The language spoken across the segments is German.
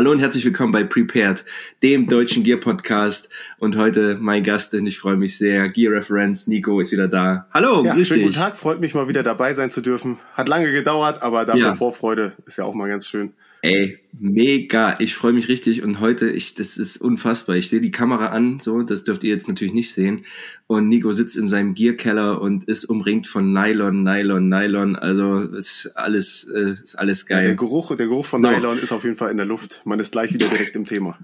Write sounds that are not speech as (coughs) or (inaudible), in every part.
Hallo und herzlich willkommen bei Prepared, dem deutschen Gear Podcast. Und heute mein Gast, und ich freue mich sehr. Gear Reference, Nico ist wieder da. Hallo, ja, grüß schönen dich. guten Tag, freut mich mal wieder dabei sein zu dürfen. Hat lange gedauert, aber dafür ja. Vorfreude ist ja auch mal ganz schön. Ey, mega. Ich freue mich richtig und heute, ich, das ist unfassbar. Ich sehe die Kamera an, so, das dürft ihr jetzt natürlich nicht sehen. Und Nico sitzt in seinem Gearkeller und ist umringt von Nylon, Nylon, Nylon. Also ist alles, äh, ist alles geil. Ja, der Geruch, der Geruch von so. Nylon ist auf jeden Fall in der Luft. Man ist gleich wieder direkt im Thema.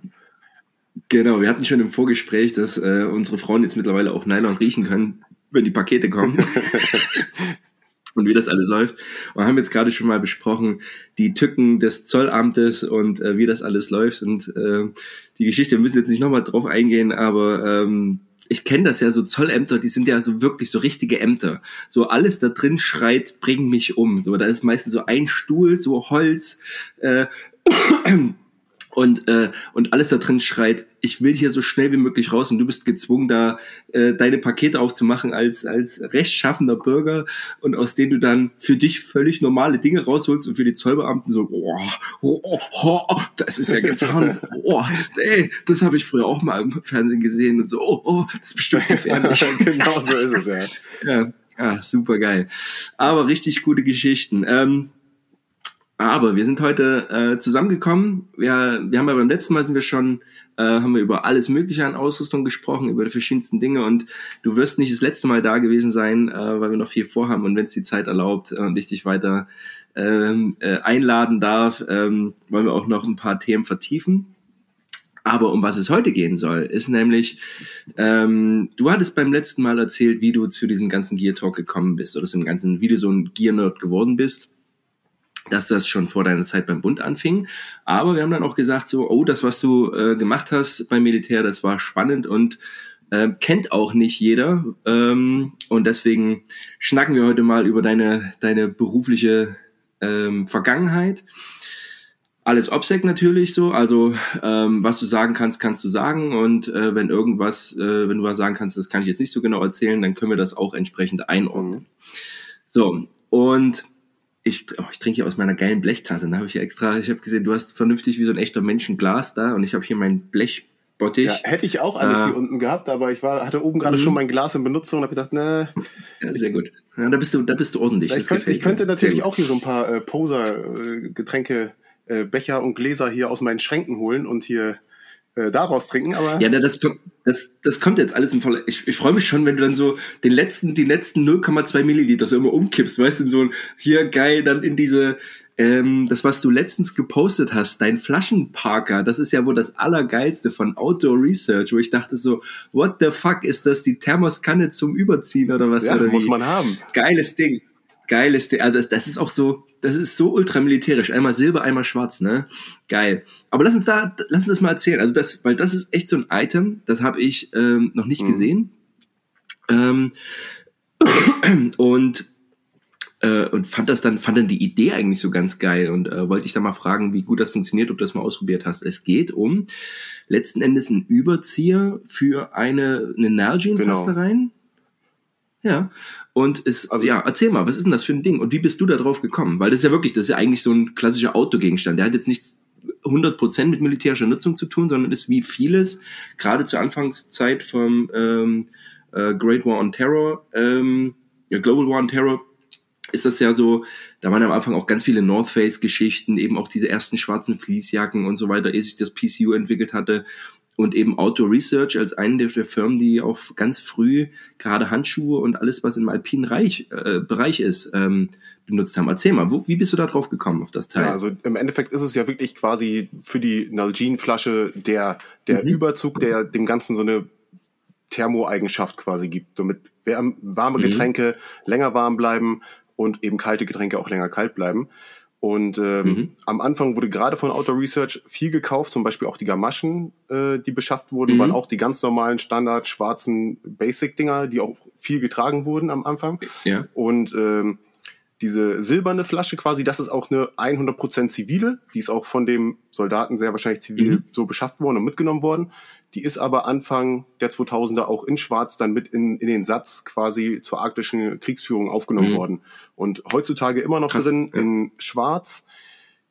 Genau, wir hatten schon im Vorgespräch, dass äh, unsere Frauen jetzt mittlerweile auch Nylon riechen können, wenn die Pakete kommen. (laughs) und wie das alles läuft. Und haben jetzt gerade schon mal besprochen, die Tücken des Zollamtes und äh, wie das alles läuft. Und äh, die Geschichte, wir müssen jetzt nicht nochmal drauf eingehen, aber ähm, ich kenne das ja, so Zollämter, die sind ja so wirklich so richtige Ämter. So alles da drin schreit, bring mich um. So, da ist meistens so ein Stuhl, so Holz, äh, und, äh, und alles da drin schreit, ich will hier so schnell wie möglich raus und du bist gezwungen, da äh, deine Pakete aufzumachen als, als rechtschaffender Bürger und aus denen du dann für dich völlig normale Dinge rausholst und für die Zollbeamten so, oh, oh, oh, oh das ist ja getan. (laughs) oh, ey, das habe ich früher auch mal im Fernsehen gesehen und so, oh, oh das ist bestimmt gefährlich. (laughs) genau so ist es, ja. ja. Ja, super geil. Aber richtig gute Geschichten. Ähm, aber wir sind heute äh, zusammengekommen. Wir, wir haben ja beim letzten Mal sind wir schon, äh, haben wir über alles Mögliche an Ausrüstung gesprochen, über die verschiedensten Dinge und du wirst nicht das letzte Mal da gewesen sein, äh, weil wir noch viel vorhaben und wenn es die Zeit erlaubt äh, und ich dich weiter ähm, äh, einladen darf, ähm, wollen wir auch noch ein paar Themen vertiefen. Aber um was es heute gehen soll, ist nämlich, ähm, du hattest beim letzten Mal erzählt, wie du zu diesem ganzen Gear Talk gekommen bist oder zum ganzen, wie du so ein Gear Nerd geworden bist dass das schon vor deiner Zeit beim Bund anfing. Aber wir haben dann auch gesagt, so, oh, das, was du äh, gemacht hast beim Militär, das war spannend und äh, kennt auch nicht jeder. Ähm, und deswegen schnacken wir heute mal über deine, deine berufliche ähm, Vergangenheit. Alles OPSEC natürlich so, also ähm, was du sagen kannst, kannst du sagen und äh, wenn irgendwas, äh, wenn du was sagen kannst, das kann ich jetzt nicht so genau erzählen, dann können wir das auch entsprechend einordnen. Mhm. So, und ich, oh, ich trinke hier aus meiner geilen Blechtasse. Da habe ich extra, ich habe gesehen, du hast vernünftig wie so ein echter Mensch ein Glas da und ich habe hier mein Blechbottich. Ja, hätte ich auch alles äh, hier unten gehabt, aber ich war, hatte oben gerade schon mhm. mein Glas in Benutzung und habe gedacht, ne. Ja, sehr gut. Ja, da bist du, da bist du ordentlich. Ich, könnt, ich könnte natürlich auch hier so ein paar äh, Poser-Getränke, äh, äh, Becher und Gläser hier aus meinen Schränken holen und hier äh, daraus trinken, aber. Ja, das, das, das kommt jetzt alles im Fall. Ich, ich freue mich schon, wenn du dann so den letzten, die letzten 0,2 Milliliter so immer umkippst, weißt du, in so hier geil, dann in diese, ähm, das, was du letztens gepostet hast, dein Flaschenparker, das ist ja wohl das Allergeilste von Outdoor Research, wo ich dachte so, what the fuck, ist das die Thermoskanne zum Überziehen oder was? Ja, oder muss man haben. Geiles Ding. Geiles Ding. Also das ist auch so, das ist so ultramilitärisch. Einmal Silber, einmal Schwarz, ne? Geil. Aber lass uns da, lass uns das mal erzählen. Also das, weil das ist echt so ein Item, das habe ich ähm, noch nicht mhm. gesehen. Ähm, (coughs) und äh, und fand das dann, fand dann die Idee eigentlich so ganz geil und äh, wollte ich da mal fragen, wie gut das funktioniert, ob du das mal ausprobiert hast. Es geht um letzten Endes einen Überzieher für eine, eine Nalgene-Paste genau. rein. Ja. Und ist, also, ja, erzähl mal, was ist denn das für ein Ding? Und wie bist du da drauf gekommen? Weil das ist ja wirklich, das ist ja eigentlich so ein klassischer Autogegenstand. Der hat jetzt nichts 100% mit militärischer Nutzung zu tun, sondern ist wie vieles, gerade zur Anfangszeit vom ähm, äh, Great War on Terror, ähm, ja, Global War on Terror, ist das ja so, da waren am Anfang auch ganz viele North Face Geschichten, eben auch diese ersten schwarzen Fließjacken und so weiter, ehe sich das PCU entwickelt hatte und eben Outdoor Research als eine der Firmen, die auch ganz früh gerade Handschuhe und alles, was im alpinen Reich, äh, Bereich ist, ähm, benutzt haben. Erzähl mal, wo, wie bist du da drauf gekommen auf das Teil? Ja, also im Endeffekt ist es ja wirklich quasi für die Nalgene-Flasche der, der mhm. Überzug, der dem Ganzen so eine Thermoeigenschaft quasi gibt, damit warme mhm. Getränke mhm. länger warm bleiben und eben kalte Getränke auch länger kalt bleiben. Und ähm, mhm. am Anfang wurde gerade von Outdoor Research viel gekauft, zum Beispiel auch die Gamaschen, äh, die beschafft wurden, mhm. waren auch die ganz normalen Standard schwarzen Basic-Dinger, die auch viel getragen wurden am Anfang. Ja. Und ähm, diese silberne Flasche quasi, das ist auch eine 100% zivile, die ist auch von dem Soldaten sehr wahrscheinlich zivil mhm. so beschafft worden und mitgenommen worden. Die ist aber Anfang der 2000er auch in Schwarz dann mit in, in den Satz quasi zur arktischen Kriegsführung aufgenommen mhm. worden. Und heutzutage immer noch Krass, drin ja. in Schwarz.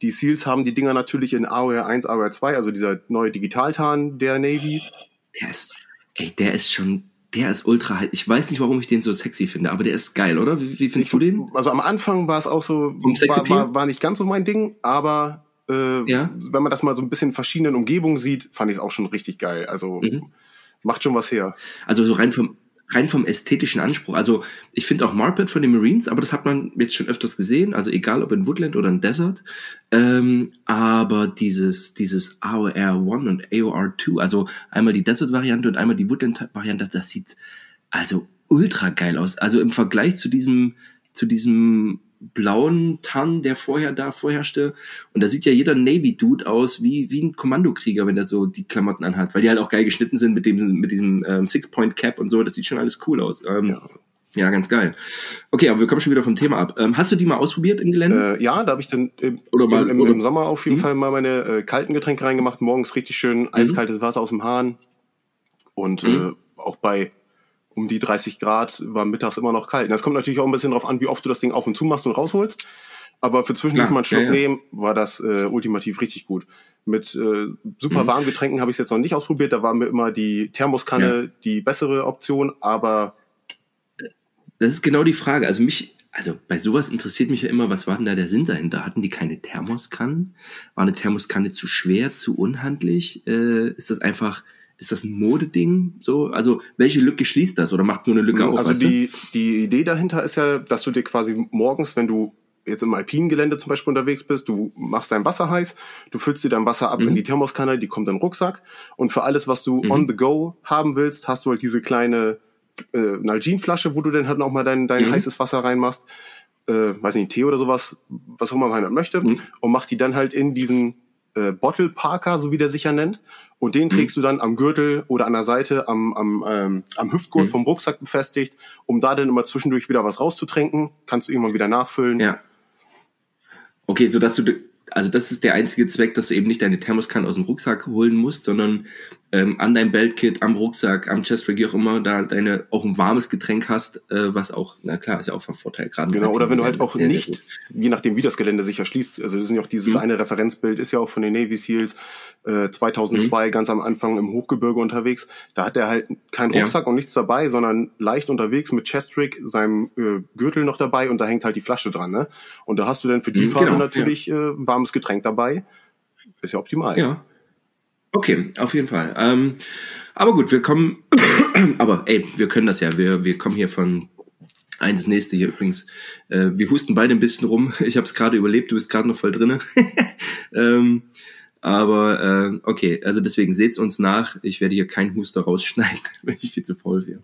Die Seals haben die Dinger natürlich in AOR 1, AOR 2, also dieser neue Digitaltarn der Navy. Der ist, ey, der ist schon, der ist ultra halt. Ich weiß nicht, warum ich den so sexy finde, aber der ist geil, oder? Wie, wie findest ich, du den? Also am Anfang war es auch so, war, war, war nicht ganz so mein Ding, aber äh, ja? wenn man das mal so ein bisschen in verschiedenen Umgebungen sieht, fand ich es auch schon richtig geil. Also mhm. macht schon was her. Also so rein vom, rein vom ästhetischen Anspruch. Also ich finde auch Marpet von den Marines, aber das hat man jetzt schon öfters gesehen, also egal ob in Woodland oder in Desert. Ähm, aber dieses, dieses AOR 1 und AOR 2, also einmal die Desert-Variante und einmal die Woodland-Variante, das sieht also ultra geil aus. Also im Vergleich zu diesem, zu diesem blauen Tann, der vorher da vorherrschte. Und da sieht ja jeder Navy-Dude aus wie, wie ein Kommandokrieger, wenn er so die Klamotten anhat, weil die halt auch geil geschnitten sind mit dem, mit diesem ähm, Six-Point-Cap und so. Das sieht schon alles cool aus. Ähm, ja. Ja, ganz geil. Okay, aber wir kommen schon wieder vom Thema ab. Ähm, hast du die mal ausprobiert im Gelände? Äh, ja, da habe ich dann im, oder mal, im, oder? im, Sommer auf jeden mhm. Fall mal meine äh, kalten Getränke reingemacht. Morgens richtig schön mhm. eiskaltes Wasser aus dem Hahn. Und mhm. äh, auch bei um die 30 Grad war mittags immer noch kalt. Das kommt natürlich auch ein bisschen darauf an, wie oft du das Ding auf und zu machst und rausholst. Aber für zwischendurch mal einen Schluck ja, ja. nehmen, war das äh, ultimativ richtig gut. Mit äh, super mhm. warmen Getränken habe ich es jetzt noch nicht ausprobiert. Da war mir immer die Thermoskanne ja. die bessere Option, aber das ist genau die Frage. Also mich, also bei sowas interessiert mich ja immer, was war denn da der Sinn dahinter? Hatten die keine Thermoskannen? War eine Thermoskanne zu schwer, zu unhandlich? Äh, ist das einfach ist das ein Modeding? So, also welche Lücke schließt das oder macht es nur eine Lücke also auf? Also die, die Idee dahinter ist ja, dass du dir quasi morgens, wenn du jetzt im alpinen Gelände zum Beispiel unterwegs bist, du machst dein Wasser heiß, du füllst dir dein Wasser ab mhm. in die Thermoskanne, die kommt in den Rucksack und für alles, was du mhm. on the go haben willst, hast du halt diese kleine äh, Nalgene-Flasche, wo du dann halt noch mal dein, dein mhm. heißes Wasser reinmachst, äh, weiß nicht, Tee oder sowas, was auch immer man halt möchte, mhm. und macht die dann halt in diesen äh, Bottle Parker, so wie der sich ja nennt. Und den trägst mhm. du dann am Gürtel oder an der Seite am, am, ähm, am Hüftgurt mhm. vom Rucksack befestigt, um da dann immer zwischendurch wieder was rauszutränken. Kannst du irgendwann wieder nachfüllen. Ja. Okay, so dass du also das ist der einzige Zweck, dass du eben nicht deine Thermoskanne aus dem Rucksack holen musst, sondern ähm, an deinem Beltkit, am Rucksack, am Chestrig, wie auch immer, da deine auch ein warmes Getränk hast, äh, was auch, na klar, ist ja auch von Vorteil gerade. Genau, oder wenn du halt auch nicht, je nachdem wie das Gelände sich erschließt, also das sind ja auch dieses mhm. eine Referenzbild, ist ja auch von den Navy Seals äh, 2002 mhm. ganz am Anfang im Hochgebirge unterwegs, da hat er halt keinen Rucksack ja. und nichts dabei, sondern leicht unterwegs mit Chestrig, seinem äh, Gürtel noch dabei und da hängt halt die Flasche dran, ne? Und da hast du dann für die mhm, Phase genau, natürlich ja. äh, warmes Getränk dabei, ist ja optimal. Ja. Okay, auf jeden Fall. Ähm, aber gut, wir kommen, (coughs) aber ey, wir können das ja. Wir, wir kommen hier von eins nächste hier übrigens. Äh, wir husten beide ein bisschen rum. (laughs) Ich habe es gerade überlebt, du bist gerade noch voll drinne. (laughs) ähm, aber äh, okay, also deswegen seht's uns nach. Ich werde hier keinen Huster rausschneiden, (laughs) wenn ich viel zu faul wäre.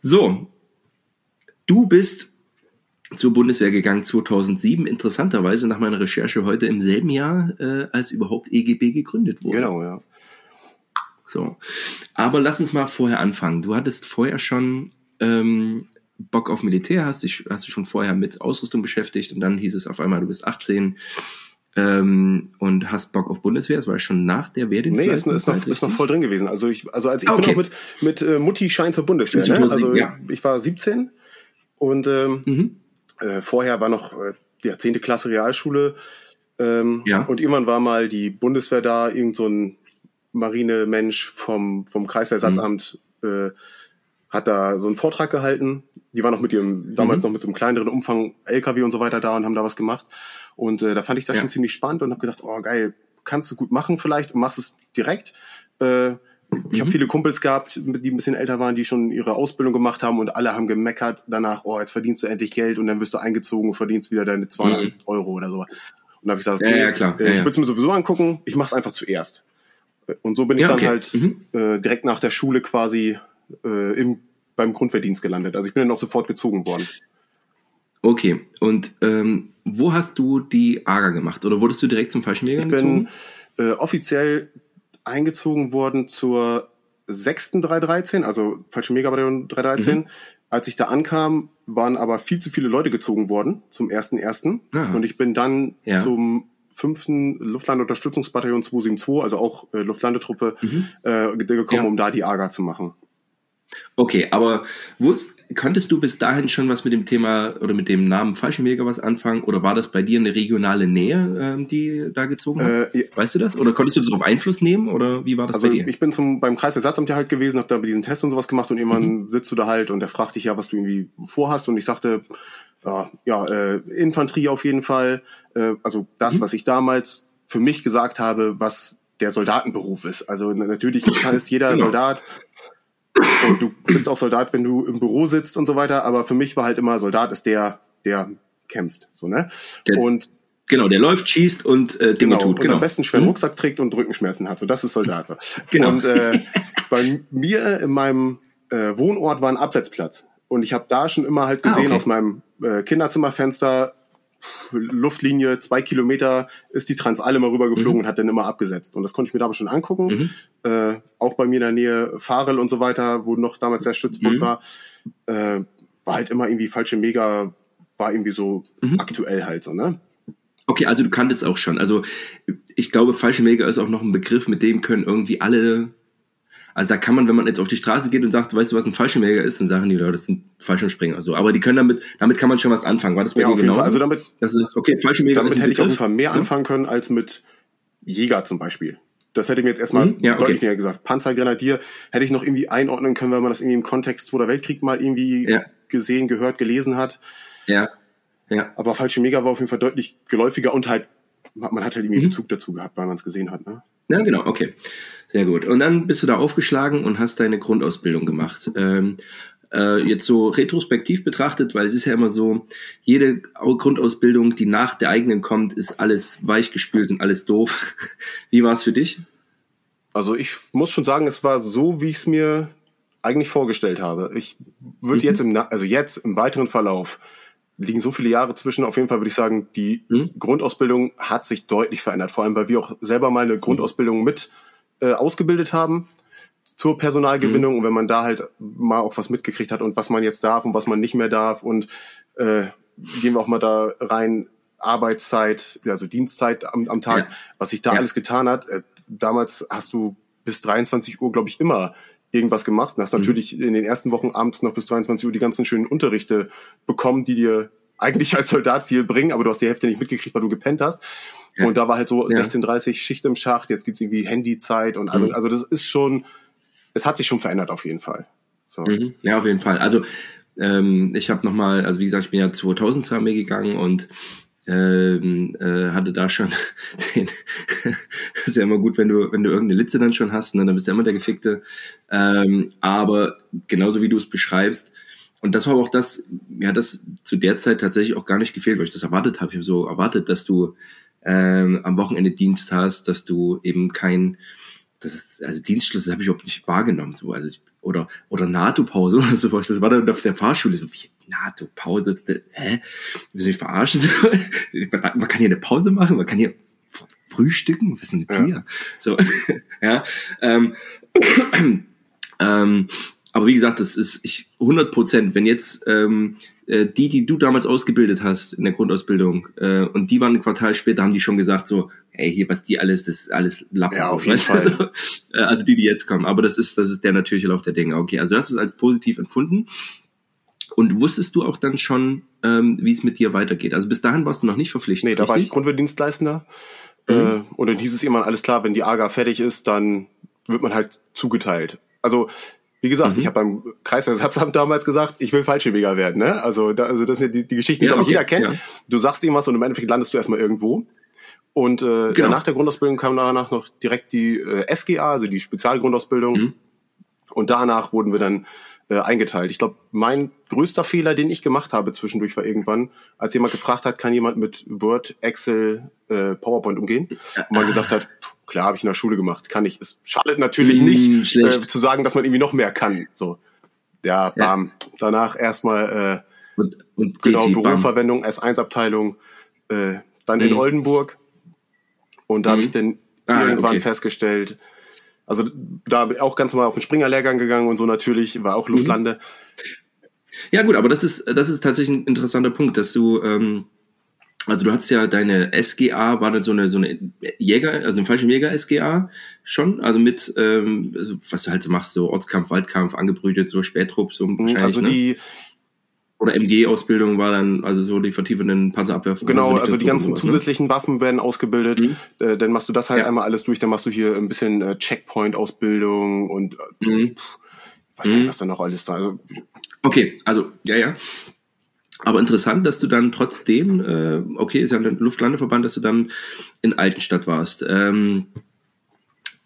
So, du bist zur Bundeswehr gegangen 2007, interessanterweise nach meiner Recherche heute im selben Jahr, äh, als überhaupt EGB gegründet wurde. Genau, ja. So, aber lass uns mal vorher anfangen. Du hattest vorher schon ähm, Bock auf Militär, hast dich, hast dich schon vorher mit Ausrüstung beschäftigt und dann hieß es auf einmal, du bist 18 ähm, und hast Bock auf Bundeswehr. Das war schon nach der Wehrdienst. Nee, ist, ist, noch, ist noch voll drin gewesen. Also ich, also als ich ah, okay. bin noch mit, mit äh, Mutti Schein zur Bundeswehr. Ne? Also ja. ich war 17 und ähm, mhm. Äh, vorher war noch äh, die 10. Klasse Realschule. Ähm, ja. Und irgendwann war mal die Bundeswehr da, irgend so ein Marinemensch vom, vom Kreiswehrsatzamt mhm. äh, hat da so einen Vortrag gehalten. Die waren noch mit ihrem, damals mhm. noch mit so einem kleineren Umfang LKW und so weiter da und haben da was gemacht. Und äh, da fand ich das ja. schon ziemlich spannend und habe gedacht, oh geil, kannst du gut machen vielleicht und machst es direkt. Äh, ich habe mhm. viele Kumpels gehabt, die ein bisschen älter waren, die schon ihre Ausbildung gemacht haben und alle haben gemeckert danach, oh, jetzt verdienst du endlich Geld und dann wirst du eingezogen und verdienst wieder deine 200 mhm. Euro oder so. Und da habe ich gesagt, okay, ja, ja, klar. Äh, ja, ich würde es mir sowieso angucken, ich mache es einfach zuerst. Und so bin ich dann okay. halt mhm. äh, direkt nach der Schule quasi äh, im, beim Grundverdienst gelandet. Also ich bin dann auch sofort gezogen worden. Okay, und ähm, wo hast du die AGA gemacht? Oder wurdest du direkt zum Fallschirmjäger gezogen? Ich bin äh, offiziell eingezogen worden zur sechsten 313, also Fallschirmjägerbataillon 313. Mhm. Als ich da ankam, waren aber viel zu viele Leute gezogen worden zum ersten ersten und ich bin dann ja. zum fünften Luftlandunterstützungsbataillon 272, also auch äh, Luftlandetruppe, mhm. äh, gekommen, ja. um da die AGA zu machen. Okay, aber wo ist, konntest du bis dahin schon was mit dem Thema oder mit dem Namen Fallschirmjäger was anfangen? Oder war das bei dir eine regionale Nähe, ähm, die da gezogen hat? Äh, weißt du das? Oder konntest du darauf Einfluss nehmen? Oder wie war das also bei dir? Ich bin zum, beim Kreisversatzamt ja halt gewesen, habe da diesen Test und sowas gemacht und irgendwann mhm. sitzt du da halt und der fragt dich ja, was du irgendwie vorhast. Und ich sagte, ja, ja äh, Infanterie auf jeden Fall. Äh, also das, mhm. was ich damals für mich gesagt habe, was der Soldatenberuf ist. Also natürlich kann es jeder genau. Soldat und du bist auch Soldat, wenn du im Büro sitzt und so weiter. Aber für mich war halt immer Soldat ist der, der kämpft. So, ne? Der, und Genau, der läuft, schießt und äh, Dinge genau, tut. Genau. Und am besten schweren mhm. Rucksack trägt und Rückenschmerzen hat. So, das ist Soldat. So. (laughs) Genau. Und äh, (laughs) bei mir in meinem äh, Wohnort war ein Absetzplatz. Und ich habe da schon immer halt gesehen ah, okay. aus meinem äh, Kinderzimmerfenster, Luftlinie, zwei Kilometer, ist die Transalle mal rübergeflogen mhm. und hat dann immer abgesetzt. Und das konnte ich mir da aber schon angucken. Mhm. Äh, auch bei mir in der Nähe Farel und so weiter, wo noch damals der Stützpunkt mhm. war, äh, war halt immer irgendwie falsche Mega, war irgendwie so mhm. aktuell halt so, ne? Okay, also du kanntest auch schon. Also ich glaube, falsche Mega ist auch noch ein Begriff, mit dem können irgendwie alle also da kann man, wenn man jetzt auf die Straße geht und sagt, weißt du, was ein Fallschirmjäger ist, dann sagen die Leute, das sind Fallschirmspringer. Also, aber die können damit, damit kann man schon was anfangen. War das bei ja, dir genau? Also damit, das ist okay. Fallschirmjäger damit hätte ich auf jeden Fall mehr ja? anfangen können als mit Jäger zum Beispiel. Das hätte mir jetzt erstmal mhm, ja, okay. deutlich näher gesagt. Panzergrenadier hätte ich noch irgendwie einordnen können, wenn man das irgendwie im Kontext Zweiter Weltkrieg mal irgendwie ja. gesehen, gehört, gelesen hat. Ja. Ja. Aber Fallschirmjäger war auf jeden Fall deutlich geläufiger und halt, man hat halt irgendwie mhm. Bezug dazu gehabt, weil man es gesehen hat. Ne? Ja, genau, okay. Sehr gut. Und dann bist du da aufgeschlagen und hast deine Grundausbildung gemacht. Ähm, äh, jetzt so retrospektiv betrachtet, weil es ist ja immer so, jede Grundausbildung, die nach der eigenen kommt, ist alles weichgespült und alles doof. (laughs) Wie war es für dich? Also ich muss schon sagen, es war so, wie ich es mir eigentlich vorgestellt habe. Ich würde mhm. jetzt im, also jetzt im weiteren Verlauf liegen so viele Jahre zwischen. Auf jeden Fall würde ich sagen, die mhm. Grundausbildung hat sich deutlich verändert. Vor allem, weil wir auch selber mal eine Grundausbildung mit äh, ausgebildet haben zur Personalgewinnung. Mhm. Und wenn man da halt mal auch was mitgekriegt hat und was man jetzt darf und was man nicht mehr darf und äh, gehen wir auch mal da rein, Arbeitszeit, also Dienstzeit am, am Tag, ja. was sich da ja. alles getan hat. Äh, damals hast du bis 23 Uhr, glaube ich, immer irgendwas gemacht und hast mhm. natürlich in den ersten Wochen abends noch bis 23 Uhr die ganzen schönen Unterrichte bekommen, die dir eigentlich als Soldat viel bringen, aber du hast die Hälfte nicht mitgekriegt, weil du gepennt hast. Ja. Und da war halt so ja. 16.30 Schicht im Schacht, jetzt gibt's irgendwie Handyzeit und also, mhm. also das ist schon, es hat sich schon verändert auf jeden Fall. So. Mhm. Ja, auf jeden Fall. Also ähm, ich habe nochmal, also wie gesagt, ich bin ja 2000 zur Armee gegangen und ähm, äh, hatte da schon (laughs) den, ist ja immer gut, wenn du, wenn du irgendeine Litze dann schon hast, ne, dann bist du immer der Gefickte. Ähm, aber genauso wie du es beschreibst, und das war auch das, mir hat das zu der Zeit tatsächlich auch gar nicht gefehlt, weil ich das erwartet habe. Ich habe so erwartet, dass du ähm, am Wochenende Dienst hast, dass du eben kein, das ist, also Dienstschluss habe ich überhaupt nicht wahrgenommen, so, also ich, oder, oder NATO-Pause (laughs) oder sowas. Das war dann auf der Fahrschule so, wie NATO-Pause, hä? Willst du mich verarschen? (laughs) man kann hier eine Pause machen, man kann hier frühstücken, was ist denn mit ja. dir? So, (laughs) ja, ähm, (clears throat) ähm, aber wie gesagt, das ist ich 100 Prozent. Wenn jetzt ähm, äh, die, die du damals ausgebildet hast in der Grundausbildung, äh, und die waren ein Quartal später, haben die schon gesagt so, hey, hier was die alles, das ist alles Lappen. Ja, auf jeden Fall. (laughs) Äh, also die, die jetzt kommen. Aber das ist, das ist der natürliche Lauf der Dinge. Okay, also du hast es als positiv empfunden. Und wusstest du auch dann schon, ähm, wie es mit dir weitergeht? Also bis dahin warst du noch nicht verpflichtet. Nee, da richtig? war ich Grundwehrdienstleister. Mhm. Äh, und dann hieß es immer, alles klar, wenn die AGA fertig ist, dann wird man halt zugeteilt. Also wie gesagt, mhm. ich habe beim Kreisversatzamt damals gesagt, ich will Fallschirmjäger werden. Ne? Also, da, also das sind die, die Geschichten, die ja, okay. jeder kennt. Ja. Du sagst ihm was und im Endeffekt landest du erstmal irgendwo. Und äh, genau. nach der Grundausbildung kam danach noch direkt die äh, SGA, also die Spezialgrundausbildung. Mhm. Und danach wurden wir dann äh, eingeteilt. Ich glaube, mein größter Fehler, den ich gemacht habe zwischendurch, war irgendwann, als jemand gefragt hat, kann jemand mit Word, Excel, äh, PowerPoint umgehen? Und man gesagt hat, klar, habe ich in der Schule gemacht, kann ich. Es schadet natürlich mm, nicht, äh, zu sagen, dass man irgendwie noch mehr kann. So, ja, bam. Ja. Danach erstmal äh, und, und genau Büroverwendung, S1-Abteilung, äh, dann mhm. in Oldenburg. Und da mhm. habe ich dann ah, irgendwann okay. festgestellt, also da auch ganz mal auf den Springerlehrgang gegangen und so natürlich, war auch. Luftlande. Ja gut, aber das ist, das ist tatsächlich ein interessanter Punkt, dass du, ähm, also du hattest ja deine SGA, war das so eine so eine Jäger, also eine falsche Jäger SGA schon, also mit ähm, also was du halt so machst, so Ortskampf, Waldkampf, angebrütet, so Spättrupp, so Mhm, wahrscheinlich, Also ne? Oder MG-Ausbildung war dann also so die vertiefenden Panzerabwehr. genau, also die ganzen ne? zusätzlichen Waffen werden ausgebildet. Mhm. Äh, dann machst du das halt Ja. einmal alles durch, dann machst du hier ein bisschen äh, Checkpoint-Ausbildung und äh, Mhm. weiß gar nicht, Mhm. was da noch alles da. Also, Okay, also ja, ja. Aber interessant, dass du dann trotzdem, äh, okay, ist ja ein Luftlandeverband, dass du dann in Altenstadt warst. Ähm,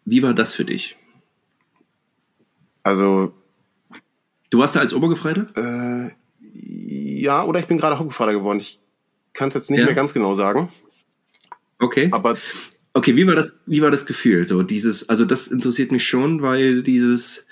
wie war das für dich? also Du warst da als Obergefreiter? äh, ja, oder ich bin gerade Hauptvater geworden. Ich kann es jetzt nicht Ja. mehr ganz genau sagen. Okay. Aber Okay, wie war das, wie war das Gefühl? So dieses, also das interessiert mich schon, weil dieses,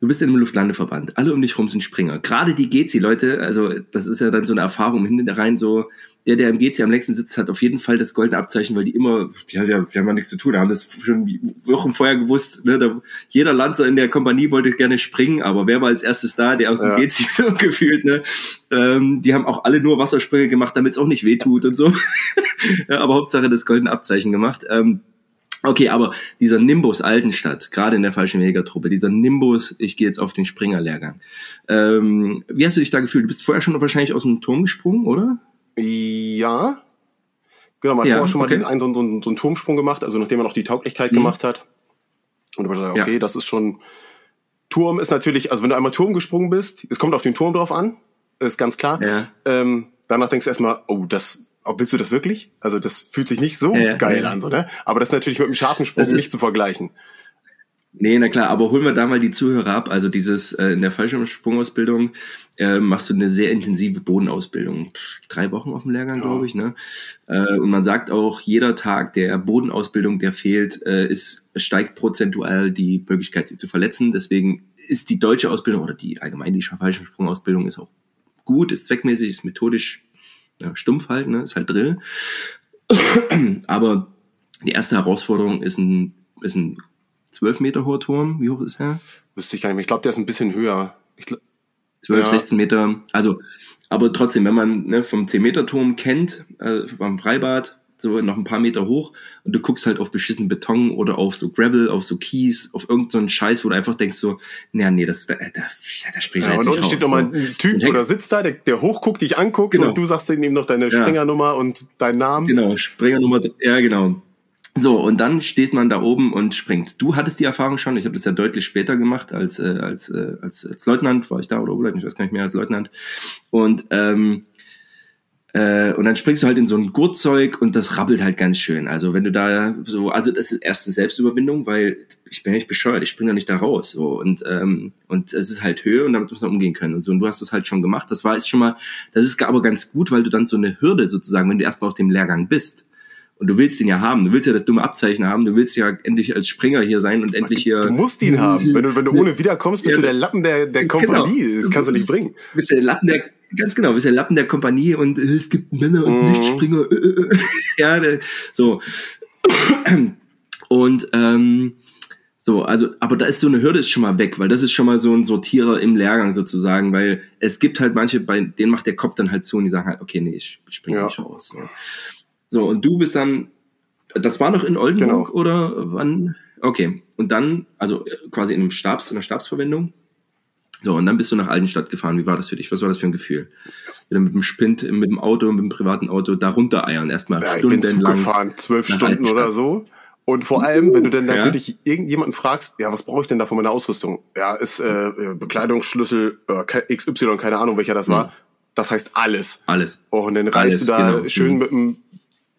du bist in einem Luftlandeverband, alle um dich rum sind Springer. Gerade die GC-Leute, also das ist ja dann so eine Erfahrung hinten rein, so, der, der im GC am längsten sitzt, hat auf jeden Fall das goldene Abzeichen, weil die immer, die, haben ja- die haben ja nichts zu tun, die haben das schon Wochen vorher gewusst, ne, da, jeder Lanzer in der Kompanie wollte gerne springen, aber wer war als erstes da, der aus dem Ja. GC (laughs) gefühlt, ne, ähm, die haben auch alle nur Wassersprünge gemacht, damit es auch nicht wehtut und so. (laughs) ja, aber Hauptsache das goldene Abzeichen gemacht. Ähm, okay, aber dieser Nimbus Altenstadt, gerade in der falschen Jägertruppe, dieser Nimbus, ich gehe jetzt auf den Springerlehrgang. Ähm, wie hast du dich da gefühlt? Du bist vorher schon wahrscheinlich aus dem Turm gesprungen, oder? Ja, genau, man hat Ja, vorher schon mal okay. den, einen, so, so, so einen Turmsprung gemacht, also nachdem man auch die Tauglichkeit Mhm. gemacht hat. Und dann gesagt, Ja. okay, das ist schon. Turm ist natürlich, also wenn du einmal Turm gesprungen bist, es kommt auf den Turm drauf an, ist ganz klar. Ja. Ähm, danach denkst du erstmal, oh, das, oh, willst du das wirklich? Also das fühlt sich nicht so Ja, ja, geil ja. an, so, ne? Aber das ist natürlich mit einem scharfen Sprung ist- nicht zu vergleichen. Nee, na klar, aber holen wir da mal die Zuhörer ab. Also dieses äh, in der Fallschirmsprungausbildung äh, machst du eine sehr intensive Bodenausbildung. Pff, drei Wochen auf dem Lehrgang, Ja. glaube ich. Ne? Äh, und man sagt auch, jeder Tag der Bodenausbildung, der fehlt, äh, ist steigt prozentual die Möglichkeit, sie zu verletzen. Deswegen ist die deutsche Ausbildung oder die allgemein die Fallschirmsprungausbildung ist auch gut, ist zweckmäßig, ist methodisch ja, stumpf halt, ne? ist halt Drill. Aber die erste Herausforderung ist ein, ist ein 12 Meter hoher Turm. Wie hoch ist er? Wüsste ich gar nicht mehr. Ich glaube, der ist ein bisschen höher. Ich, gl- 12, Ja. 16 Meter. Also, aber trotzdem, wenn man ne, vom 10 Meter Turm kennt, äh, beim Freibad, so noch ein paar Meter hoch und du guckst halt auf beschissenen Beton oder auf so Gravel, auf so Kies, auf irgendeinen Scheiß, wo du einfach denkst so, naja, nee, das, da, da, ja, da spring ich ja, jetzt und nicht unten steht nochmal so. ein Typ hängst- oder sitzt da, der, der hochguckt, dich anguckt Genau. und du sagst ihm noch deine Ja. Springernummer und deinen Namen. Genau, Springernummer, ja genau. So, und dann steht man da oben und springt. Du hattest die Erfahrung schon, ich habe das ja deutlich später gemacht, als, äh, als, äh, als, als Leutnant war ich da oder Oberleutnant, ich weiß gar nicht mehr, als Leutnant. Und, ähm, äh, und dann springst du halt in so ein Gurtzeug und das rabbelt halt ganz schön. Also wenn du da so, also das ist erste Selbstüberwindung, weil ich bin ja nicht bescheuert, ich springe ja nicht da raus. So und ähm, und es ist halt Höhe und damit muss man umgehen können und so. Und du hast das halt schon gemacht. Das war jetzt schon mal, das ist aber ganz gut, weil du dann so eine Hürde sozusagen, wenn du erstmal auf dem Lehrgang bist und du willst den ja haben, du willst ja das dumme Abzeichen haben, du willst ja endlich als Springer hier sein und endlich hier. Du musst ihn haben. Wenn du, wenn du ohne wiederkommst, bist Ja. du der Lappen der, der Kompanie. Genau. Das kannst du nicht bringen. bist der Lappen der, ganz genau, bist der Lappen der Kompanie und äh, es gibt Männer und Mhm. Nichtspringer. Äh, äh, äh. (laughs) ja, so. (clears throat) Und ähm, so, also, aber da ist so eine Hürde ist schon mal weg, weil das ist schon mal so ein Sortierer im Lehrgang sozusagen, weil es gibt halt manche, bei denen macht der Kopf dann halt zu und die sagen halt, okay, nee, ich springe Ja. nicht raus. So. So, und du bist dann, das war noch in Oldenburg Genau. oder wann? Okay, und dann, also äh, quasi in einem Stabs, in einer Stabsverwendung. So, und dann bist du nach Altenstadt gefahren. Wie war das für dich? Was war das für ein Gefühl? Wieder mit dem Spind, mit dem Auto, mit dem privaten Auto da runtereiern. Erstmal Ja, ich bin Zug gefahren, zwölf Stunden oder so. Und vor allem, wenn du dann Ja. natürlich irgendjemanden fragst, ja, was brauche ich denn da für meine Ausrüstung? Ja, ist äh, äh, Bekleidungsschlüssel äh, XY, keine Ahnung, welcher das war. Das heißt alles. Alles. Oh, und dann reist du da genau. schön Mhm. mit dem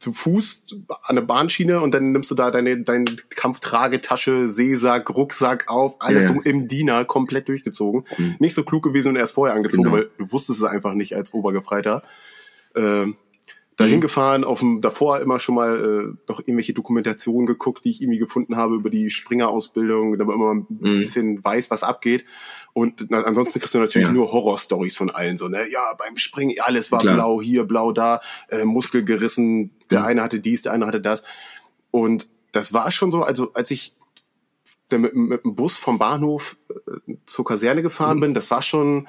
zu Fuß an der Bahnschiene und dann nimmst du da deine, deine Kampftragetasche, Seesack, Rucksack auf, alles Ja. im Diener komplett durchgezogen. Mhm. Nicht so klug gewesen und erst vorher angezogen, Genau. weil du wusstest es einfach nicht als Obergefreiter. Ähm, dahin Mhm. gefahren, auf dem, davor immer schon mal äh, noch irgendwelche Dokumentationen geguckt, die ich irgendwie gefunden habe über die Springerausbildung, damit man ein Mhm. bisschen weiß, was abgeht. Und na, ansonsten kriegst du natürlich Ja. nur Horrorstories von allen, so, ne? Ja, beim Springen, alles war Klar. blau, hier, blau, da, äh, Muskel gerissen, der Mhm. eine hatte dies, der andere hatte das. Und das war schon so, also als ich mit, mit dem Bus vom Bahnhof äh, zur Kaserne gefahren Mhm. bin, das war schon,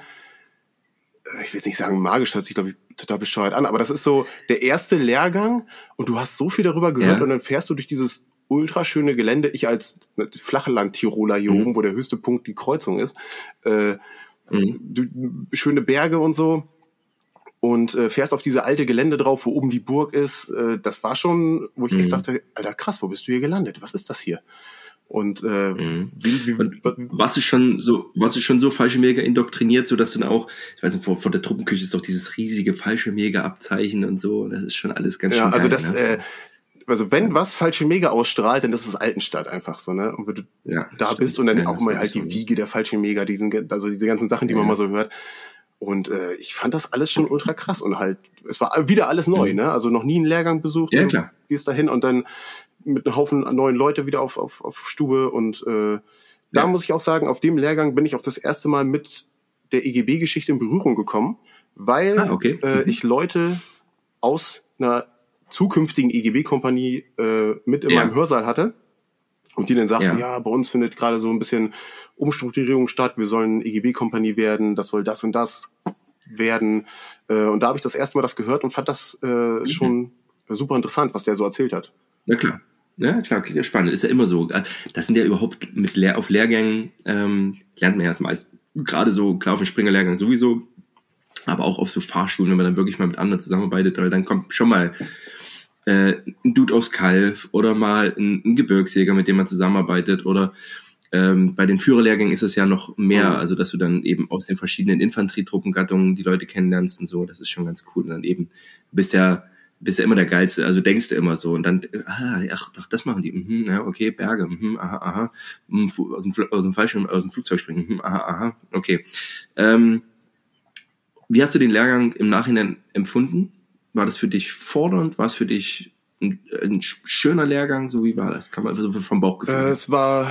äh, ich will jetzt nicht sagen magisch, hört sich glaube ich total bescheuert an. Aber das ist so der erste Lehrgang und du hast so viel darüber gehört Ja. und dann fährst du durch dieses ultraschöne Gelände. Ich als ne, Flachland-Tiroler hier Mhm. oben, wo der höchste Punkt die Kreuzung ist. Äh, Mhm. schöne Berge und so. Und äh, fährst auf diese alte Gelände drauf, wo oben die Burg ist. Äh, das war schon, wo ich echt Mhm. dachte, Alter, krass, wo bist du hier gelandet? Was ist das hier? Und äh, Mhm. wie, wie, Und warst du schon so, warst du schon so Fallschirmjäger indoktriniert, so dass dann auch, ich weiß nicht, vor, vor der Truppenküche ist doch dieses riesige Fallschirmjäger-Abzeichen und so. Das ist schon alles ganz ja, schön also geil, das, ne? äh, also wenn was falsche Mega ausstrahlt, dann ist es Altenstadt einfach so, ne? Und wenn du ja, da stimmt. bist und dann Ja, auch mal halt die so. Wiege der falschen Mega, diesen, also diese ganzen Sachen, die man Ja. mal so hört. Und äh, ich fand das alles schon ultra krass und halt, es war wieder alles neu, Mhm. ne? Also noch nie einen Lehrgang besucht. Ja, klar. Gehst da hin und dann mit einem Haufen neuen Leute wieder auf, auf, auf Stube und äh, da muss ich auch sagen, auf dem Lehrgang bin ich auch das erste Mal mit der EGB-Geschichte in Berührung gekommen, weil Ah, okay. äh, Mhm. ich Leute aus einer zukünftigen EGB-Kompanie äh, mit in Ja. meinem Hörsaal hatte und die dann sagten, Ja. ja, bei uns findet gerade so ein bisschen Umstrukturierung statt, wir sollen EGB-Kompanie werden, das soll das und das werden. Äh, und da habe ich das erste Mal das gehört und fand das äh, Mhm. schon super interessant, was der so erzählt hat. Ja, klar. Ja, klar, klingt ja spannend. Ist ja immer so. Das sind ja überhaupt mit Lehr auf Lehrgängen, ähm, lernt man ja das meist. Gerade so, klar, auf dem Springerlehrgang sowieso, aber auch auf so Fahrschulen, wenn man dann wirklich mal mit anderen zusammenarbeitet, weil dann kommt schon mal äh, ein Dude aus Kalf oder mal ein, ein Gebirgsjäger, mit dem man zusammenarbeitet oder ähm, bei den Führerlehrgängen ist es ja noch mehr, Mhm. also dass du dann eben aus den verschiedenen Infanterietruppengattungen die Leute kennenlernst und so, das ist schon ganz cool. Und dann eben bist ja bist ja immer der Geilste, also denkst du immer so und dann, ah, ach, ach das machen die, mhm, ja, okay, Berge, mhm, aha, aha, mhm, aus dem, aus dem Fallschirm, aus dem Flugzeug springen, mhm, aha, aha, okay. Ähm, wie hast du den Lehrgang im Nachhinein empfunden? War das für dich fordernd? War es für dich ein, ein schöner Lehrgang? So wie war das? Kann man so vom Bauchgefühl. Äh, es war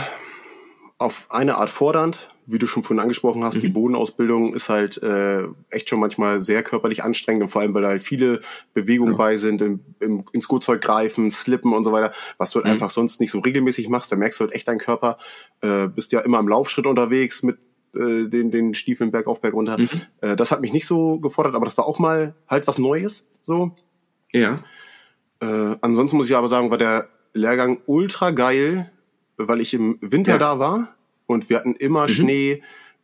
auf eine Art fordernd, wie du schon vorhin angesprochen hast. Mhm. Die Bodenausbildung ist halt äh, echt schon manchmal sehr körperlich anstrengend und vor allem, weil da halt viele Bewegungen Ja. bei sind, im, im, ins Gurtzeug greifen, slippen und so weiter, was du halt Mhm. einfach sonst nicht so regelmäßig machst. Da merkst du halt echt deinen Körper. Äh, bist ja immer im Laufschritt unterwegs mit äh, den, den Stiefeln bergauf, bergunter. Mhm. Äh, das hat mich nicht so gefordert, aber das war auch mal halt was Neues. So. ja. Äh, ansonsten muss ich aber sagen, war der Lehrgang ultra geil, weil ich im Winter Ja. da war und wir hatten immer Mhm. Schnee.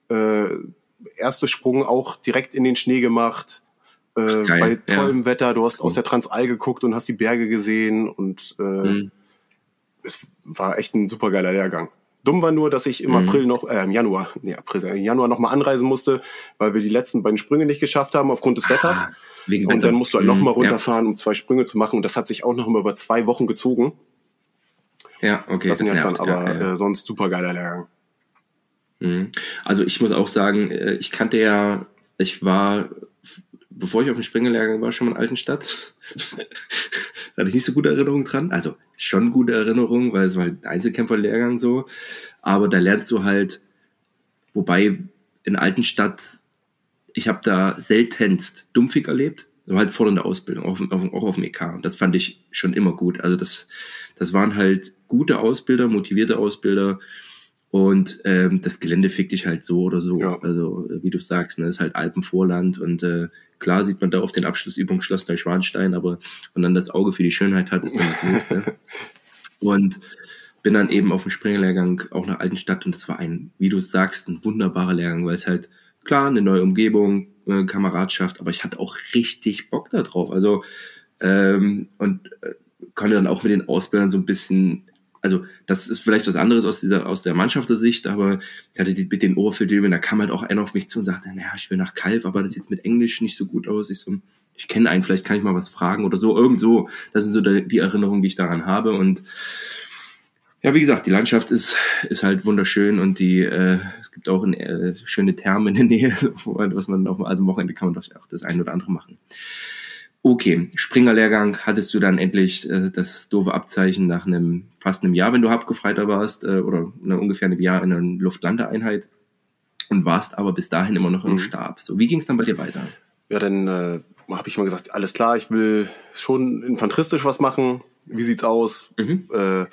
Äh, erste Sprung auch direkt in den Schnee gemacht. Äh, Geil, bei ja. tollem Wetter, du hast Cool. aus der Transalp geguckt und hast die Berge gesehen und äh, Mhm. es war echt ein super geiler Lehrgang. Dumm war nur, dass ich im Mhm. April noch, äh, im Januar, nee, April, im Januar noch mal anreisen musste, weil wir die letzten beiden Sprünge nicht geschafft haben aufgrund des Wetters. Ah, wegen Und dann musst du halt noch Mhm, runterfahren, um zwei Sprünge zu machen. Und das hat sich auch noch mal über zwei Wochen gezogen. Ja, okay. das nervt dann, aber ja, ja. Äh, sonst super geiler Lehrgang. Mhm. Also ich muss auch sagen, äh, ich kannte ja, ich war, bevor ich auf dem Springerlehrgang war, schon mal in Altenstadt. Da hatte ich nicht so gute Erinnerungen dran. Also schon gute Erinnerungen, weil es war halt ein Einzelkämpferlehrgang so. Aber da lernst du halt, wobei in Altenstadt, ich habe da seltenst Dumpfig erlebt. Das war halt vor der Ausbildung, auch, auf, auch auf dem EK. Und das fand ich schon immer gut. Also das, das waren halt gute Ausbilder, motivierte Ausbilder. Und ähm, das Gelände fickt dich halt so oder so. Ja. Also, äh, wie du sagst, ne, ist halt Alpenvorland und äh, klar sieht man da auf den Abschlussübungen Schloss Neuschwanstein, aber wenn dann das Auge für die Schönheit hat, ist dann das nächste. (laughs) und bin dann eben auf dem Springerlehrgang auch nach Altenstadt und es war ein, wie du sagst, ein wunderbarer Lehrgang, weil es halt klar eine neue Umgebung, äh, Kameradschaft, aber ich hatte auch richtig Bock da drauf. Also ähm, und äh, konnte dann auch mit den Ausbildern so ein bisschen also das ist vielleicht was anderes aus dieser aus der Mannschaftersicht, aber ich hatte die, mit den Ohrfilmen, da kam halt auch einer auf mich zu und sagte, naja, ich will nach Kalf, aber das sieht mit Englisch nicht so gut aus. Ich so, ich kenne einen, vielleicht kann ich mal was fragen oder so, irgend so. Das sind so die, Erinnerungen, die ich daran habe und ja, wie gesagt, die Landschaft ist, ist halt wunderschön und die, äh, es gibt auch eine äh, schöne Therme in der Nähe, (laughs) was man auf also am Wochenende kann man doch auch das eine oder andere machen. Okay, Springerlehrgang hattest du dann endlich äh, das doofe Abzeichen nach einem fast einem Jahr, wenn du Hauptgefreiter warst, äh, oder eine, ungefähr einem Jahr in einer Luftlandeeinheit und warst aber bis dahin immer noch im Mhm. Stab. So, wie ging es dann bei dir weiter? Ja, dann äh, habe ich mal gesagt, alles klar, ich will schon infanteristisch was machen. Wie sieht's aus? Mhm. Äh,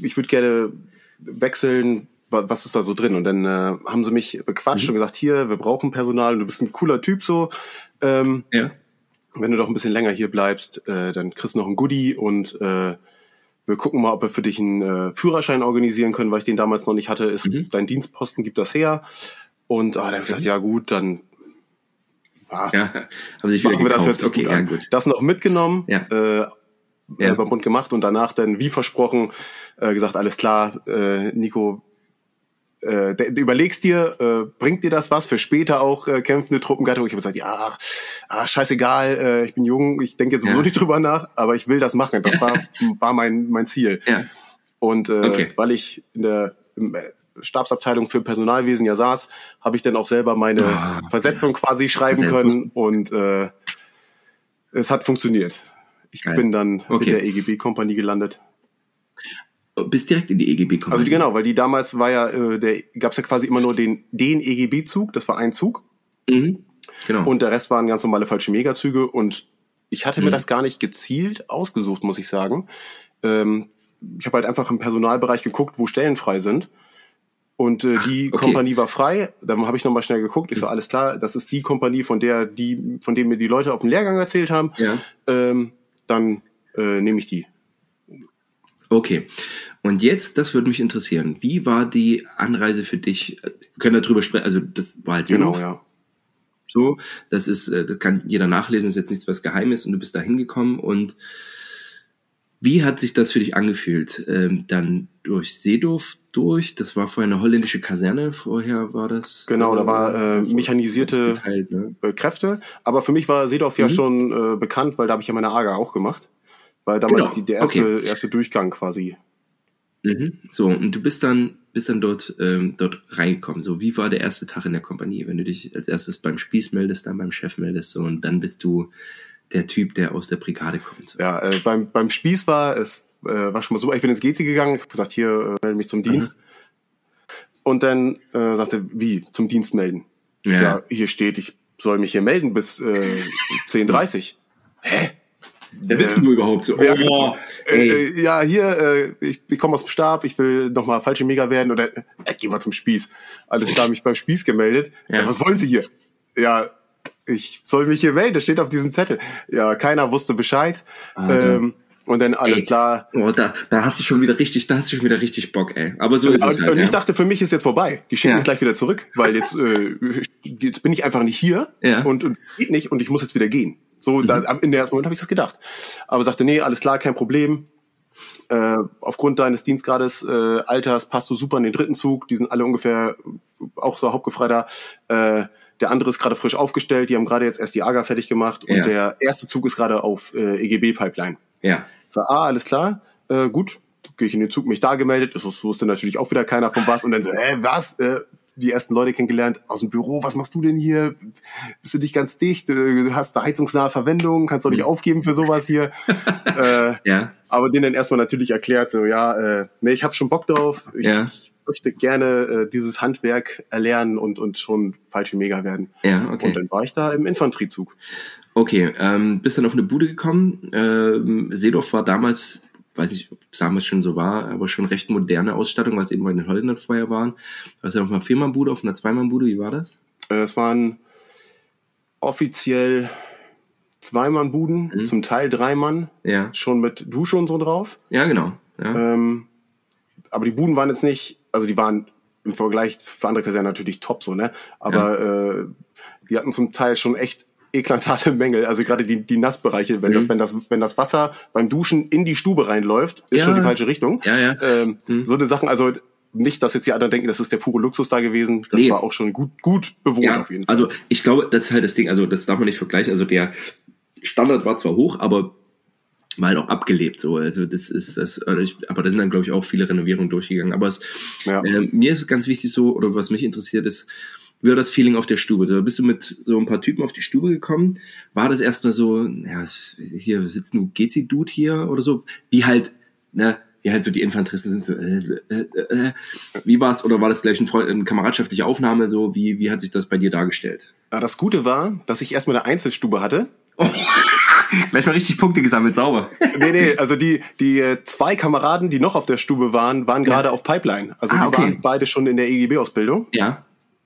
ich würde gerne wechseln. was ist da so drin? Und dann äh, haben sie mich bequatscht mhm. und gesagt, hier, wir brauchen Personal, du bist ein cooler Typ so. Ähm, ja. Wenn du doch ein bisschen länger hier bleibst, äh, dann kriegst du noch ein Goodie und äh, wir gucken mal, ob wir für dich einen äh, Führerschein organisieren können, weil ich den damals noch nicht hatte. Ist, mhm. Dein Dienstposten gibt das her. Und ah, dann habe ich gesagt, mhm. ja gut, dann ah, ja, (laughs) haben sich machen wir das jetzt okay, gut, ja, gut. Das noch mitgenommen, ja. äh, ja. beim Bund gemacht und danach dann, wie versprochen, äh, gesagt, alles klar, äh, Nico, äh, du überlegst dir, äh, bringt dir das was für später auch äh, kämpfende Truppengattung? Ich habe gesagt, ja, ah, scheißegal, äh, ich bin jung, ich denke jetzt sowieso ja. nicht drüber nach, aber ich will das machen. Das war, war mein, mein Ziel. Ja. Und äh, okay. weil ich in der im, äh, Stabsabteilung für Personalwesen ja saß, habe ich dann auch selber meine ah, Versetzung quasi schreiben können und äh, es hat funktioniert. Ich Geil. bin dann okay. in der EGB-Kompanie gelandet. Bist direkt in die EGB-Kompanie? Also genau, weil die damals war ja, äh, der gab es ja quasi immer nur den, den EGB-Zug, das war ein Zug. Mhm. Genau. Und der Rest waren ganz normale falsche Megazüge und ich hatte mhm. mir das gar nicht gezielt ausgesucht, muss ich sagen. Ähm, ich habe halt einfach im Personalbereich geguckt, wo Stellen frei sind. Und äh, die okay. Kompanie war frei. Dann habe ich nochmal schnell geguckt. Ich so, alles klar, das ist die Kompanie, von der die, von dem mir die Leute auf dem Lehrgang erzählt haben. Ja. Ähm, dann äh, nehme ich die. Okay. Und jetzt, das würde mich interessieren. Wie war die Anreise für dich? Wir können darüber sprechen. Also das war halt genau, ja. So, das ist, äh, das kann jeder nachlesen. Das ist jetzt nichts was Geheimes und du bist da hingekommen und wie hat sich das für dich angefühlt? Ähm, dann durch Seedorf durch, das war vorher eine holländische Kaserne, vorher war das. Genau, da war äh, mechanisierte geteilt, ne? Äh, Kräfte, aber für mich war Seedorf mhm. ja schon äh, bekannt, weil da habe ich ja meine AGA auch gemacht. Weil damals genau. die, der erste, okay. erste Durchgang quasi. Mhm. So, und du bist dann, bist dann dort, ähm, dort reingekommen. So, wie war der erste Tag in der Kompanie? Wenn du dich als erstes beim Spieß meldest, dann beim Chef meldest, so, und dann bist du der Typ, der aus der Brigade kommt. Ja, äh, beim, beim Spieß war es äh, war schon mal so, ich bin ins GC gegangen, ich habe gesagt, hier äh, melde mich zum Dienst. Mhm. Und dann äh, sagte, wie, zum Dienst melden? Ja. ja, hier steht, ich soll mich hier melden bis äh, 10.30 Hä? Wer bist du überhaupt so? Ja, oh, äh, äh, ja hier, äh, ich, ich komme aus dem Stab, ich will nochmal falsche Mega werden oder äh, geh mal zum Spieß. Alles klar, mich beim Spieß gemeldet. Ja. ja. was wollen Sie hier? Ja, ich soll mich hier melden, das steht auf diesem Zettel. Ja, keiner wusste Bescheid. Also. Ähm, und dann alles ey, klar. Oh, da, da hast du schon wieder richtig, da hast du schon wieder richtig Bock, ey. Aber so ist und, es halt, Und ich ja. dachte, für mich ist jetzt vorbei. Die schicken ja. mich gleich wieder zurück, weil jetzt, äh, jetzt bin ich einfach nicht hier ja. und, und geht nicht und ich muss jetzt wieder gehen. So, mhm. da, in der ersten Moment habe ich das gedacht. Aber sagte, nee, alles klar, kein Problem. Äh, aufgrund deines Dienstgrades, äh, Alters passt du super in den dritten Zug. Die sind alle ungefähr auch so hauptgefreiter. Äh, der andere ist gerade frisch aufgestellt. Die haben gerade jetzt erst die AGA fertig gemacht und der erste Zug ist gerade auf äh, EGB-Pipeline. Ja. So, ah, alles klar, äh, gut, gehe ich in den Zug, mich da gemeldet, das wusste natürlich auch wieder keiner vom was und dann so, äh, was, äh, die ersten Leute kennengelernt aus dem Büro, was machst du denn hier? Bist du dich ganz dicht? Du hast da heizungsnahe Verwendung, kannst doch nicht aufgeben für sowas hier. (laughs) äh, ja. Aber denen dann erstmal natürlich erklärt, so ja, äh, nee, ich habe schon Bock drauf. Ich, ja. möchte gerne äh, dieses Handwerk erlernen und, und schon falsche Mega werden. Ja, okay. Und dann war ich da im Infanteriezug. Okay, ähm, bist dann auf eine Bude gekommen. Ähm, Seedorf war damals, weiß nicht, ob es damals schon so war, aber schon recht moderne Ausstattung, weil es eben bei den Holländern vorher waren. Du hast ja auf einer Viermannbude, auf einer Zweimannbude, wie war das? Äh, es waren offiziell Zweimannbuden, mhm. zum Teil Dreimann, ja. schon mit Dusche und so drauf. Ja, genau. Ja. Ähm, aber die Buden waren jetzt nicht, also die waren im Vergleich für andere Kasernen natürlich top so, ne? Aber ja. äh, die hatten zum Teil schon echt eklatate Mängel. Also gerade die, die Nassbereiche, wenn mhm. das, wenn das, wenn das Wasser beim Duschen in die Stube reinläuft, ist ja. schon die falsche Richtung. Ja, ja. Ähm, mhm. So eine Sachen, also nicht, dass jetzt die anderen denken, das ist der pure Luxus da gewesen. Das nee. war auch schon gut, gut bewohnt ja, auf jeden Fall. Also ich glaube, das ist halt das Ding, also das darf man nicht vergleichen. Also der Standard war zwar hoch, aber mal auch abgelebt so also das ist das aber da sind dann glaube ich auch viele Renovierungen durchgegangen aber es, ja. äh, mir ist ganz wichtig so oder was mich interessiert ist wie war das Feeling auf der Stube? Da bist du mit so ein paar Typen auf die Stube gekommen. War das erstmal so, ja, hier sitzt ein Gezi-Dude hier oder so? Wie halt, ne, wie halt so die Infanteristen sind so, äh, äh, äh, äh. wie war's? Oder war das gleich ein Freund, eine kameradschaftliche Aufnahme so? Wie, wie hat sich das bei dir dargestellt? Ja, das Gute war, dass ich erstmal eine Einzelstube hatte. Oh. (laughs) Gleich mal richtig Punkte gesammelt, sauber. nee, nee, also die, die äh, zwei Kameraden, die noch auf der Stube waren, waren ja. gerade auf Pipeline. Also ah, die okay. waren beide schon in der EGB-Ausbildung. Ja.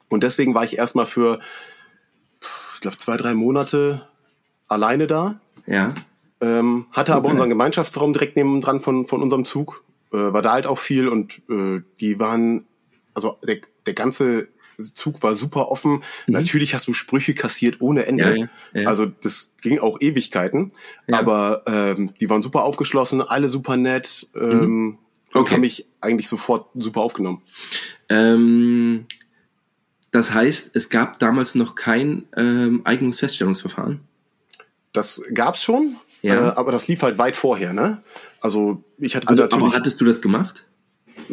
Und deswegen war ich erstmal für, ich glaube, zwei, drei Monate alleine da. Ja. Ähm, hatte okay. aber unseren Gemeinschaftsraum direkt neben dran von, von unserem Zug. Äh, war da halt auch viel und äh, die waren, also der, der ganze Zug war super offen. Mhm. Natürlich hast du Sprüche kassiert ohne Ende. Ja, ja, ja. Also das ging auch Ewigkeiten. Aber ähm, die waren super aufgeschlossen, alle super nett ähm, mhm. okay. und haben mich eigentlich sofort super aufgenommen. Ähm, das heißt, es gab damals noch kein ähm, Eignungsfeststellungsverfahren? Das gab's schon, ja. äh, aber das lief halt weit vorher. Ne? Also ich hatte also, natürlich. Aber hattest du das gemacht?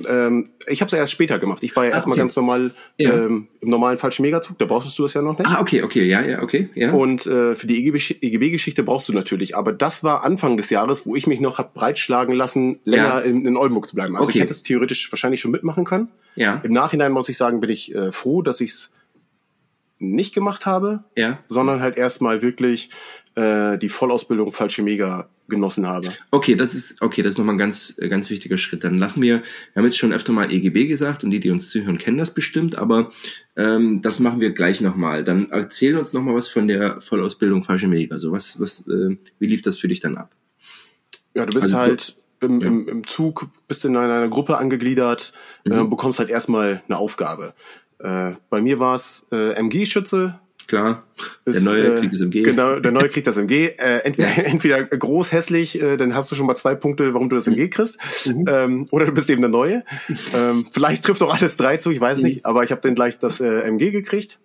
Ähm, ich habe es erst später gemacht. Ich war ja ah, erstmal okay. ganz normal ja. ähm, im normalen falschen Megazug, da brauchst du das ja noch nicht. Ah, okay, okay, ja, ja, okay. Ja. Und äh, für die EGB-Geschichte brauchst du natürlich. Aber das war Anfang des Jahres, wo ich mich noch hab breitschlagen lassen, länger ja. in, in Oldenburg zu bleiben. Also okay. ich hätte es theoretisch wahrscheinlich schon mitmachen können. Ja. Im Nachhinein muss ich sagen, bin ich äh, froh, dass ich es nicht gemacht habe, ja. sondern halt erstmal wirklich äh, die Vollausbildung falsche Mega genossen habe. Okay, das ist okay, das ist nochmal ein ganz, äh, ganz wichtiger Schritt. Dann lachen wir, wir haben jetzt schon öfter mal EGB gesagt und die, die uns zuhören, kennen das bestimmt, aber ähm, das machen wir gleich nochmal. Dann erzähl uns nochmal was von der Vollausbildung falsche Mega. Also was, was, äh, wie lief das für dich dann ab? Ja, du bist also, halt im, im, im Zug, bist in einer Gruppe angegliedert, mhm. äh, bekommst halt erstmal eine Aufgabe. Äh, bei mir war es äh, MG-Schütze, klar. Ist, der neue äh, kriegt das MG. Genau, der neue kriegt das MG. (laughs) Äh, entweder, ja. entweder groß, hässlich, äh, dann hast du schon mal zwei Punkte, warum du das MG kriegst. Mhm. Ähm, oder du bist eben der Neue. (laughs) ähm, vielleicht trifft auch alles drei zu, ich weiß mhm. nicht, aber ich habe dann gleich das MG gekriegt.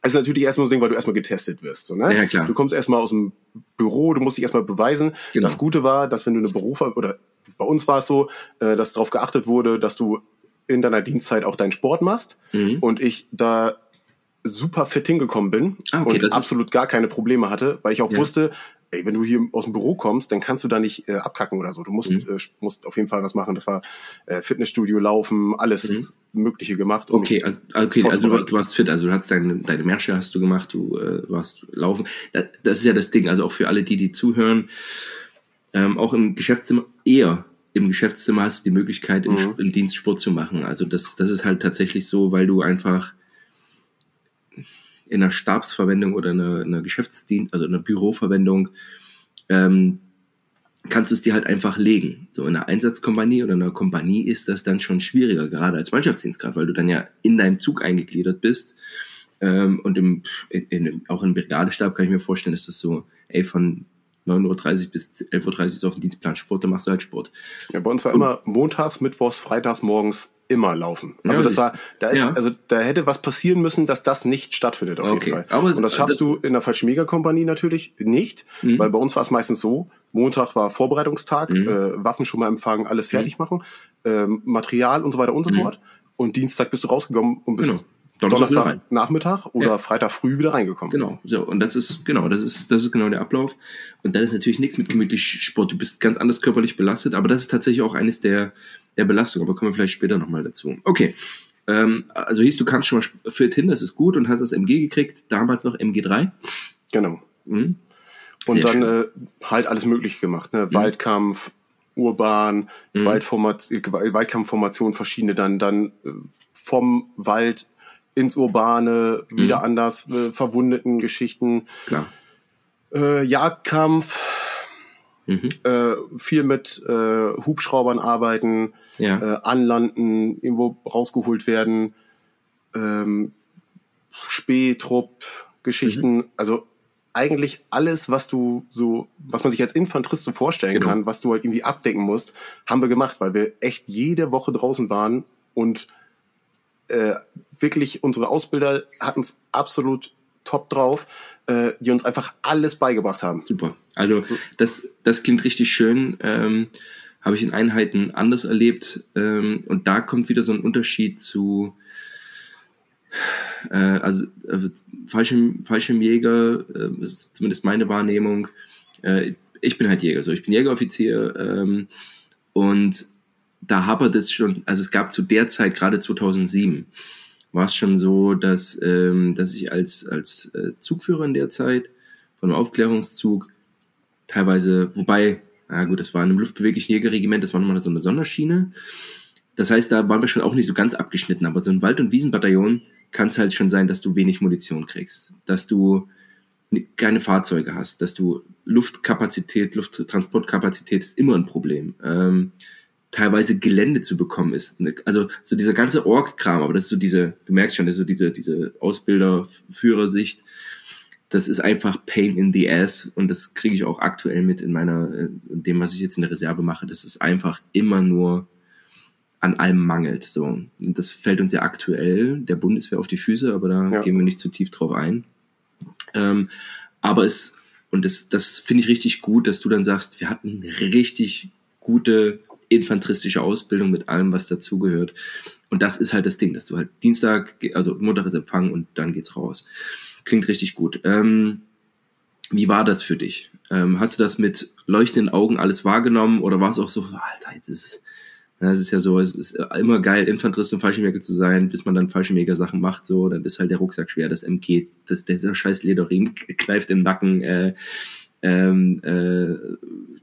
Also natürlich erstmal so ein Ding, weil du erstmal getestet wirst. So, ne? Ja, klar. Du kommst erstmal aus dem Büro, du musst dich erstmal beweisen. Genau. Das Gute war, dass wenn du eine Beruf oder bei uns war es so, dass darauf geachtet wurde, dass du in deiner Dienstzeit auch deinen Sport machst. Mhm. Und ich da super fit hingekommen bin ah, okay, und absolut gar keine Probleme hatte, weil ich auch ja. wusste, ey, wenn du hier aus dem Büro kommst, dann kannst du da nicht äh, abkacken oder so. Du musst, mhm. äh, musst auf jeden Fall was machen. Das war äh, Fitnessstudio, Laufen, alles mhm. Mögliche gemacht. Um okay, also, okay, also du, du, warst fit, also du hast deine, deine Märsche hast du gemacht, du äh, warst laufen. Das, das ist ja das Ding, also auch für alle die, die zuhören, ähm, auch im Geschäftszimmer eher im Geschäftszimmer hast du die Möglichkeit, im, mhm. im Dienst Sport zu machen. Also das, das ist halt tatsächlich so, weil du einfach in einer Stabsverwendung oder einer, einer Geschäftsdienst, also einer Büroverwendung, ähm, kannst du es dir halt einfach legen. So in einer Einsatzkompanie oder einer Kompanie ist das dann schon schwieriger, gerade als Mannschaftsdienstgrad, weil du dann ja in deinem Zug eingegliedert bist. Ähm, und im, in, in, auch im Brigadestab kann ich mir vorstellen, ist das so, ey, von 9.30 Uhr bis 11.30 Uhr ist auf dem Dienstplan Sport, dann machst du halt Sport. Ja, bei uns war und, immer montags, mittwochs, freitags morgens immer laufen. Also ja, das war, da ist, ja. also da hätte was passieren müssen, dass das nicht stattfindet auf okay. jeden Fall. Aber und das schaffst das, du in der falschen Megakompanie natürlich nicht, mhm. weil bei uns war es meistens so, Montag war Vorbereitungstag, mhm. äh, Waffen schon mal empfangen, alles mhm. fertig machen, äh, Material und so weiter und so mhm. fort. Und Dienstag bist du rausgekommen und bist genau. Donnerstag, Donnerstag Nachmittag oder ja. Freitag früh wieder reingekommen. Genau, so und das ist genau, das ist das ist genau der Ablauf und dann ist natürlich nichts mit gemütlich Sport. Du bist ganz anders körperlich belastet, aber das ist tatsächlich auch eines der der Belastung, aber kommen wir vielleicht später nochmal dazu. Okay. Ähm, also hieß, du kannst schon mal fit hin, das ist gut und hast das MG gekriegt, damals noch MG3. Genau. Mhm. Und dann äh, halt alles Mögliche gemacht, ne? Mhm. Waldkampf, Urban, mhm. Waldkampfformation, verschiedene dann, dann äh, vom Wald ins Urbane, wieder mhm. anders, äh, verwundeten Geschichten. Klar. Äh, Jagdkampf, Mhm. Äh, viel mit äh, Hubschraubern arbeiten, ja. äh, anlanden, irgendwo rausgeholt werden, ähm, Spähtrupp, Geschichten, mhm. also eigentlich alles, was du so, was man sich als Infanterist so vorstellen genau. kann, was du halt irgendwie abdecken musst, haben wir gemacht, weil wir echt jede Woche draußen waren und äh, wirklich unsere Ausbilder hatten es absolut top drauf, äh, die uns einfach alles beigebracht haben. Super. Also das, das klingt richtig schön. Ähm, Habe ich in Einheiten anders erlebt. Ähm, und da kommt wieder so ein Unterschied zu äh, also äh, Fallschirm, Fallschirmjäger, äh, ist zumindest meine Wahrnehmung. Äh, ich bin halt Jäger, so ich bin Jägeroffizier ähm, und da hapert es schon, also es gab zu der Zeit, gerade 2007, war es schon so, dass, ähm, dass ich als, als äh, Zugführer in der Zeit von einem Aufklärungszug teilweise, wobei, na gut, das war in einem luftbeweglichen Jägerregiment, das war nochmal so eine Sonderschiene. Das heißt, da waren wir schon auch nicht so ganz abgeschnitten, aber so ein Wald- und Wiesenbataillon kann es halt schon sein, dass du wenig Munition kriegst, dass du keine Fahrzeuge hast, dass du Luftkapazität, Lufttransportkapazität ist immer ein Problem. Ähm, teilweise Gelände zu bekommen ist. Also so dieser ganze Org-Kram, aber das ist so diese, du merkst schon, das ist so diese, diese Ausbilder-Führersicht, das ist einfach Pain in the Ass und das kriege ich auch aktuell mit in meiner, in dem, was ich jetzt in der Reserve mache. Das ist einfach immer nur an allem mangelt. So. Und das fällt uns ja aktuell der Bundeswehr auf die Füße, aber da ja. gehen wir nicht zu tief drauf ein. Ähm, aber es, und das, das finde ich richtig gut, dass du dann sagst, wir hatten richtig gute infanteristische Ausbildung mit allem, was dazugehört. Und das ist halt das Ding, dass du halt Dienstag, also Montag ist Empfang und dann geht's raus. Klingt richtig gut. Ähm, wie war das für dich? Ähm, hast du das mit leuchtenden Augen alles wahrgenommen oder war es auch so, Alter, jetzt ist es, es ist ja so, es ist immer geil, Infanterist und Fallschirmjäger zu sein, bis man dann Fallschirmjäger-Sachen macht, so, dann ist halt der Rucksack schwer, das MG, das, der scheiß Lederring (laughs) kneift im Nacken, äh, ähm, äh,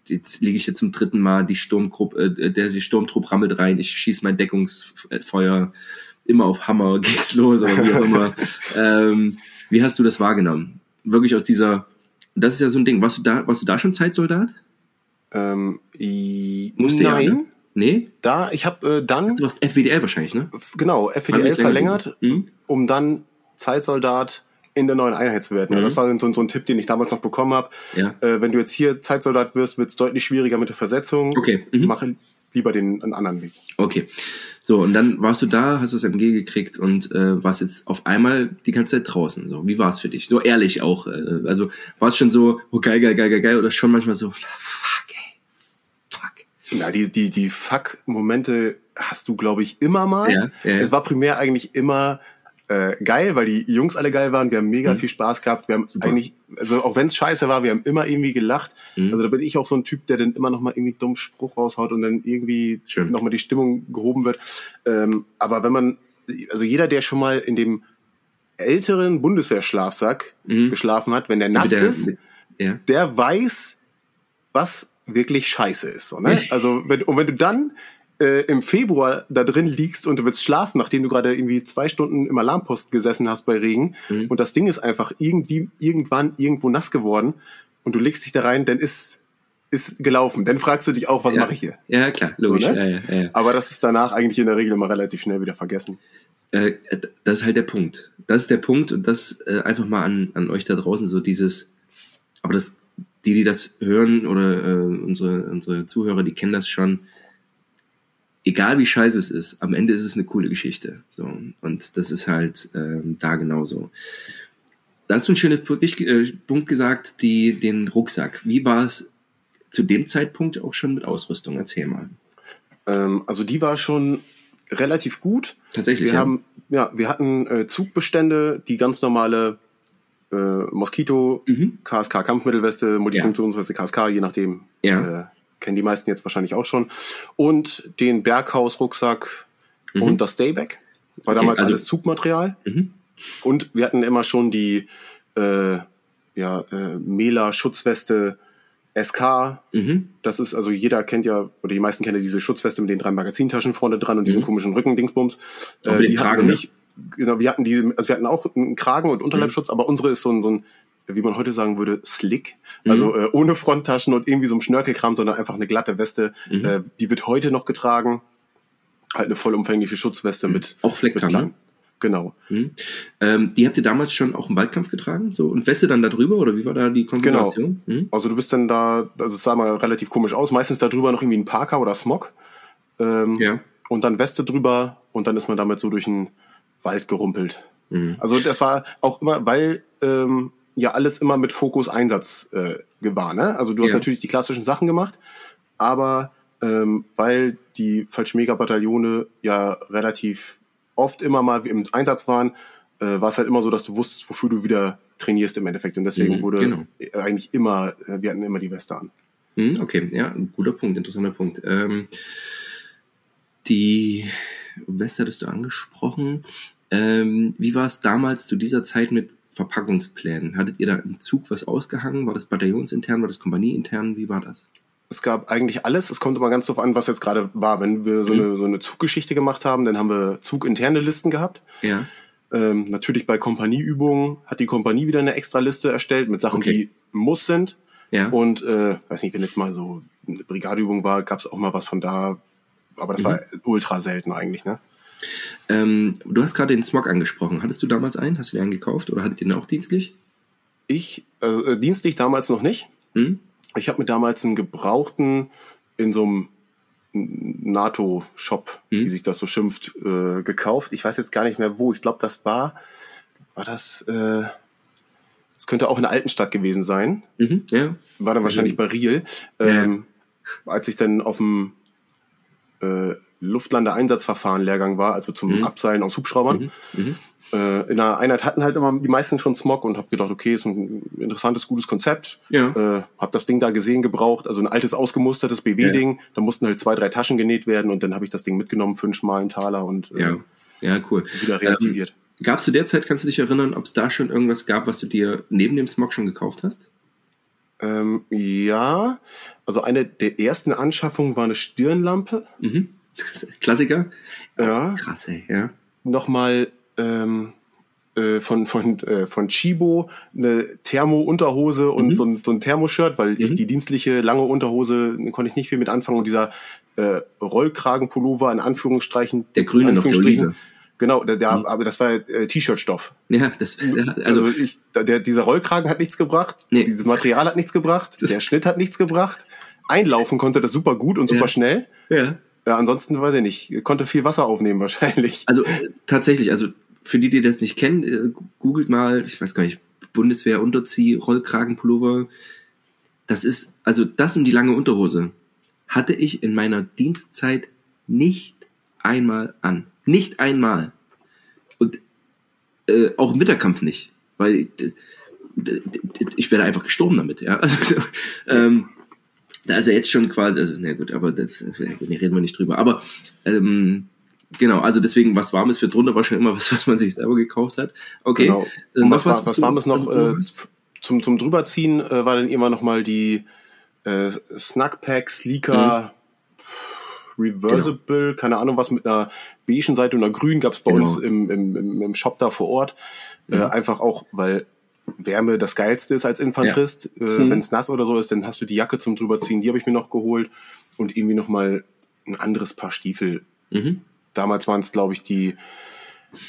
jetzt liege ich jetzt zum dritten Mal, die Sturmgruppe, äh, der die Sturmtrupp rammelt rein, ich schieße mein Deckungsfeuer, immer auf Hammer (laughs) geht's los oder wie auch immer. (laughs) ähm, wie hast du das wahrgenommen? Wirklich aus dieser, das ist ja so ein Ding, warst du da, warst du da schon Zeitsoldat? Ähm, i, Musste nein. Ja, ne? Nee? Da, ich habe äh, dann. Du hast FWDL wahrscheinlich, ne? Genau, FWDL verlängert, mhm. um dann Zeitsoldat in der neuen Einheit zu werden. Mhm. Das war so, so, ein Tipp, den ich damals noch bekommen habe. Ja. Äh, wenn du jetzt hier Zeitsoldat wirst, wird es deutlich schwieriger mit der Versetzung. Okay. Mhm. Mache lieber den einen anderen Weg. Okay. So, und dann warst du da, hast das MG gekriegt und äh, warst jetzt auf einmal die ganze Zeit draußen. So, wie war es für dich? So ehrlich auch. Äh, also war es schon so, oh geil, geil, geil, geil, geil, oder schon manchmal so, (laughs) fuck, ey, fuck. Ja, die, die, die Fuck-Momente hast du, glaube ich, immer mal. Ja, ja. Es war primär eigentlich immer äh, geil, weil die Jungs alle geil waren. Wir haben mega mhm. viel Spaß gehabt. Wir haben Super. eigentlich, also auch wenn es scheiße war, wir haben immer irgendwie gelacht. Mhm. Also da bin ich auch so ein Typ, der dann immer noch mal irgendwie dummen Spruch raushaut und dann irgendwie Schön. noch mal die Stimmung gehoben wird. Ähm, aber wenn man, also jeder, der schon mal in dem älteren Bundeswehrschlafsack mhm. geschlafen hat, wenn der nass der, ist, ja. der weiß, was wirklich scheiße ist. So, ne? (laughs) Also wenn, und wenn du dann äh, im Februar da drin liegst und du willst schlafen, nachdem du gerade irgendwie zwei Stunden im Alarmposten gesessen hast bei Regen mhm. und das Ding ist einfach irgendwie irgendwann irgendwo nass geworden und du legst dich da rein, dann ist ist gelaufen. Dann fragst du dich auch, was ja. mache ich hier? Ja, klar, logisch. So, ne? ja, ja, Aber das ist danach eigentlich in der Regel immer relativ schnell wieder vergessen. Äh, das ist halt der Punkt. Das ist der Punkt und das äh, einfach mal an, an euch da draußen, so dieses, aber das, die, die das hören oder äh, unsere, unsere Zuhörer, die kennen das schon, egal wie scheiße es ist, am Ende ist es eine coole Geschichte. So. Und das ist halt ähm, da genauso. Da hast du einen schönen äh, Punkt gesagt, die, den Rucksack. Wie war es zu dem Zeitpunkt auch schon mit Ausrüstung? Erzähl mal. Ähm, also die war schon relativ gut. Tatsächlich. Wir ja. haben, ja, wir hatten äh, Zugbestände, die ganz normale äh, Moskito, mhm. KSK Kampfmittelweste, Multifunktionsweste, ja. KSK, je nachdem, ja. äh, kennen die meisten jetzt wahrscheinlich auch schon. Und den Berghaus-Rucksack mhm. und das Stayback. War okay, damals also, alles Zugmaterial. Mhm. Und wir hatten immer schon die äh, ja, äh, Mela-Schutzweste SK. Mhm. Das ist, also jeder kennt ja, oder die meisten kennen ja diese Schutzweste mit den drei Magazintaschen vorne dran und diesem mhm. komischen Rückendingsbums. Äh, die hatten wir nicht. Genau, wir hatten die, also wir hatten auch einen Kragen und Unterleibschutz, mhm. aber unsere ist so ein, so ein wie man heute sagen würde, slick. Mhm. Also äh, ohne Fronttaschen und irgendwie so ein Schnörkelkram, sondern einfach eine glatte Weste. Mhm. Äh, die wird heute noch getragen. Halt eine vollumfängliche Schutzweste mhm. mit. Auch Flecktarn, Genau. Mhm. Ähm, die habt ihr damals schon auch im Waldkampf getragen? So und Weste dann da drüber oder wie war da die Konfiguration? Genau. Mhm. Also du bist dann da, also es sah mal relativ komisch aus, meistens da drüber noch irgendwie ein Parker oder Smog. Ähm, ja. Und dann Weste drüber und dann ist man damit so durch den Wald gerumpelt. Mhm. Also das war auch immer, weil ähm, ja alles immer mit Fokus Einsatz äh, war. Ne? Also du hast Ja. natürlich die klassischen Sachen gemacht, aber ähm, weil die Fallschirmjäger-Bataillone ja relativ oft immer mal im Einsatz waren, äh, war es halt immer so, dass du wusstest, wofür du wieder trainierst im Endeffekt. Und deswegen Mhm, wurde genau. eigentlich immer, äh, wir hatten immer die Weste an. Hm, okay, ja, guter Punkt, interessanter Punkt. Ähm, die Weste hattest du angesprochen. Ähm, wie war es damals zu dieser Zeit mit Verpackungsplänen? Hattet ihr da im Zug was ausgehangen? War das bataillonsintern, war das kompanieintern? Wie war das? Es gab eigentlich alles. Es kommt immer ganz darauf an, was jetzt gerade war. Wenn wir so, Mhm. eine, so eine Zuggeschichte gemacht haben, dann haben wir zuginterne Listen gehabt. Ja. Ähm, natürlich bei Kompanieübungen hat die Kompanie wieder eine extra Liste erstellt mit Sachen, Okay. die muss sind. Ja. Und äh, weiß nicht, wenn jetzt mal so eine Brigadeübung war, gab es auch mal was von da. Aber das Mhm. war ultra selten eigentlich, ne? Ähm, du hast gerade den Smog angesprochen. Hattest du damals einen? Hast du dir einen gekauft oder hattet ihr den auch dienstlich? Ich, also, äh, dienstlich damals noch nicht. Hm? Ich habe mir damals einen gebrauchten in so einem NATO-Shop, Mhm. wie sich das so schimpft, äh, gekauft. Ich weiß jetzt gar nicht mehr wo. Ich glaube, das war, war das, äh, das könnte auch in der Altenstadt gewesen sein. Mhm. Ja. War dann wahrscheinlich bei Riel. Ähm, Als ich dann auf dem äh, Luftlandeeinsatzverfahren-Lehrgang war, also zum Mhm. Abseilen aus Hubschraubern. Mhm. Äh, in der Einheit hatten halt immer die meisten schon Smog und habe gedacht, okay, ist ein interessantes, gutes Konzept. Ja. Äh, hab das Ding da gesehen, gebraucht, also ein altes, ausgemustertes BW-Ding. Da mussten halt zwei, drei Taschen genäht werden und dann habe ich das Ding mitgenommen für einen schmalen Taler und äh, Ja. Ja, cool. wieder reaktiviert. Gab es zu der Zeit, kannst du dich erinnern, ob es da schon irgendwas gab, was du dir neben dem Smog schon gekauft hast? Ähm, ja, also eine der ersten Anschaffungen war eine Stirnlampe. Mhm. (laughs) Klassiker? Ja. Krass, ey, ja. Nochmal ähm, äh, von, von, äh, von Chibo eine Thermo-Unterhose und Mhm. so ein, so ein Thermoshirt, weil ich Mhm. die dienstliche lange Unterhose konnte ich nicht viel mit anfangen und dieser äh, Rollkragenpullover in Anführungsstrichen. Der grüne noch, der Anführungsstrichen. Genau, der, der, Mhm. aber das war äh, T-Shirt-Stoff. Ja, das, ja, Also, also, ich, der, dieser Rollkragen hat nichts gebracht, Nee. dieses Material hat nichts gebracht, der Schnitt hat nichts gebracht. Einlaufen konnte das super gut und super Ja. schnell. ja. Ja, ansonsten weiß ich nicht, konnte viel Wasser aufnehmen wahrscheinlich. Also äh, tatsächlich, also für die, die das nicht kennen, äh, googelt mal, ich weiß gar nicht, Bundeswehr Unterzieh, Rollkragenpullover. Das ist, also das und die lange Unterhose hatte ich in meiner Dienstzeit nicht einmal an. Nicht einmal. Und äh, auch im Winterkampf nicht. Weil ich, wäre einfach gestorben damit, ja. Also, (laughs) ähm, da ist er jetzt schon quasi, also, na gut, aber das, da reden wir nicht drüber. Aber ähm, genau, also deswegen, was Warmes für drunter war schon immer (laughs) was, was man sich selber gekauft hat. Okay. Genau. Äh, Und was, war, was zu- Warmes noch äh, zum, zum drüberziehen äh, war dann immer noch mal die äh, Snackpack Sleeker Reversible, keine Ahnung was mit einer beigen Seite und einer grünen gab es bei Genau. uns im, im, im, Shop da vor Ort. Äh, Mhm. einfach auch, weil Wärme das Geilste ist als Infanterist. Äh, Mhm. Wenn es nass oder so ist, dann hast du die Jacke zum drüberziehen, die habe ich mir noch geholt und irgendwie noch mal ein anderes Paar Stiefel. Mhm. Damals waren es, glaube ich, die,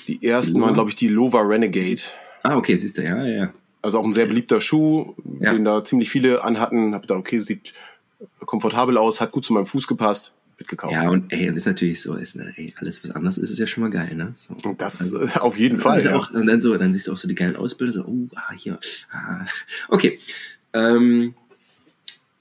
die ersten Lova? waren, glaube ich, die Lova Renegade. Ah, okay, siehst du, ja, ja, ja. Also auch ein sehr beliebter Schuh, Ja. den da ziemlich viele anhatten. Hab da, okay, sieht komfortabel aus, hat gut zu meinem Fuß gepasst, wird gekauft. Ja, und ey, ist natürlich so, ist, ne, ey, alles was anders ist, ist ja schon mal geil, ne? So. Und das Also- äh, auf jeden Fall, Und dann ja. auch, und dann so, dann siehst du auch so die geilen Ausbilder, so, oh, ah, hier, ah. Okay. Ähm,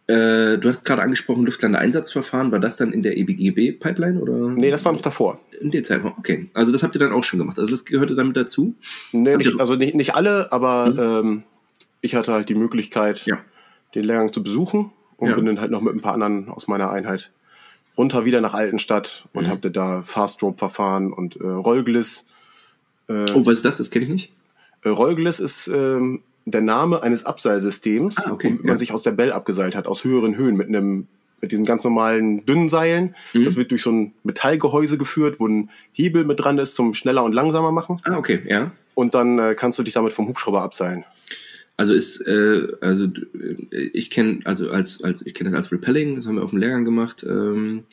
äh, du hast gerade angesprochen, Luftlandeeinsatzverfahren, war das dann in der EBGB-Pipeline oder? Nee, das war noch davor. In dem Zeitraum, okay. Also das habt ihr dann auch schon gemacht. Also das gehörte damit dazu? Nee, nicht, also nicht, nicht alle, aber ähm, ich hatte halt die Möglichkeit, Ja. den Lehrgang zu besuchen und Ja. bin dann halt noch mit ein paar anderen aus meiner Einheit runter wieder nach Altenstadt und Mhm. habe da Fast Rope Verfahren und äh, Rollgliss. Äh, Oh, was ist das? Das kenne ich nicht. Äh, Rollgliss ist ähm, der Name eines Abseilsystems, Ah, okay, womit ja. man sich aus der Bell abgeseilt hat, aus höheren Höhen mit einem mit diesen ganz normalen dünnen Seilen. Mhm. Das wird durch so ein Metallgehäuse geführt, wo ein Hebel mit dran ist zum schneller und langsamer machen. Ah, okay, ja. Und dann äh, kannst du dich damit vom Hubschrauber abseilen. Also ist, äh, also äh, ich kenne, also als, als ich kenne das als Repelling, das haben wir auf dem Lehrgang gemacht. Ähm,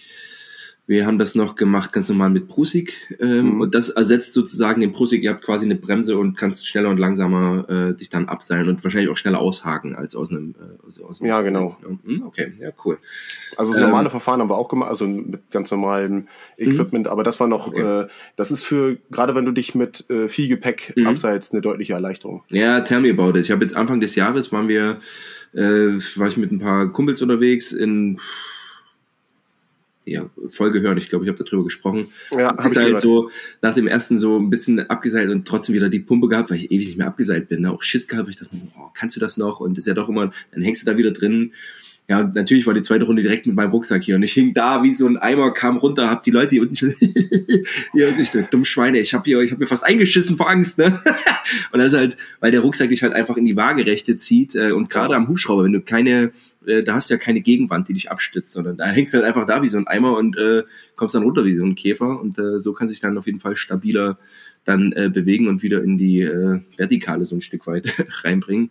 wir haben das noch gemacht ganz normal mit Prusik ähm, Mhm. und das ersetzt sozusagen den Prusik. Ihr habt quasi eine Bremse und kannst schneller und langsamer äh, dich dann abseilen und wahrscheinlich auch schneller aushaken als aus einem. Äh, aus, aus Ja, genau. Hm, Okay, ja cool. Also das Ähm. normale Verfahren haben wir auch gemacht, also mit ganz normalem Equipment, aber das war noch, Mhm. Okay. äh, das ist für, gerade wenn du dich mit äh, viel Gepäck Mhm. abseilst, eine deutliche Erleichterung. Ja, tell me about it. Ich habe jetzt Anfang des Jahres waren wir, äh, war ich mit ein paar Kumpels unterwegs in ja, Folge hören, ich glaube, ich habe darüber gesprochen. Ja, habe ich gehört. so, nach dem ersten so ein bisschen abgeseilt und trotzdem wieder die Pumpe gehabt, weil ich ewig nicht mehr abgeseilt bin. Ne? Auch Schiss gehabt, weil ich das, oh, kannst du das noch? Und ist ja doch immer, dann hängst du da wieder drin. Ja, natürlich war die zweite Runde direkt mit meinem Rucksack hier und ich hing da wie so ein Eimer, kam runter, hab die Leute hier unten schon, (laughs) hier und ich so, dumm Schweine, ich hab hier, ich hab mir fast eingeschissen vor Angst, ne? (laughs) und das ist halt, weil der Rucksack dich halt einfach in die Waagerechte zieht äh, und gerade am Hubschrauber, wenn du keine, äh, da hast du ja keine Gegenwand, die dich abstützt, sondern da hängst du halt einfach da wie so ein Eimer und äh, kommst dann runter wie so ein Käfer und äh, so kann sich dann auf jeden Fall stabiler dann äh, bewegen und wieder in die äh, Vertikale so ein Stück weit (laughs) reinbringen.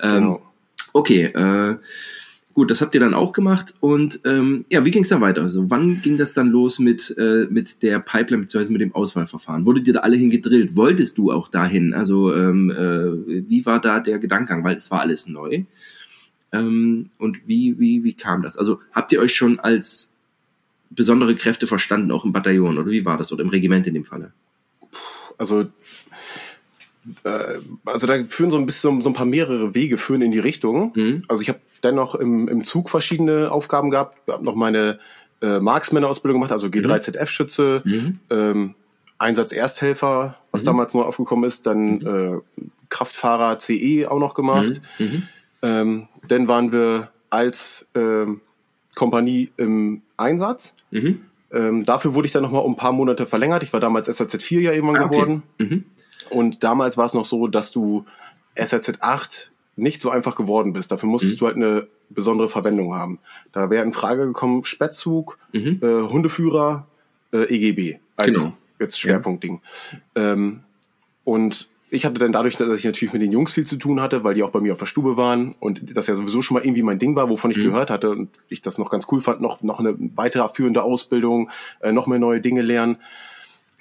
Ähm, genau. Okay, äh, Gut, das habt ihr dann auch gemacht. Und ähm, ja, wie ging es dann weiter? Also wann ging das dann los mit, äh, mit der Pipeline bzw. mit dem Auswahlverfahren? Wurdet ihr da alle hingedrillt? Wolltest du auch dahin? Also ähm, äh, wie war da der Gedankengang? Weil es war alles neu. Ähm, und wie, wie, wie kam das? Also habt ihr euch schon als besondere Kräfte verstanden, auch im Bataillon? Oder wie war das? Oder im Regiment in dem Falle? Also also da führen so ein bisschen so ein paar mehrere Wege führen in die Richtung. Mhm. Also ich habe dennoch im, im Zug verschiedene Aufgaben gehabt. Ich habe noch meine äh, Marksmänner-Ausbildung gemacht, also G3ZF-Schütze, mhm. ähm, Einsatz Ersthelfer, was mhm. damals neu aufgekommen ist, dann mhm. äh, Kraftfahrer CE auch noch gemacht. Mhm. Mhm. Ähm, dann waren wir als ähm, Kompanie im Einsatz. Ähm, dafür wurde ich dann nochmal um ein paar Monate verlängert. Ich war damals SAZ 4 ja irgendwann ah, okay. geworden. Und damals war es noch so, dass du SRZ 8 nicht so einfach geworden bist. Dafür musstest mhm. du halt eine besondere Verwendung haben. Da wäre in Frage gekommen Spätzug, mhm. äh, Hundeführer, äh, EGB als genau. jetzt Schwerpunktding. Ja. Ähm, und ich hatte dann dadurch, dass ich natürlich mit den Jungs viel zu tun hatte, weil die auch bei mir auf der Stube waren und das ja sowieso schon mal irgendwie mein Ding war, wovon ich mhm. gehört hatte und ich das noch ganz cool fand, noch, noch eine weitere führende Ausbildung, äh, noch mehr neue Dinge lernen.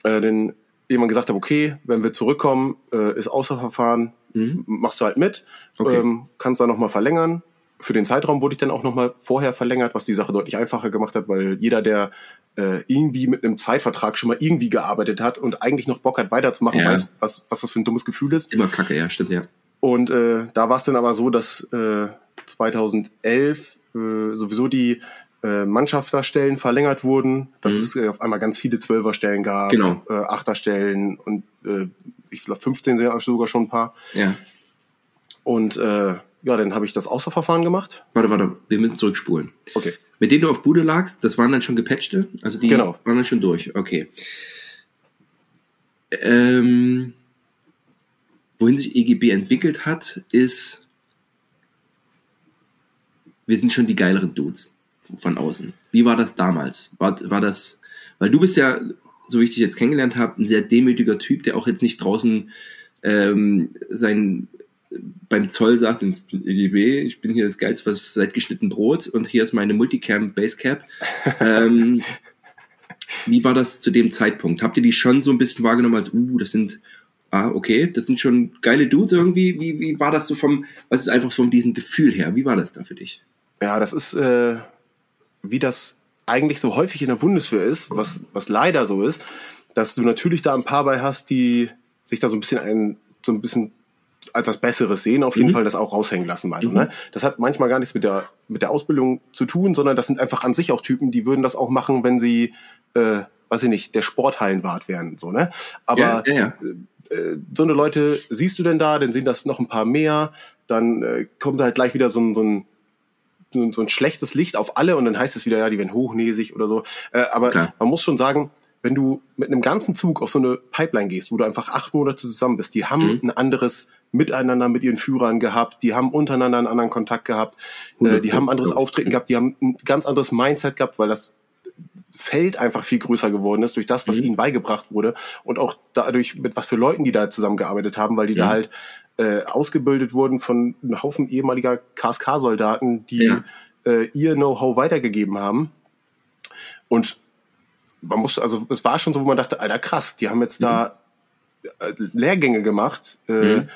Äh, denn jemand gesagt habe, okay, wenn wir zurückkommen, äh, ist Außerverfahren, mhm. machst du halt mit, okay. ähm, kannst da nochmal verlängern. Für den Zeitraum wurde ich dann auch nochmal vorher verlängert, was die Sache deutlich einfacher gemacht hat, weil jeder, der äh, irgendwie mit einem Zeitvertrag schon mal irgendwie gearbeitet hat und eigentlich noch Bock hat, weiterzumachen, ja. weiß, was, was das für ein dummes Gefühl ist. Immer kacke, ja, stimmt, ja. Und äh, da war es dann aber so, dass äh, 2011 äh, sowieso die äh, Mannschafterstellen verlängert wurden, dass mhm. es äh, auf einmal ganz viele Zwölferstellen gab, genau. äh, Achterstellen und äh, ich glaube 15 sind sogar schon ein paar. Ja. Und äh, ja, dann habe ich das Außerverfahren gemacht. Warte, warte, wir müssen zurückspulen. Okay. Mit denen du auf Bude lagst, das waren dann schon gepatchte? Also die genau. waren dann schon durch, okay. Ähm, wohin sich EGB entwickelt hat, ist, wir sind schon die geileren Dudes von außen. Wie war das damals? War, war das, weil du bist ja, so wie ich dich jetzt kennengelernt habe, ein sehr demütiger Typ, der auch jetzt nicht draußen ähm, sein beim Zoll sagt ins EGB, ich bin hier das Geilste, was seit geschnitten Brot und hier ist meine Multicam Basecap. ähm, (laughs) wie war das zu dem Zeitpunkt? Habt ihr die schon so ein bisschen wahrgenommen als, uh, das sind, ah, okay, das sind schon geile Dudes irgendwie? Wie, wie war das so vom, was ist einfach von diesem Gefühl her? Wie war das da für dich? Ja, das ist, äh, wie das eigentlich so häufig in der Bundeswehr ist, was, was leider so ist, dass du natürlich da ein paar bei hast, die sich da so ein bisschen ein, so ein bisschen als was Besseres sehen, auf jeden mhm. Fall das auch raushängen lassen. Also, mhm. ne? Das hat manchmal gar nichts mit der, mit der Ausbildung zu tun, sondern das sind einfach an sich auch Typen, die würden das auch machen, wenn sie, äh, weiß ich nicht, der Sporthallenwart wären. So, ne? Aber ja, ja, ja. Äh, so eine Leute siehst du denn da, dann sind das noch ein paar mehr, dann äh, kommt halt gleich wieder so ein, so ein so ein schlechtes Licht auf alle und dann heißt es wieder, ja, die werden hochnäsig oder so. Äh, aber Klar. man muss schon sagen, wenn du mit einem ganzen Zug auf so eine Pipeline gehst, wo du einfach acht Monate zusammen bist, die haben mhm. ein anderes Miteinander mit ihren Führern gehabt, die haben untereinander einen anderen Kontakt gehabt, äh, die haben ein anderes Auftreten gehabt, die haben ein ganz anderes Mindset gehabt, weil das Feld einfach viel größer geworden ist durch das, was mhm. ihnen beigebracht wurde und auch dadurch, mit was für Leuten die da zusammengearbeitet haben, weil die ja. da halt äh, ausgebildet wurden von einem Haufen ehemaliger KSK-Soldaten, die ja. äh, ihr Know-how weitergegeben haben. Und man muss, also es war schon so, wo man dachte, Alter, krass, die haben jetzt mhm. da äh, Lehrgänge gemacht. Äh, mhm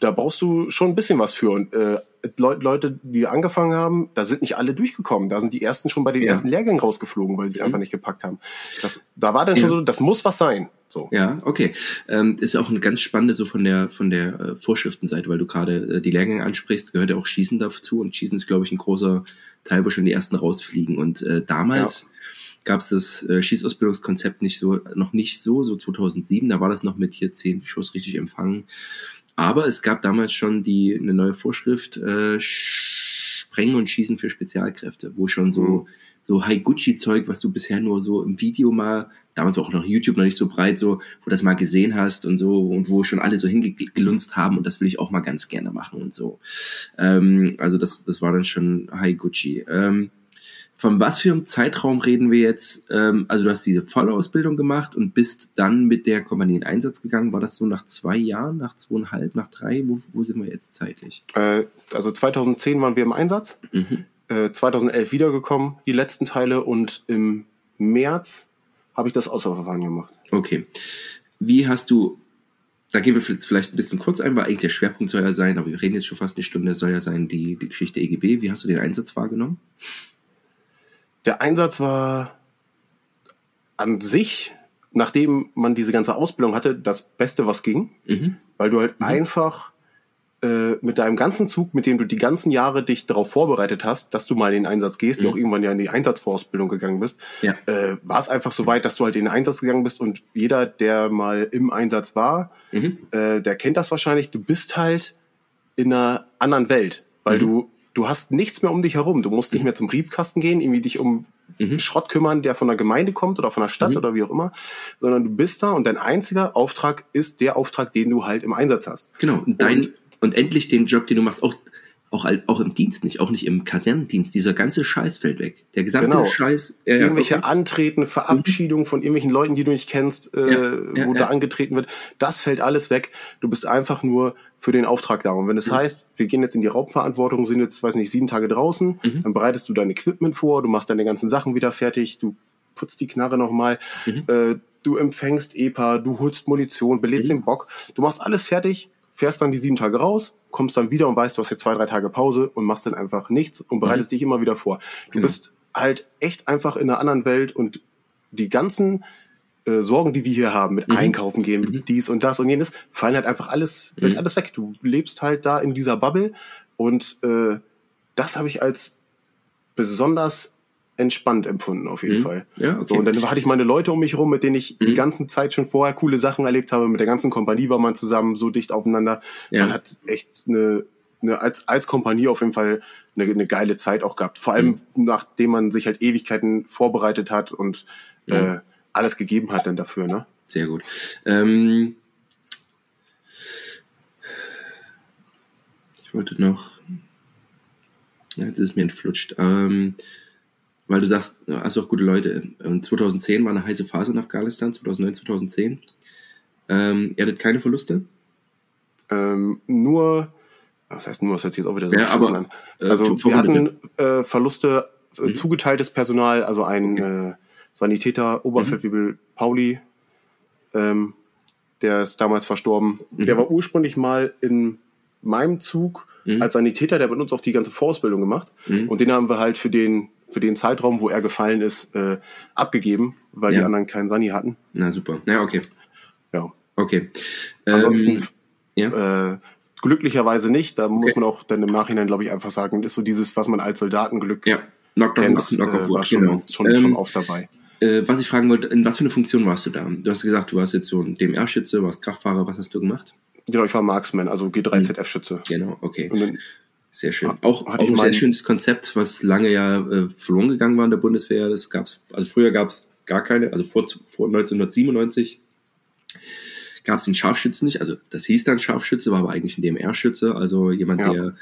da brauchst du schon ein bisschen was für. Und äh, Leute, die angefangen haben, da sind nicht alle durchgekommen. Da sind die ersten schon bei den ja. ersten Lehrgängen rausgeflogen, weil sie es mhm. einfach nicht gepackt haben. Das, da war dann ja. schon so, das muss was sein. So. Ja, okay. Ähm, ist auch eine ganz spannende so von der von der äh, Vorschriftenseite, weil du gerade äh, die Lehrgänge ansprichst, gehört ja auch Schießen dazu und Schießen ist, glaube ich, ein großer Teil, wo schon die ersten rausfliegen. Und äh, damals ja. gab es das äh, Schießausbildungskonzept nicht so, noch nicht so, so 2007, da war das noch mit hier zehn Schuss richtig empfangen. Aber es gab damals schon die eine neue Vorschrift, äh, Sprengen und Schießen für Spezialkräfte, wo schon so, mhm. so High-Gucci-Zeug, was du bisher nur so im Video mal, damals auch noch YouTube noch nicht so breit, so, wo das mal gesehen hast und so, und wo schon alle so hingelunzt haben und das will ich auch mal ganz gerne machen und so. Ähm, also das, das war dann schon High-Gucci. Ähm, von was für einem Zeitraum reden wir jetzt? Ähm, also du hast diese Vollausbildung gemacht und bist dann mit der Kompanie in Einsatz gegangen. War das so nach zwei Jahren, nach zweieinhalb, nach drei? Wo, wo sind wir jetzt zeitlich? Äh, also 2010 waren wir im Einsatz, mhm. äh, 2011 wiedergekommen, die letzten Teile und im März habe ich das Auswahlverfahren gemacht. Okay. Wie hast du, da gehen wir vielleicht ein bisschen kurz ein, weil eigentlich der Schwerpunkt soll ja sein, aber wir reden jetzt schon fast eine Stunde, soll ja sein die, die Geschichte EGB. Wie hast du den Einsatz wahrgenommen? Der Einsatz war an sich, nachdem man diese ganze Ausbildung hatte, das Beste, was ging, mhm. weil du halt mhm. einfach äh, mit deinem ganzen Zug, mit dem du die ganzen Jahre dich darauf vorbereitet hast, dass du mal in den Einsatz gehst, mhm. du auch irgendwann ja in die Einsatzvorausbildung gegangen bist, ja. äh, war es einfach so weit, dass du halt in den Einsatz gegangen bist und jeder, der mal im Einsatz war, mhm. äh, der kennt das wahrscheinlich, du bist halt in einer anderen Welt, weil mhm. du du hast nichts mehr um dich herum. Du musst nicht mhm. mehr zum Briefkasten gehen, irgendwie dich um mhm. Schrott kümmern, der von der Gemeinde kommt oder von der Stadt mhm. oder wie auch immer, sondern du bist da und dein einziger Auftrag ist der Auftrag, den du halt im Einsatz hast. Genau. Und dein, und, und endlich den Job, den du machst, auch auch, auch im Dienst nicht, auch nicht im Kasernendienst. Dieser ganze Scheiß fällt weg. Der gesamte genau. Scheiß. Äh, Irgendwelche okay. Antreten, Verabschiedungen von irgendwelchen Leuten, die du nicht kennst, äh, ja, ja, wo ja. da angetreten wird, das fällt alles weg. Du bist einfach nur für den Auftrag da. Und wenn es das heißt, wir gehen jetzt in die Raubverantwortung, sind jetzt, weiß nicht, sieben Tage draußen, mhm. dann bereitest du dein Equipment vor, du machst deine ganzen Sachen wieder fertig, du putzt die Knarre nochmal, mhm. äh, du empfängst EPA, du holst Munition, belädst mhm. den Bock, du machst alles fertig, fährst dann die sieben Tage raus, kommst dann wieder und weißt, du hast jetzt zwei, drei Tage Pause und machst dann einfach nichts und bereitest mhm. dich immer wieder vor. Du genau. bist halt echt einfach in einer anderen Welt und die ganzen äh, Sorgen, die wir hier haben, mit mhm. Einkaufen gehen, mhm. dies und das und jenes, fallen halt einfach alles, fällt mhm. alles weg. Du lebst halt da in dieser Bubble und äh, das habe ich als besonders entspannt empfunden, auf jeden mhm. Fall. Ja, okay. So, und dann hatte ich meine Leute um mich rum, mit denen ich mhm. die ganze Zeit schon vorher coole Sachen erlebt habe. Mit der ganzen Kompanie war man zusammen so dicht aufeinander. Ja. Man hat echt eine, eine als, als Kompanie auf jeden Fall eine, eine geile Zeit auch gehabt. Vor allem, mhm. nachdem man sich halt Ewigkeiten vorbereitet hat und äh, alles gegeben hat dann dafür, ne? Sehr gut. Ähm, ich wollte noch. Jetzt ist mir entflutscht. Ähm, weil du sagst, hast auch gute Leute. 2010 ähm, war eine heiße Phase in Afghanistan, 2009, 2010. Ähm, ihr hattet keine Verluste? Ähm, nur, was heißt nur, das hört sich jetzt auch wieder so ja, aber, an. Äh, also äh, wir hatten äh, Verluste, äh, mhm. zugeteiltes Personal, also ein okay. äh, Sanitäter, Oberfeldwebel mhm. Pauli, ähm, der ist damals verstorben. Mhm. Der war ursprünglich mal in meinem Zug mhm. als Sanitäter, der hat mit uns auch die ganze Vorausbildung gemacht. Mhm. Und den haben wir halt für den für den Zeitraum, wo er gefallen ist, äh, abgegeben, weil ja. die anderen keinen Sani hatten. Na super. Ja, okay. Ja. Okay. Ansonsten ähm, ja. äh, glücklicherweise nicht. Da muss okay. man auch dann im Nachhinein, glaube ich, einfach sagen, ist so dieses, was man als Soldatenglück ja. knock, kennt, knock, knock, knock äh, war schon, genau. schon, ähm, schon oft dabei. Äh, was ich fragen wollte, in was für eine Funktion warst du da? Du hast gesagt, du warst jetzt so ein DMR-Schütze, warst Kraftfahrer, was hast du gemacht? Genau, ich war Marksman, also G3ZF-Schütze. Genau, okay. Und dann sehr schön. Auch, auch ein sehr schönes Konzept, was lange ja äh, verloren gegangen war in der Bundeswehr. Das gab's, also früher gab es gar keine, also vor, vor 1997 gab es den Scharfschützen nicht. Also das hieß dann Scharfschütze, war aber eigentlich ein DMR-Schütze, also jemand, ja. der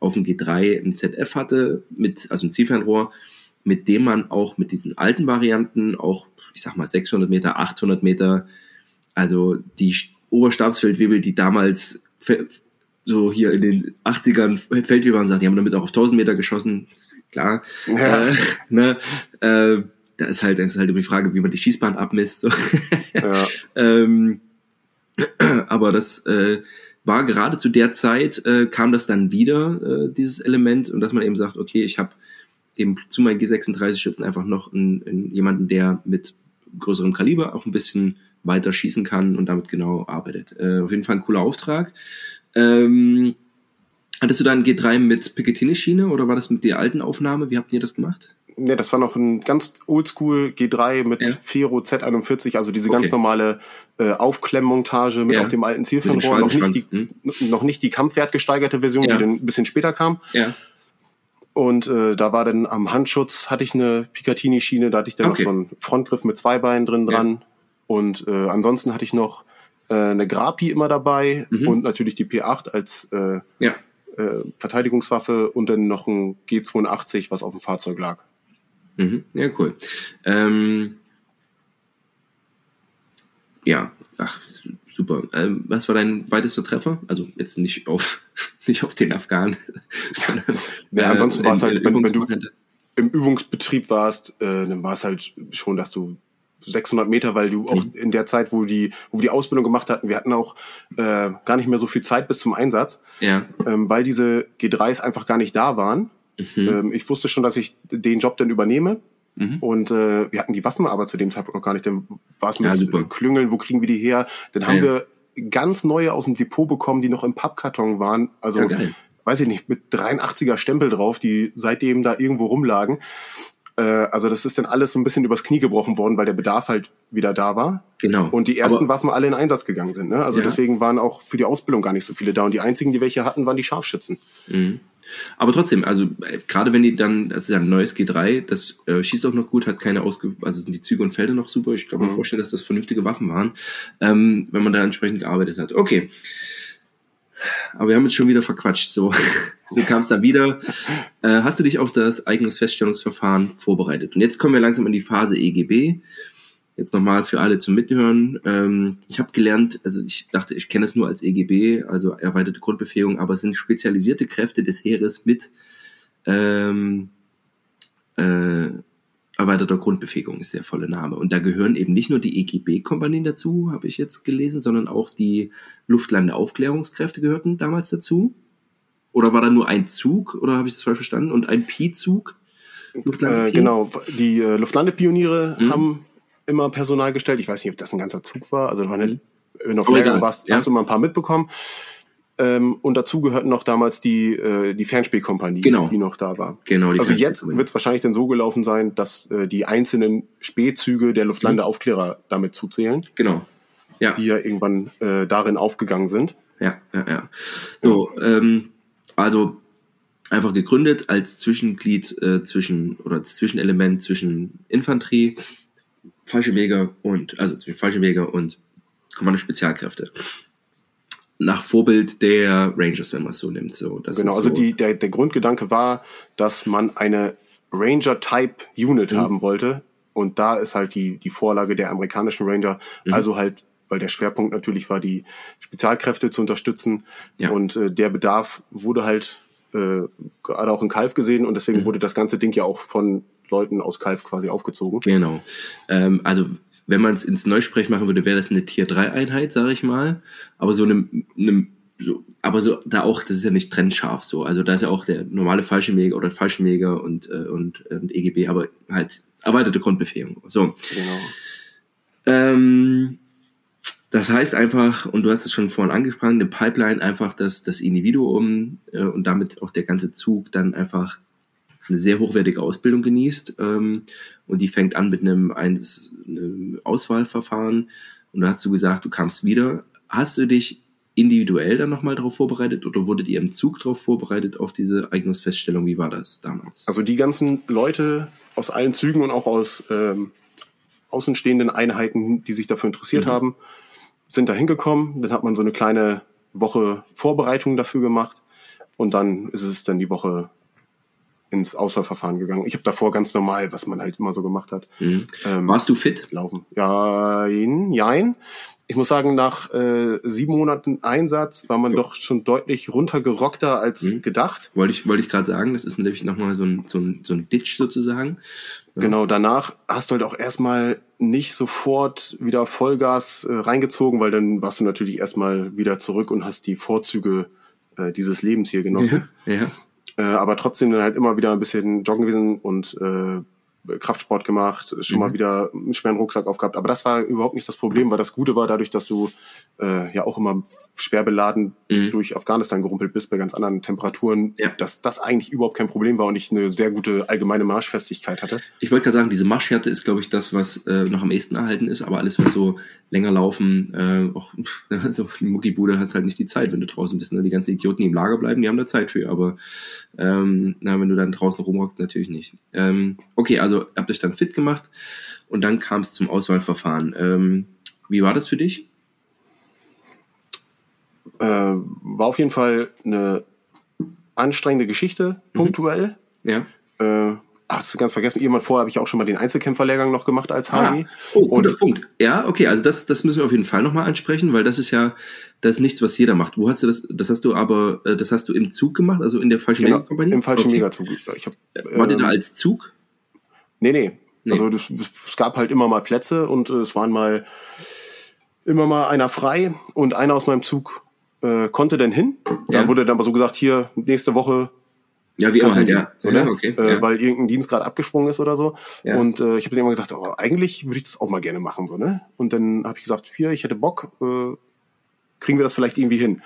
auf dem G3 ein ZF hatte, mit, also ein Zielfernrohr, mit dem man auch mit diesen alten Varianten auch, ich sag mal 600 Meter, 800 Meter, also die Oberstabsfeldwebel, die damals so hier in den 80ern Feldwebel waren, sagt, die haben damit auch auf 1000 Meter geschossen, klar. Ja. Äh, ne, äh, da ist halt, da ist halt immer die Frage, wie man die Schießbahn abmisst. So. Ja. (laughs) ähm, aber das äh, war gerade zu der Zeit, äh, kam das dann wieder, äh, dieses Element, und dass man eben sagt, okay, ich habe eben zu meinen G36-Schützen einfach noch einen, einen, jemanden, der mit größerem Kaliber auch ein bisschen weiter schießen kann und damit genau arbeitet. Äh, auf jeden Fall ein cooler Auftrag. Ähm, hattest du da ein G3 mit Picatinny-Schiene oder war das mit der alten Aufnahme? Wie habt ihr das gemacht? Ne, das war noch ein ganz oldschool G3 mit ja. Fero Z41, also diese okay. ganz normale äh, Aufklemmmontage mit ja. auch dem alten Zielfernrohr, noch nicht die, hm? noch nicht die kampfwertgesteigerte Version, ja. die dann ein bisschen später kam. Ja. Und äh, da war dann am Handschutz, hatte ich eine Picatinny-Schiene, da hatte ich dann okay. noch so einen Frontgriff mit zwei Beinen drin dran. Und äh, ansonsten hatte ich noch äh, eine Grapi immer dabei mhm. und natürlich die P8 als äh, ja. äh, Verteidigungswaffe und dann noch ein G82, was auf dem Fahrzeug lag. Mhm. Ja, cool. Ähm, ja, ach, super. Ähm, was war dein weitester Treffer? Also jetzt nicht auf, (laughs) nicht auf den Afghanen, (laughs) sondern ja, ansonsten äh, war es halt, wenn, wenn, du im Übungsbetrieb warst, äh, dann war es halt schon, dass du 600 Meter, weil du auch mhm. in der Zeit, wo die, wo wir die Ausbildung gemacht hatten, wir hatten auch äh, gar nicht mehr so viel Zeit bis zum Einsatz, ja. ähm, weil diese G3s einfach gar nicht da waren. Mhm. Ähm, ich wusste schon, dass ich den Job dann übernehme. Mhm. Und äh, wir hatten die Waffen aber zu dem Zeitpunkt noch gar nicht. Dann war es mit ja, Klüngeln, wo kriegen wir die her? Dann haben ja. wir ganz neue aus dem Depot bekommen, die noch im Pappkarton waren. Also, weiß ich nicht, mit 83er Stempel drauf, die seitdem da irgendwo rumlagen. Äh, also das ist dann alles so ein bisschen übers Knie gebrochen worden, weil der Bedarf halt wieder da war. Genau. Und die ersten Aber, Waffen alle in Einsatz gegangen sind. Ne? Also ja. deswegen waren auch für die Ausbildung gar nicht so viele da. Und die einzigen, die welche hatten, waren die Scharfschützen. Mhm. Aber trotzdem, also äh, gerade wenn die dann, das ist ja ein neues G3, das äh, schießt auch noch gut, hat keine ausge, also sind die Züge und Felder noch super. Ich kann mir mhm. vorstellen, dass das vernünftige Waffen waren, ähm, wenn man da entsprechend gearbeitet hat. Okay. Aber wir haben uns schon wieder verquatscht. So, du kamst da wieder. Äh, hast du dich auf das Eignungsfeststellungsverfahren vorbereitet? Und jetzt kommen wir langsam in die Phase EGB. Jetzt nochmal für alle zum Mithören. Ähm, ich habe gelernt, also ich dachte, ich kenne es nur als EGB, also erweiterte Grundbefähigung, aber es sind spezialisierte Kräfte des Heeres mit ähm, äh, erweiterter Grundbefähigung ist der volle Name. Und da gehören eben nicht nur die EGB-Kompanien dazu, habe ich jetzt gelesen, sondern auch die Luftlandeaufklärungskräfte gehörten damals dazu. Oder war da nur ein Zug, oder habe ich das falsch verstanden? Und ein Pi-Zug? Äh, genau, die äh, Luftlandepioniere mhm. haben immer Personal gestellt. Ich weiß nicht, ob das ein ganzer Zug war. Also wenn du mhm. auf Lehrgang warst, ja. hast du mal ein paar mitbekommen. Ähm, und dazu gehörten noch damals die, äh, die Fernspielkompanie, genau. die noch da war. Genau, also jetzt wird es wahrscheinlich dann so gelaufen sein, dass äh, die einzelnen Spätzüge der Luftlandeaufklärer mhm. damit zuzählen. Genau. Ja. Die ja irgendwann äh, darin aufgegangen sind. Ja, ja, ja. So. Ähm, also einfach gegründet als Zwischenglied äh, zwischen oder als Zwischenelement zwischen Infanterie, Fallschirmjäger und also zwischen Fallschirmjäger und Kommando Spezialkräfte nach Vorbild der Rangers, wenn man es so nimmt. So, das genau, also so. also die, der, der Grundgedanke war, dass man eine Ranger-Type-Unit mhm. haben wollte. Und da ist halt die, die Vorlage der amerikanischen Ranger, mhm. also halt, weil der Schwerpunkt natürlich war, die Spezialkräfte zu unterstützen. Ja. Und äh, der Bedarf wurde halt äh, gerade auch in Kalf gesehen und deswegen mhm. wurde das ganze Ding ja auch von Leuten aus Kalf quasi aufgezogen. Genau. Ähm, also wenn man es ins Neusprech machen würde, wäre das eine Tier 3 Einheit, sage ich mal. Aber so eine, eine so, aber so da auch, das ist ja nicht trennscharf so. Also da ist ja auch der normale Fallschirmjäger oder Fallschirmjäger und, äh, und, und EGB, aber halt erweiterte Grundbefähigung. So. Genau. Ähm, das heißt einfach, und du hast es schon vorhin angesprochen, eine Pipeline einfach, dass das Individuum äh, und damit auch der ganze Zug dann einfach eine sehr hochwertige Ausbildung genießt. Ähm, und die fängt an mit einem, einem Auswahlverfahren. Und da hast du gesagt, du kamst wieder. Hast du dich individuell dann nochmal darauf vorbereitet oder wurdet ihr im Zug darauf vorbereitet auf diese Eignungsfeststellung? Wie war das damals? Also die ganzen Leute aus allen Zügen und auch aus ähm, außenstehenden Einheiten, die sich dafür interessiert mhm. haben, sind da hingekommen. Dann hat man so eine kleine Woche Vorbereitung dafür gemacht und dann ist es dann die Woche ins Auswahlverfahren gegangen. Ich habe davor ganz normal, was man halt immer so gemacht hat. Mhm. Ähm, Warst du fit? Laufen. Ja, jein. Ich muss sagen, nach äh, sieben Monaten Einsatz war man doch schon deutlich runtergerockter als mhm. gedacht. Wollte ich, wollte ich gerade sagen, das ist nämlich nochmal so ein, so, ein, so ein Ditch sozusagen. Ja. Genau, danach hast du halt auch erstmal nicht sofort wieder Vollgas äh, reingezogen, weil dann warst du natürlich erstmal wieder zurück und hast die Vorzüge äh, dieses Lebens hier genossen. Ja, ja. Äh, aber trotzdem dann halt immer wieder ein bisschen joggen gewesen und äh, Kraftsport gemacht, schon mhm. mal wieder einen schweren Rucksack aufgehabt. Aber das war überhaupt nicht das Problem, weil das Gute war dadurch, dass du äh, ja auch immer schwer beladen mhm. durch Afghanistan gerumpelt bist bei ganz anderen Temperaturen, ja. dass das eigentlich überhaupt kein Problem war und ich eine sehr gute allgemeine Marschfestigkeit hatte. Ich wollte gerade sagen, diese Marschhärte ist, glaube ich, das, was äh, noch am ehesten erhalten ist, aber alles, was so länger laufen, äh, auch (laughs) so eine Muckibude hast halt nicht die Zeit, wenn du draußen bist. Ne? Die ganzen Idioten, die im Lager bleiben, die haben da Zeit für, aber ähm, na, wenn du dann draußen rumrockst, natürlich nicht. Ähm, okay, also habt euch dann fit gemacht und dann kam es zum Auswahlverfahren. Ähm, wie war das für dich? Äh, war auf jeden Fall eine anstrengende Geschichte, mhm. punktuell. Ja. Äh, Ach, hast du ganz vergessen, irgendwann vorher habe ich auch schon mal den Einzelkämpferlehrgang noch gemacht als HG. Ah. Oh, guter und, Punkt. Ja, okay, also das, das müssen wir auf jeden Fall nochmal ansprechen, weil das ist ja, das ist nichts, was jeder macht. Wo hast du das, das hast du aber, äh, das hast du im Zug gemacht, also in der falschen genau, Megakompanie? Im falschen okay. Megazug. Ich hab, War ähm, der da als Zug? Nee, nee. nee. Also das, es gab halt immer mal Plätze und äh, es waren mal immer mal einer frei und einer aus meinem Zug äh, konnte denn hin. Ja. Da wurde dann aber so gesagt, hier nächste Woche ja, wie immer halt, ja. So, ne? ja, okay, äh, ja. Weil irgendein Dienst gerade abgesprungen ist oder so. Ja. Und äh, ich habe dann immer gesagt, oh, eigentlich würde ich das auch mal gerne machen. So, ne? Und dann habe ich gesagt, hier, ich hätte Bock, äh, kriegen wir das vielleicht irgendwie hin.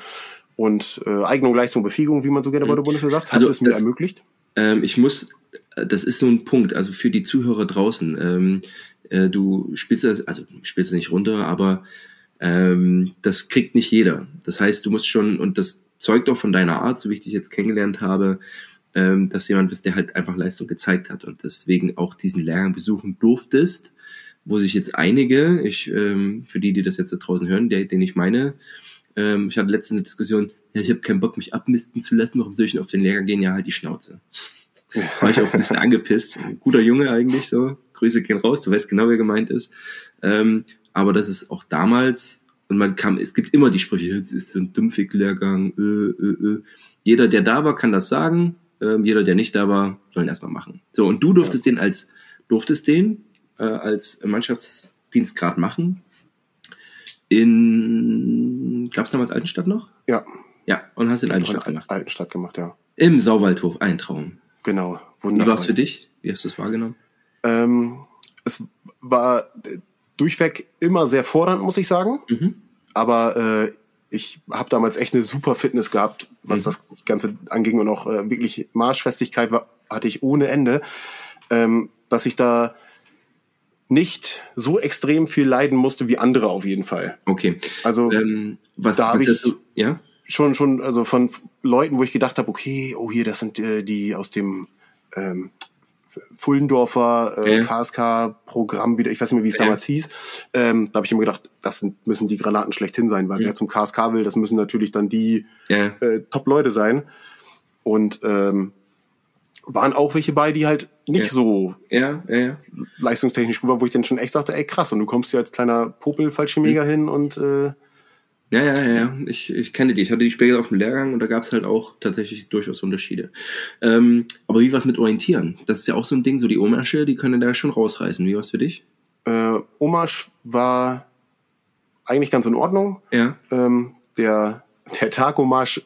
Und äh, Eignung, Leistung, Befähigung, wie man so gerne bei der mhm. Bundeswehr sagt, hat also es mir das, ermöglicht. Ähm, ich muss, das ist so ein Punkt, also für die Zuhörer draußen, ähm, äh, du spielst das, also spielst nicht runter, aber ähm, das kriegt nicht jeder. Das heißt, du musst schon, und das zeugt auch von deiner Art, so wie ich dich jetzt kennengelernt habe, ähm, dass jemand bist, der halt einfach Leistung gezeigt hat und deswegen auch diesen Lehrgang besuchen durftest, wo sich jetzt einige, ich, ähm, für die, die das jetzt da draußen hören, der, den ich meine, ähm, ich hatte letztens eine Diskussion, ja, ich habe keinen Bock, mich abmisten zu lassen, warum soll ich denn auf den Lehrgang gehen? Ja, halt die Schnauze. (laughs) War ich auch ein bisschen angepisst. Ein guter Junge eigentlich so. Grüße gehen raus, du weißt genau, wer gemeint ist. Ähm, aber das ist auch damals, und man kam, es gibt immer die Sprüche, es ist so ein Dümpfig-Lehrgang, äh, äh, äh. Jeder, der da war, kann das sagen. Ähm, jeder, der nicht da war, soll ihn erstmal machen. So, und du durftest ja. den als, durftest den äh, als Mannschaftsdienstgrad machen. In, gab es damals Altenstadt noch? Ja. Ja, und hast in Altenstadt gemacht. Altenstadt gemacht, ja. Im Sauwaldhof, ein Traum. Genau, wunderbar. Wie war es für dich? Wie hast du es wahrgenommen? Ähm, es war durchweg immer sehr fordernd, muss ich sagen. Mhm. Aber äh, ich habe damals echt eine super Fitness gehabt, was mhm. das Ganze anging und auch äh, wirklich Marschfestigkeit war, hatte ich ohne Ende, ähm, dass ich da nicht so extrem viel leiden musste wie andere auf jeden Fall. Okay. Also ähm, was, da habe ich du, ja? Schon schon also von Leuten, wo ich gedacht habe, okay, oh hier, das sind äh, die aus dem ähm, Fullendorfer äh, ja. KSK-Programm wieder, ich weiß nicht mehr, wie es ja. damals hieß. Ähm, da habe ich immer gedacht, das sind, müssen die Granaten schlechthin sein, weil mhm. wer zum KSK will, das müssen natürlich dann die ja. äh, Top-Leute sein. Und ähm, waren auch welche bei, die halt nicht so leistungstechnisch gut waren, wo ich dann schon echt dachte, ey krass, und du kommst hier als kleiner Popel-Fallschirmjäger mhm. hin und äh, ja, ja, ja, ja. Ich, ich kenne die. Ich hatte die Spiegel auf dem Lehrgang und da gab es halt auch tatsächlich durchaus Unterschiede. Ähm, aber wie war es mit Orientieren? Das ist ja auch so ein Ding, so die Omarsche, die können da schon rausreißen. Wie war es für dich? Äh, Omarsch war eigentlich ganz in Ordnung. Ja. Ähm, der, der Tagomarsch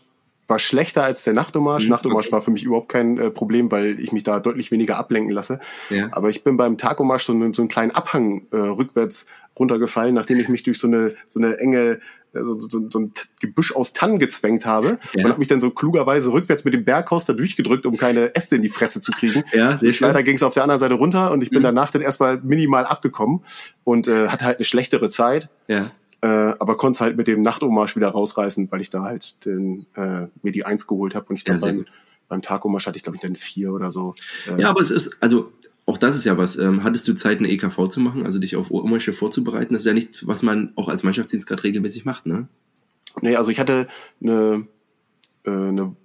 war schlechter als der Nachtomarsch. Mhm, Nachtomarsch war für mich überhaupt kein äh, Problem, weil ich mich da deutlich weniger ablenken lasse. Ja. Aber ich bin beim Tagomarsch so, so einen kleinen Abhang äh, rückwärts runtergefallen, nachdem ich mich durch so eine, so eine enge so, so, so ein Gebüsch aus Tannen gezwängt habe ja. und habe mich dann so klugerweise rückwärts mit dem Berghaus da durchgedrückt, um keine Äste in die Fresse zu kriegen. Ja, sehr schön. Leider ging es auf der anderen Seite runter und ich bin mhm. danach dann erstmal minimal abgekommen und äh, hatte halt eine schlechtere Zeit. Ja. Äh, aber konnte es halt mit dem Nachtummarsch wieder rausreißen, weil ich da halt den, äh, mir die Eins geholt habe und ich glaube ja, beim, beim Tagomarsch hatte ich glaube ich dann vier oder so. Äh, ja, aber es ist, also auch das ist ja was. Ähm, hattest du Zeit, eine EKV zu machen, also dich auf Ohrmäsche vorzubereiten? Das ist ja nicht, was man auch als Mannschaftsdienst gerade regelmäßig macht, ne? Nee, also ich hatte eine, äh, eine,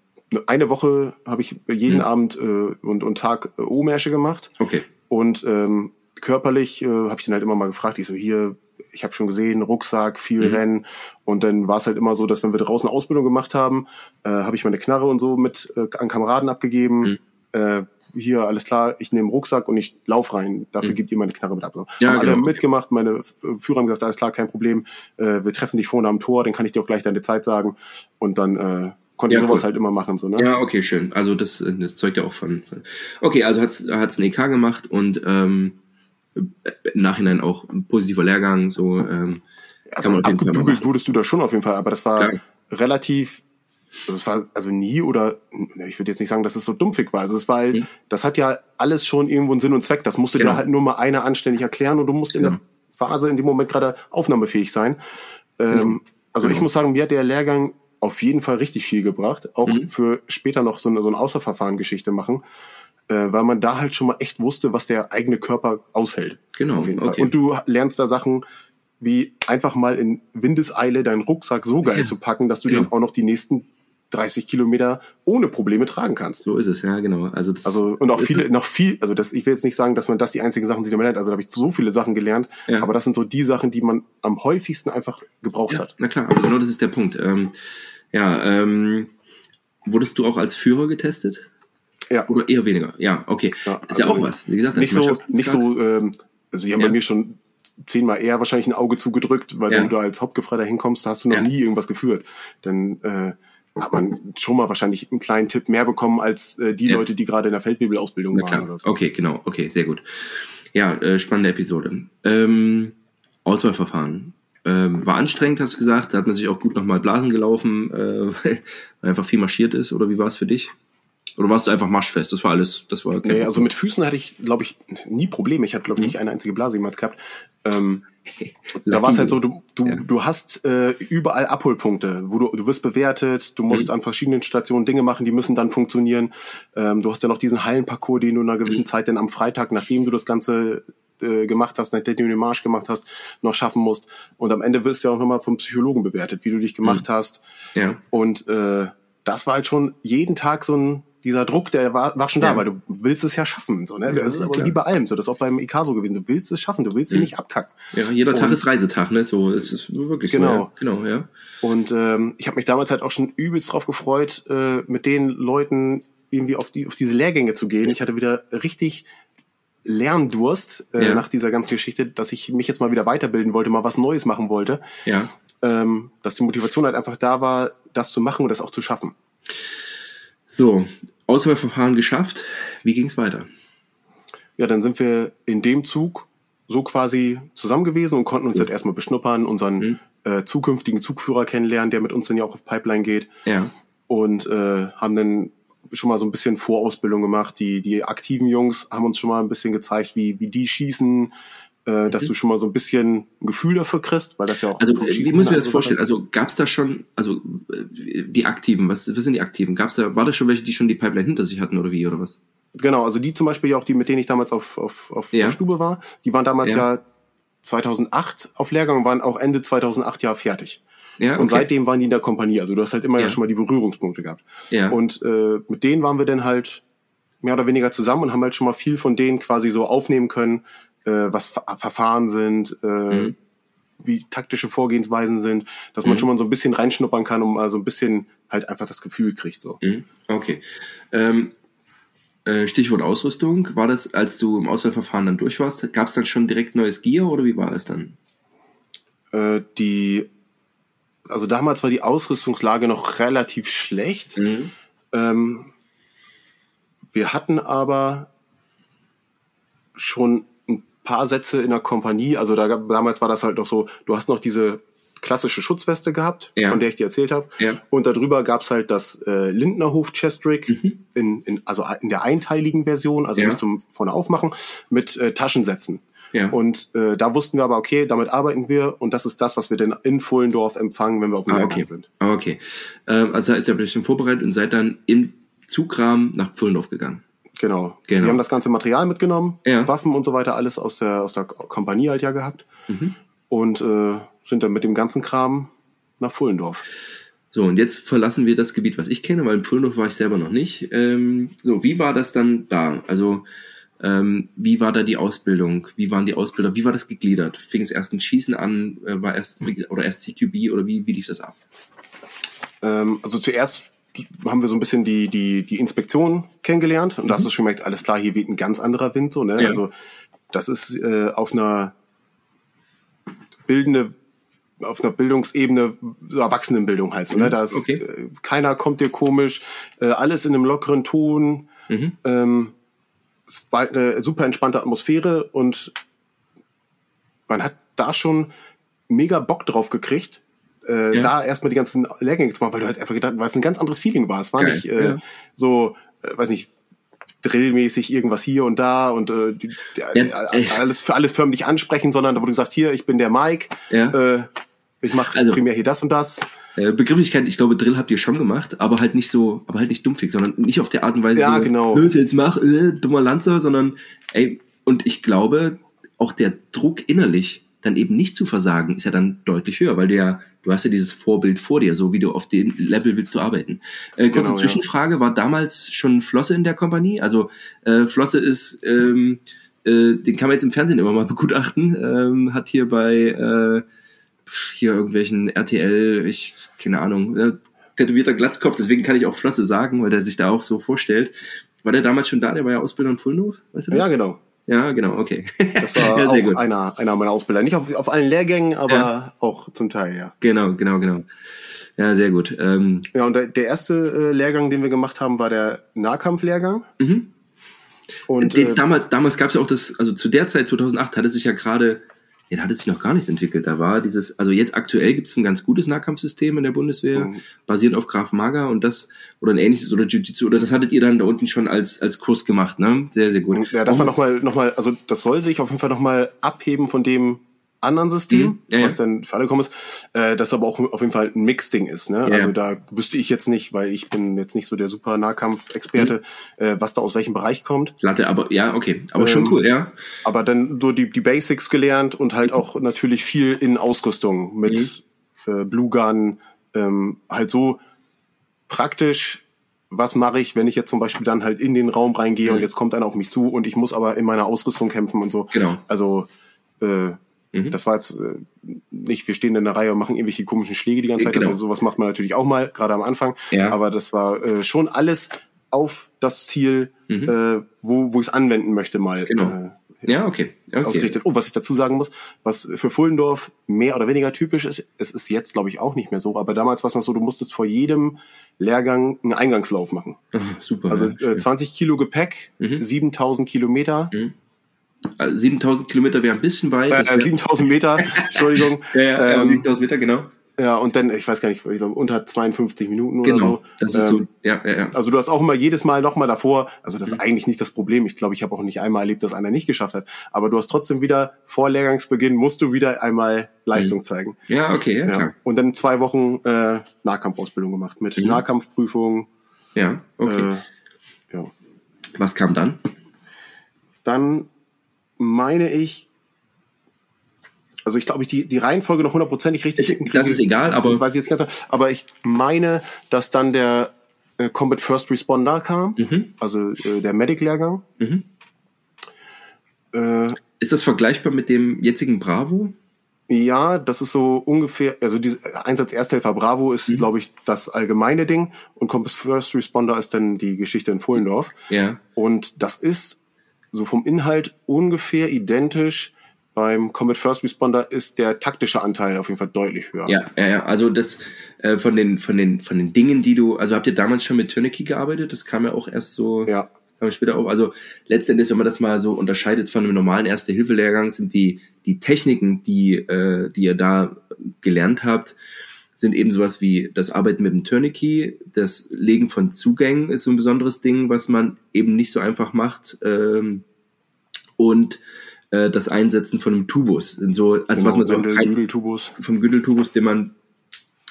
eine Woche habe ich jeden hm. Abend äh, und, und Tag äh, O-Märsche gemacht. Okay. Und ähm, körperlich äh, habe ich dann halt immer mal gefragt, ich so hier, ich habe schon gesehen, Rucksack, viel mhm. Rennen. Und dann war es halt immer so, dass wenn wir draußen Ausbildung gemacht haben, äh, habe ich meine Knarre und so mit äh, an Kameraden abgegeben. Mhm. Äh, hier, alles klar, ich nehme Rucksack und ich lauf rein. Dafür mhm. gibt ihr meine Knarre mit ab. So. Ja, haben alle genau. mitgemacht, meine Führer haben gesagt, alles klar, kein Problem. Äh, wir treffen dich vorne am Tor, dann kann ich dir auch gleich deine Zeit sagen. Und dann äh, konnte ja, ich sowas cool. halt immer machen. So, ne? Ja, okay, schön. Also das, das zeugt ja auch von. von okay, also hat es ein EK gemacht und ähm, im Nachhinein auch ein positiver Lehrgang. So, ähm, also abgebügelt wurdest du da schon auf jeden Fall, aber das war Klar. relativ also es war also nie oder ich würde jetzt nicht sagen, dass es so dumpfig war. Also es war mhm. das hat ja alles schon irgendwo einen Sinn und Zweck. Das musste genau. dir halt nur mal einer anständig erklären und du musst genau. in der genau. Phase in dem Moment gerade aufnahmefähig sein. Ähm, genau. Also ich genau. muss sagen, mir hat der Lehrgang auf jeden Fall richtig viel gebracht, auch mhm. für später noch so eine, so eine Außerverfahren-Geschichte machen, äh, weil man da halt schon mal echt wusste, was der eigene Körper aushält. Genau. Auf jeden Fall. Okay. Und du lernst da Sachen wie einfach mal in Windeseile deinen Rucksack so geil ja. zu packen, dass du ja. den auch noch die nächsten 30 Kilometer ohne Probleme tragen kannst. So ist es, ja, genau. Also, also und auch viele, noch viel, also das, ich will jetzt nicht sagen, dass man das die einzigen Sachen sind, die man lernt. Also da habe ich so viele Sachen gelernt, ja. aber das sind so die Sachen, die man am häufigsten einfach gebraucht ja, hat. Na klar, also genau das ist der Punkt. Ähm, ja, ähm, wurdest du auch als Führer getestet? Ja. Oder eher weniger? Ja, okay. Ja, ist ja auch also was. Wie gesagt, nicht so, nicht so, ähm, also die haben ja. bei mir schon zehnmal eher wahrscheinlich ein Auge zugedrückt, weil ja. wenn du da als Hauptgefreiter hinkommst, hast du noch nie irgendwas geführt. Denn äh, hat man schon mal wahrscheinlich einen kleinen Tipp mehr bekommen als äh, die. Leute, die gerade in der Feldwebelausbildung waren. Oder so. Okay, genau. Okay, sehr gut. Ja, äh, spannende Episode. Ähm, Auswahlverfahren. Ähm, war anstrengend, hast du gesagt. Da hat man sich auch gut nochmal Blasen gelaufen, äh, (laughs) weil einfach viel marschiert ist. Oder wie war es für dich? Oder warst du einfach marschfest? Das war alles. Das war nee, also mit Füßen hatte ich, glaube ich, nie Probleme. Ich hatte, glaube ich, mhm. nicht eine einzige Blase jemals gehabt. Ähm, (laughs) da war es halt so, du, du, ja. du hast äh, überall Abholpunkte, wo du, du wirst bewertet, du musst mhm. an verschiedenen Stationen Dinge machen, die müssen dann funktionieren. Ähm, du hast ja noch diesen Hallenparcours, den du in einer gewissen mhm. Zeit dann am Freitag, nachdem du das Ganze äh, gemacht hast, nachdem du den Marsch gemacht hast, noch schaffen musst. Und am Ende wirst du ja auch nochmal vom Psychologen bewertet, wie du dich gemacht mhm. hast. Ja. Und äh, das war halt schon jeden Tag so ein dieser Druck, der war, war schon da, ja. weil du willst es ja schaffen. So, ne? Das ist aber wie bei allem so. Das ist auch beim IK so gewesen. Du willst es schaffen, du willst sie mhm. nicht abkacken. Ja, jeder und, Tag ist Reisetag, ne? So ist es wirklich genau. so. Ja. Genau, ja. Und ähm, ich habe mich damals halt auch schon übelst drauf gefreut, äh, mit den Leuten irgendwie auf die auf diese Lehrgänge zu gehen. Ich hatte wieder richtig Lerndurst äh, ja. nach dieser ganzen Geschichte, dass ich mich jetzt mal wieder weiterbilden wollte, mal was Neues machen wollte. Ja. Ähm, dass die Motivation halt einfach da war, das zu machen und das auch zu schaffen. So, Auswahlverfahren geschafft. Wie ging es weiter? Ja, dann sind wir in dem Zug so quasi zusammen gewesen und konnten uns halt erstmal beschnuppern, unseren mhm. äh, zukünftigen Zugführer kennenlernen, der mit uns dann ja auch auf Pipeline geht. Ja. Und äh, haben dann schon mal so ein bisschen Vorausbildung gemacht. Die, die aktiven Jungs haben uns schon mal ein bisschen gezeigt, wie, wie die schießen, äh, dass mhm. du schon mal so ein bisschen ein Gefühl dafür kriegst, weil das ja auch. Also wie muss mir das vorstellen? Also gab es da schon, also äh, die Aktiven, was, was sind die Aktiven? Gab's da, war das schon welche, die schon die Pipeline hinter sich hatten oder wie oder was? Genau, also die zum Beispiel ja auch die, mit denen ich damals auf, auf, auf, ja. auf Stube war, die waren damals ja. ja 2008 auf Lehrgang und waren auch Ende 2008 ja fertig. Ja, okay. Und seitdem waren die in der Kompanie. Also du hast halt immer ja, ja schon mal die Berührungspunkte gehabt. Ja. Und äh, mit denen waren wir dann halt mehr oder weniger zusammen und haben halt schon mal viel von denen quasi so aufnehmen können, äh, was Verfahren sind, äh, mhm. wie taktische Vorgehensweisen sind, dass man mhm. schon mal so ein bisschen reinschnuppern kann, um mal so ein bisschen halt einfach das Gefühl kriegt. So. Mhm. Okay. Ähm, äh, Stichwort Ausrüstung. War das, als du im Auswahlverfahren dann durch warst, gab es dann schon direkt neues Gear oder wie war das dann? Äh, die, also damals war die Ausrüstungslage noch relativ schlecht. Mhm. Ähm, wir hatten aber schon paar Sätze in der Kompanie. Also da, damals war das halt noch so, du hast noch diese klassische Schutzweste gehabt, ja. von der ich dir erzählt habe. Ja. Und darüber gab's halt das äh, Lindnerhof Chestrick, mhm. in, in, also in der einteiligen Version, also ja. nicht zum vorne aufmachen, mit äh, Taschensätzen. Ja. Und äh, da wussten wir aber, okay, damit arbeiten wir und das ist das, was wir dann in Fullendorf empfangen, wenn wir auf dem ah, okay. sind. Ah, okay. Ähm, also ihr habt euch schon vorbereitet und seid dann im Zugrahmen nach Fullendorf gegangen. Genau. genau. Wir haben das ganze Material mitgenommen, ja. Waffen und so weiter, alles aus der, aus der Kompanie halt ja gehabt. Mhm. Und äh, sind dann mit dem ganzen Kram nach Fullendorf. So, und jetzt verlassen wir das Gebiet, was ich kenne, weil in Fullendorf war ich selber noch nicht. Ähm, so, wie war das dann da? Also, ähm, wie war da die Ausbildung? Wie waren die Ausbilder? Wie war das gegliedert? Fing es erst ein Schießen an, äh, war erst oder erst CQB oder wie, wie lief das ab? Ähm, also zuerst haben wir so ein bisschen die, die, die Inspektion kennengelernt und mhm. da hast du schon gemerkt, alles klar, hier weht ein ganz anderer Wind, so, ne? Ja. Also, das ist äh, auf einer bildende auf einer Bildungsebene, so Erwachsenenbildung halt so, ne? Da ist, Okay. äh, keiner kommt dir komisch, äh, alles in einem lockeren Ton. Mhm. Ähm, es war halt eine super entspannte Atmosphäre und man hat da schon mega Bock drauf gekriegt, äh, Ja. da erstmal die ganzen Lehrgänge zu machen, weil du halt einfach gedacht, weil es ein ganz anderes Feeling war. Es war Geil, nicht äh, ja. so, äh, weiß nicht, drillmäßig irgendwas hier und da und äh, die, Ja, äh. alles für alles förmlich ansprechen, sondern da wurde gesagt, hier, ich bin der Mike, äh, ich mache Also- primär hier das und das. Äh, Begrifflichkeit, ich glaube, Drill habt ihr schon gemacht, aber halt nicht so, aber halt nicht dumpfig, sondern nicht auf der Art und Weise, Ja, so, genau. "Los, jetzt mach, äh, dummer Lanzer, sondern, ey, und ich glaube, auch der Druck innerlich, dann eben nicht zu versagen, ist ja dann deutlich höher, weil du ja, du hast ja dieses Vorbild vor dir, so wie du auf dem Level willst du arbeiten. Äh, kurze Genau, ja. Zwischenfrage, war damals schon Flosse in der Kompanie? Also, äh, Flosse ist, ähm, äh, den kann man jetzt im Fernsehen immer mal (laughs) begutachten, ähm, hat hier bei, äh, hier irgendwelchen RTL, ich, keine Ahnung, äh, tätowierter Glatzkopf, deswegen kann ich auch Flosse sagen, weil der sich da auch so vorstellt. War der damals schon da? Der war ja Ausbilder in Fullenhof, weißt du das? Ja, genau. Ja, genau, okay. Das war (laughs) ja, sehr auch gut. einer, einer meiner Ausbilder. Nicht auf, auf allen Lehrgängen, aber Ja. auch zum Teil, ja. Genau, genau, genau. Ja, sehr gut. Ähm, Ja, und der, der erste äh, Lehrgang, den wir gemacht haben, war der Nahkampflehrgang. mhm. Und Den, äh, damals damals gab es ja auch das, also zu der Zeit, 2008, hatte sich ja gerade, ja, da hatte sich noch gar nichts entwickelt. Da war dieses, also jetzt aktuell gibt es ein ganz gutes Nahkampfsystem in der Bundeswehr, Mhm. basierend auf Graf Maga und das, oder ein ähnliches, oder Jiu-Jitsu, oder das hattet ihr dann da unten schon als, als Kurs gemacht, ne? Sehr, sehr gut. ja, das war nochmal, noch mal, also das soll sich auf jeden Fall nochmal abheben von dem anderen System, Mhm. Ja, ja. was dann für alle kommt, ist, äh, das aber auch auf jeden Fall ein Mixding ist. Ne? Ja, Also ja. da wüsste ich jetzt nicht, weil ich bin jetzt nicht so der super Nahkampf-Experte, Mhm. äh, was da aus welchem Bereich kommt. Latte, aber ja, okay. Aber schon Ähm, cool, ja. Aber dann so die, die Basics gelernt und halt auch natürlich viel in Ausrüstung mit Mhm. äh, Blue Gun, ähm, halt so praktisch, was mache ich, wenn ich jetzt zum Beispiel dann halt in den Raum reingehe Mhm. und jetzt kommt einer auf mich zu und ich muss aber in meiner Ausrüstung kämpfen und so. Genau. Also äh, Mhm. das war jetzt äh, nicht, wir stehen in der Reihe und machen irgendwelche komischen Schläge die ganze Zeit. Genau. Also sowas macht man natürlich auch mal, gerade am Anfang. Ja. Aber das war äh, schon alles auf das Ziel, Mhm. äh, wo, wo ich es anwenden möchte, mal Genau. äh, Ja, okay. okay. ausgerichtet. Oh, was ich dazu sagen muss, was für Fullendorf mehr oder weniger typisch ist, es ist jetzt, glaube ich, auch nicht mehr so, aber damals war es noch so, du musstest vor jedem Lehrgang einen Eingangslauf machen. Ah, super. Also äh, 20 Kilo Gepäck, Mhm. 7000 Kilometer, Also 7000 Kilometer wäre ein bisschen weit. äh, Das wär- 7000 Meter, (laughs) Entschuldigung. ja, ja, ähm, 7000 Meter, genau. ja, und dann, ich weiß gar nicht, ich glaube, unter 52 Minuten oder Genau. so. Das ist Ähm, so, ja, ja, ja. Also du hast auch immer jedes Mal nochmal davor, also Mhm. das ist eigentlich nicht das Problem. Ich glaube, ich habe auch nicht einmal erlebt, dass einer nicht geschafft hat. Aber du hast trotzdem wieder vor Lehrgangsbeginn musst du wieder einmal Leistung zeigen. Ja, okay, ja, Ja. klar. Und dann zwei Wochen äh, Nahkampfausbildung gemacht mit Mhm. Nahkampfprüfung. Ja, okay. Äh, ja. Was kam dann? Dann meine ich, also ich glaube, ich die, die Reihenfolge noch hundertprozentig richtig Ist- das ist egal, aber- weiß ich jetzt ganz, genau. aber ich meine, dass dann der äh, Combat First Responder kam, Mhm. also äh, der Medic-Lehrgang. Mhm. Äh, Ist das vergleichbar mit dem jetzigen Bravo? Ja, das ist so ungefähr, also die Einsatz Ersthelfer Bravo ist, Mhm. glaube ich, das allgemeine Ding und Compass First Responder ist dann die Geschichte in Fullendorf. Ja. Und das ist so vom Inhalt ungefähr identisch. Beim Combat First Responder ist der taktische Anteil auf jeden Fall deutlich höher. Ja, ja, ja. Also das äh, von den von den von den Dingen, die du, also habt ihr damals schon mit Tourniquet gearbeitet? Das kam ja auch erst so, Ja. kam später auf. Also letztendlich, wenn man das mal so unterscheidet von einem normalen Erste-Hilfe-Lehrgang, sind die die Techniken, die äh, die ihr da gelernt habt, sind eben sowas wie das Arbeiten mit dem Tourniquet, das Legen von Zugängen ist so ein besonderes Ding, was man eben nicht so einfach macht. Ähm, und äh, das Einsetzen von einem Tubus sind so, also Genau, was man so Wendel, Güdeltubus. vom Gürteltubus, den man,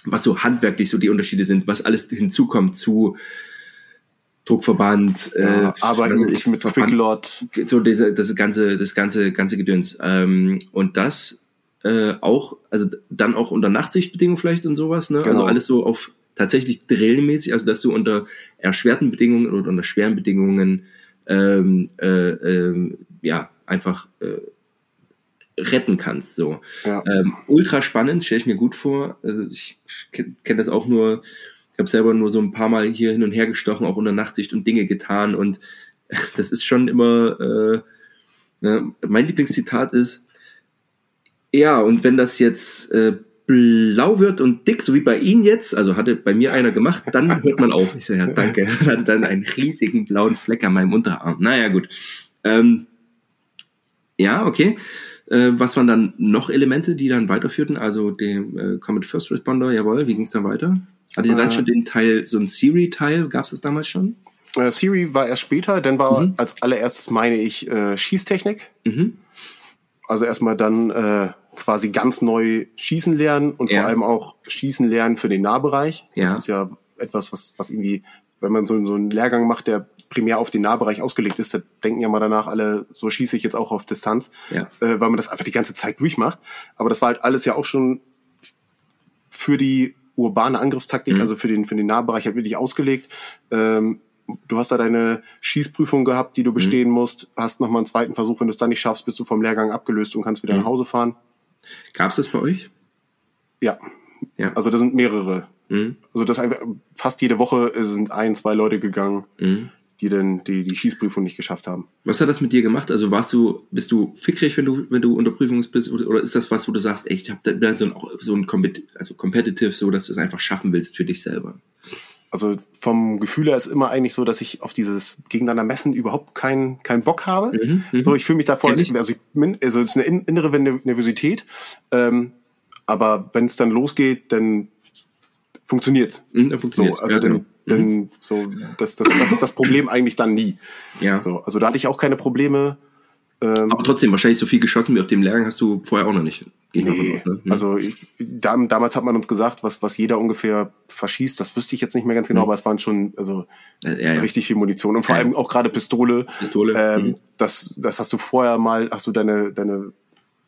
was so handwerklich so die Unterschiede sind, was alles hinzukommt zu Druckverband, Ja, äh, Arbeiten mit, ich, mit Quicklot. so diese, das ganze, das ganze, ganze Gedöns. Ähm, und das äh, auch, also dann auch unter Nachtsichtbedingungen vielleicht und sowas, ne? Also Genau. alles so auf tatsächlich drillmäßig, also dass du unter erschwerten Bedingungen oder unter schweren Bedingungen ähm, äh, ähm, ja einfach äh, retten kannst. So. Ja. Ähm, ultra spannend, stelle ich mir gut vor. Also ich kenne kenn das auch nur, ich habe selber nur so ein paar Mal hier hin und her gestochen, auch unter Nachtsicht und Dinge getan. Und (laughs) das ist schon immer, äh, ne, mein Lieblingszitat ist, ja, und wenn das jetzt äh, blau wird und dick, so wie bei Ihnen jetzt, also hatte bei mir einer gemacht, dann hört man auf. Ich so, ja, danke. (laughs) Hatte dann einen riesigen blauen Fleck an meinem Unterarm. Naja, gut. Ähm, ja, okay. Äh, was waren dann noch Elemente, die dann weiterführten? Also dem äh, Comet First Responder, jawohl, wie ging es dann weiter? Hatte ihr dann Äh. schon den Teil, so ein Siri-Teil, gab es das damals schon? Äh, Siri war erst später, dann war Mhm. als allererstes, meine ich, äh, Schießtechnik. Mhm. Also erstmal dann äh, quasi ganz neu schießen lernen und Ja. vor allem auch schießen lernen für den Nahbereich. Ja. Das ist ja etwas, was, was irgendwie, wenn man so, so einen Lehrgang macht, der primär auf den Nahbereich ausgelegt ist, da denken ja mal danach alle, so schieße ich jetzt auch auf Distanz, Ja. äh, weil man das einfach die ganze Zeit durchmacht. Aber das war halt alles ja auch schon für die urbane Angriffstaktik, Mhm. also für den, für den Nahbereich halt wirklich ausgelegt. Ähm, du hast da deine Schießprüfung gehabt, die Mhm. du bestehen musst, hast nochmal einen zweiten Versuch, wenn du es dann nicht schaffst, bist du vom Lehrgang abgelöst und kannst wieder Mhm. nach Hause fahren. Gab es das bei euch? Ja, Ja. also das sind mehrere. Mhm. Also das fast jede Woche sind ein, zwei Leute gegangen, Mhm. die dann die, die Schießprüfung nicht geschafft haben. Was hat das mit dir gemacht? Also warst du, bist du fickrig, wenn du, wenn du unter Prüfung bist, oder, oder ist das was, wo du sagst, ey, ich hab da so ein, so ein also competitive, so dass du es einfach schaffen willst für dich selber? Also vom Gefühl her ist immer eigentlich so, dass ich auf dieses gegeneinander messen überhaupt keinen keinen Bock habe. Mhm, mhm. So, ich fühle mich da voll, Kenn ich. also, ich bin, also es ist eine in- innere Ner- Nervosität, ähm, aber wenn es dann losgeht, dann funktioniert's. Mhm, So, also ja, dann, genau. dann so, das, das, das ist das Problem eigentlich dann nie. ja. So, also da hatte ich auch keine Probleme. Ähm, Aber trotzdem, wahrscheinlich so viel geschossen wie auf dem Lehrgang hast du vorher auch noch nicht. Nee, aus, ne? Mhm. also ich, dam, damals hat man uns gesagt, was, was jeder ungefähr verschießt, das wüsste ich jetzt nicht mehr ganz genau, Mhm. aber es waren schon also Äh, ja, ja. richtig viel Munition und vor Ja. allem auch gerade Pistole. Pistole. Ähm, Mhm. das, das hast du vorher mal, hast du deine, deine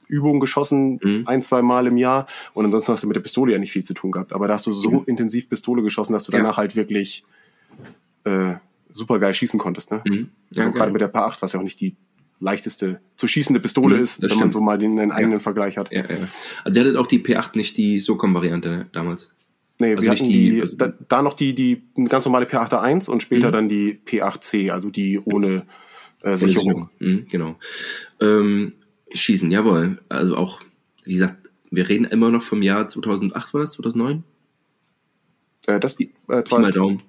Übung geschossen, Mhm. ein, zwei Mal im Jahr und ansonsten hast du mit der Pistole ja nicht viel zu tun gehabt. Aber da hast du so Mhm. intensiv Pistole geschossen, dass du Ja. danach halt wirklich äh, super geil schießen konntest. Ne? Mhm. Ja, also gerade mit der Paar 8, was ja auch nicht die leichteste zu schießende Pistole Mhm, ist, wenn man stimmt. so mal den, den eigenen Vergleich hat. Ja, ja. Also ihr hattet auch die P8 nicht die SOCOM-Variante ne, damals. Nee, Also wir hatten die- die, da, da noch die, die ganz normale P8 1 und später Mhm. dann die P8C, also die ohne äh, Sicherung. Mhm, genau. Ähm, Schießen, jawohl. Also auch, wie gesagt, wir reden immer noch vom Jahr 2008, war das? 2009? Äh, das, äh, Pi mal Daumen.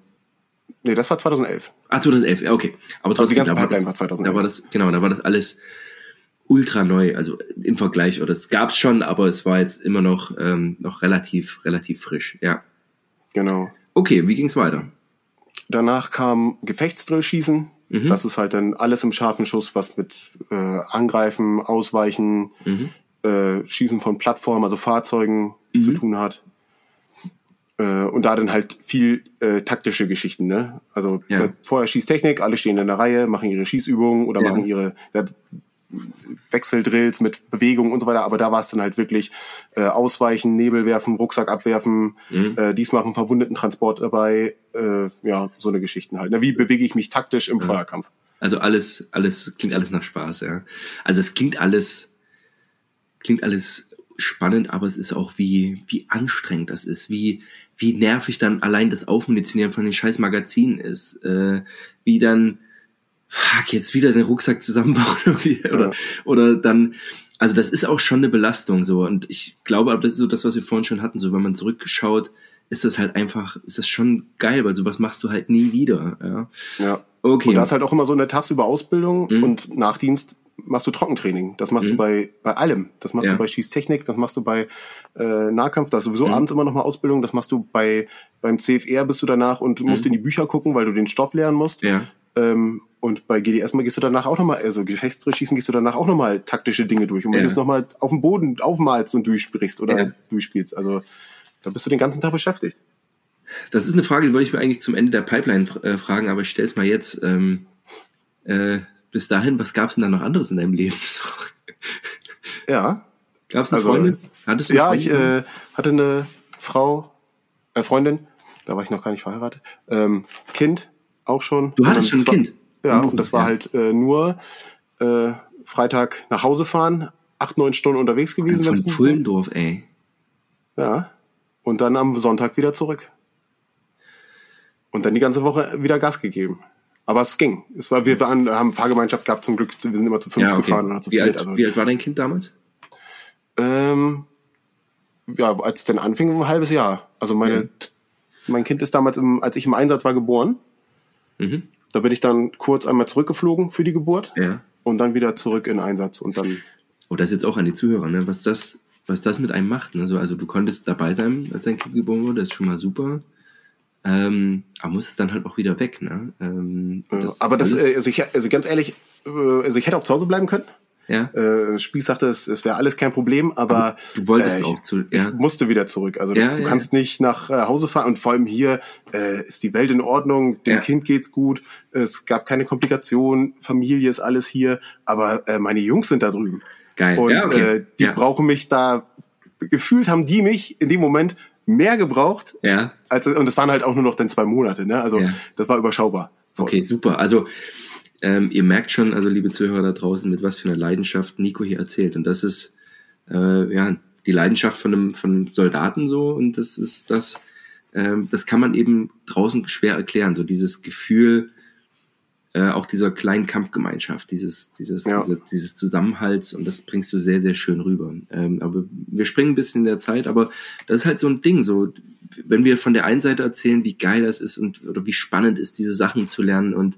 Nee, das war 2011. Ah, 2011, ja, okay. Aber Also die trotzdem, ganze da, war Pipeline das, war 2011. da war das, genau, da war das alles ultra neu, also im Vergleich, oder es gab's schon, aber es war jetzt immer noch, ähm, noch relativ, relativ frisch, ja. Genau. Okay, wie ging's weiter? Danach kam Gefechtsdrillschießen. Mhm. Das ist halt dann alles im scharfen Schuss, was mit äh, Angreifen, Ausweichen, Mhm. äh, Schießen von Plattformen, also Fahrzeugen Mhm. zu tun hat. Äh, und da dann halt viel äh, taktische Geschichten, ne? Also Ja. äh, vorher Schießtechnik, alle stehen in der Reihe, machen ihre Schießübungen oder Ja. machen ihre ja, Wechseldrills mit Bewegung und so weiter, aber da war es dann halt wirklich äh, Ausweichen, Nebel werfen, Rucksack abwerfen, Mhm. äh, dies machen Verwundetentransport dabei, äh, ja, so eine Geschichten halt. Ne? Wie bewege ich mich taktisch im Feuerkampf? Also alles, alles, klingt alles nach Spaß, ja. Also es klingt alles, klingt alles spannend, aber es ist auch wie, wie anstrengend das ist, wie, wie nervig dann allein das Aufmunitionieren von den scheiß Magazinen ist, äh, wie dann, fuck, jetzt wieder den Rucksack zusammenbauen (laughs) oder, Ja. oder dann, also das ist auch schon eine Belastung so und ich glaube, aber das ist so das, was wir vorhin schon hatten, so wenn man zurückgeschaut, ist das halt einfach, ist das schon geil, weil sowas machst du halt nie wieder, ja. Ja. Okay. Und da ist halt auch immer so eine tagsüber Ausbildung Mhm. und Nachdienst machst du Trockentraining. Das machst Mhm. du bei, bei allem. Das machst Ja. du bei Schießtechnik, das machst du bei äh, Nahkampf, da ist sowieso Mhm. abends immer noch mal Ausbildung, das machst du bei beim CFR bist du danach und musst Mhm. in die Bücher gucken, weil du den Stoff lernen musst. ja. Ähm, und bei GDS mal gehst du danach auch nochmal, also Gefechtsdrillschießen gehst du danach auch nochmal taktische Dinge durch. Und wenn Ja. du es nochmal auf dem Boden aufmalst und durchsprichst oder Ja. durchspielst, also da bist du den ganzen Tag beschäftigt. Das ist eine Frage, die wollte ich mir eigentlich zum Ende der Pipeline äh, fragen, aber ich stelle es mal jetzt. Ähm, äh, bis dahin, was gab es denn da noch anderes in deinem Leben? (laughs) Ja, Gab es eine Also, Freundin? Hattest du Ja, Freundin? ich äh, hatte eine Frau, äh, Freundin, da war ich noch gar nicht verheiratet. Ähm, kind, auch schon. Du hattest schon ein Kind? Ja, Oh, und das war halt äh, nur äh, Freitag nach Hause fahren, acht, neun Stunden unterwegs gewesen. von Pfullendorf, ey. Ja. Und dann am Sonntag wieder zurück. Und dann die ganze Woche wieder Gas gegeben. Aber es ging. Es war, wir waren, haben Fahrgemeinschaft gehabt zum Glück. Wir sind immer zu fünf Ja, okay. gefahren oder zu wie, viert. alt, Also, wie alt war dein Kind damals? ähm, ja, als es dann anfing, ein halbes Jahr. Also meine, ja. mein Kind ist damals, im, als ich im Einsatz war, geboren. Mhm. Da bin ich dann kurz einmal zurückgeflogen für die Geburt ja. und dann wieder zurück in Einsatz und dann. Oh, das ist jetzt auch an die Zuhörer, ne? was das, was das mit einem macht. Ne? Also, also du konntest dabei sein, als dein Kind geboren wurde, das ist schon mal super. Ähm, aber muss es dann halt auch wieder weg, ne? Ähm, das, aber das, äh, also, ich, also ganz ehrlich, äh, also ich hätte auch zu Hause bleiben können. Ja. Äh, Spiel sagte, es, es wäre alles kein Problem, aber, aber du wolltest äh, ich, auch zu, ja. ich musste wieder zurück. Also das, ja, du ja, kannst nicht nach äh, Hause fahren und vor allem hier äh, ist die Welt in Ordnung, dem Kind geht's gut, es gab keine Komplikationen, Familie ist alles hier, aber äh, meine Jungs sind da drüben. Geil. Und okay. äh, die brauchen mich da. Gefühlt haben die mich in dem Moment mehr gebraucht. Ja. Als, und das waren halt auch nur noch dann zwei Monate. Ne? Also das war überschaubar. Okay, super. Also ähm, ihr merkt schon, also liebe Zuhörer da draußen, mit was für einer Leidenschaft Nico hier erzählt. Und das ist äh, ja die Leidenschaft von einem, von einem Soldaten so. Und das ist das, ähm, das kann man eben draußen schwer erklären. So dieses Gefühl äh, auch dieser kleinen Kampfgemeinschaft, dieses, dieses, ja. diese, dieses Zusammenhalts und das bringst du sehr, sehr schön rüber. Ähm, aber wir springen ein bisschen in der Zeit, aber das ist halt so ein Ding, so wenn wir von der einen Seite erzählen, wie geil das ist und oder wie spannend ist, diese Sachen zu lernen und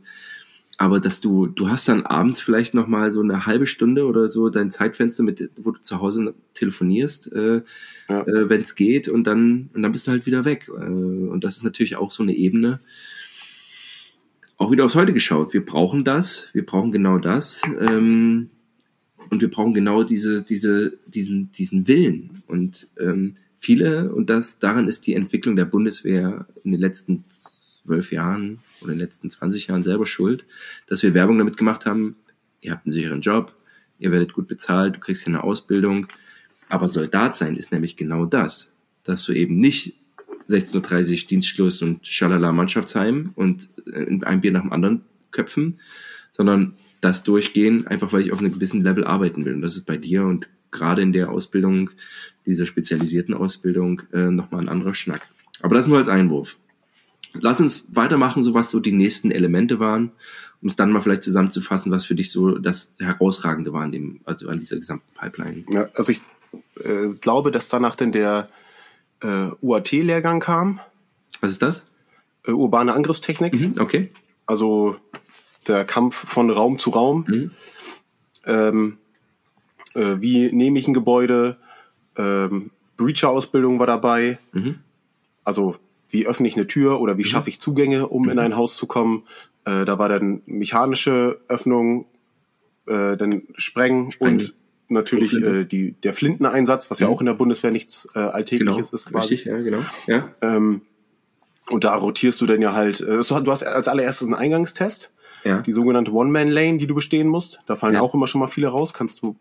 aber dass du, du hast dann abends vielleicht noch mal so eine halbe Stunde oder so dein Zeitfenster, mit, wo du zu Hause telefonierst, äh, ja. äh, wenn es geht, und dann, und dann bist du halt wieder weg. Äh, und das ist natürlich auch so eine Ebene. Auch wieder aufs Heute geschaut. Wir brauchen das, wir brauchen genau das. Ähm, und wir brauchen genau diese, diese, diesen, diesen Willen. Und ähm, viele, und das daran ist die Entwicklung der Bundeswehr in den letzten zwölf Jahren oder in den letzten 20 Jahren selber schuld, dass wir Werbung damit gemacht haben, ihr habt einen sicheren Job, ihr werdet gut bezahlt, du kriegst hier eine Ausbildung. Aber Soldat sein ist nämlich genau das, dass du eben nicht 16.30 Uhr Dienstschluss und schalala Mannschaftsheim und äh, ein Bier nach dem anderen köpfen, sondern das durchgehen, einfach weil ich auf einem gewissen Level arbeiten will. Und das ist bei dir und gerade in der Ausbildung, dieser spezialisierten Ausbildung, äh, nochmal ein anderer Schnack. Aber das nur als Einwurf. Lass uns weitermachen, so was so die nächsten Elemente waren, um es dann mal vielleicht zusammenzufassen, was für dich so das Herausragende war an dem, also an dieser gesamten Pipeline. Ja, also ich äh, glaube, dass danach denn der äh, UAT-Lehrgang kam. Was ist das? Äh, urbane Angriffstechnik. Mhm, okay. Also der Kampf von Raum zu Raum. Mhm. Ähm, äh, wie nehme ich ein Gebäude? Ähm, Breacher-Ausbildung war dabei. Mhm. Also wie öffne ich eine Tür oder wie mhm. schaffe ich Zugänge, um in mhm. ein Haus zu kommen. Äh, da war dann mechanische Öffnung, äh, dann Sprengen Spreng. und natürlich äh, die, der Flinteneinsatz, was ja mhm. auch in der Bundeswehr nichts äh, Alltägliches genau. ist quasi. Richtig, ja, genau. Ja. Ähm, und da rotierst du dann ja halt, äh, du hast als allererstes einen Eingangstest, ja. die sogenannte One-Man-Lane, die du bestehen musst. Da fallen ja. auch immer schon mal viele raus, kannst du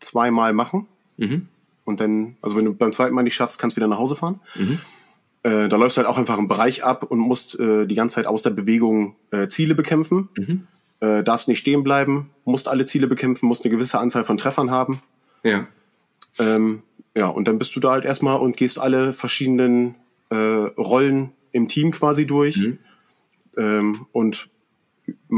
zweimal machen. Mhm. Und dann, also wenn du beim zweiten Mal nicht schaffst, kannst du wieder nach Hause fahren. Mhm. Äh, da läufst du halt auch einfach einen Bereich ab und musst äh, die ganze Zeit aus der Bewegung äh, Ziele bekämpfen. Mhm. Äh, darfst nicht stehen bleiben, musst alle Ziele bekämpfen, musst eine gewisse Anzahl von Treffern haben. Ja. Ähm, ja, und dann bist du da halt erstmal und gehst alle verschiedenen äh, Rollen im Team quasi durch mhm. ähm, und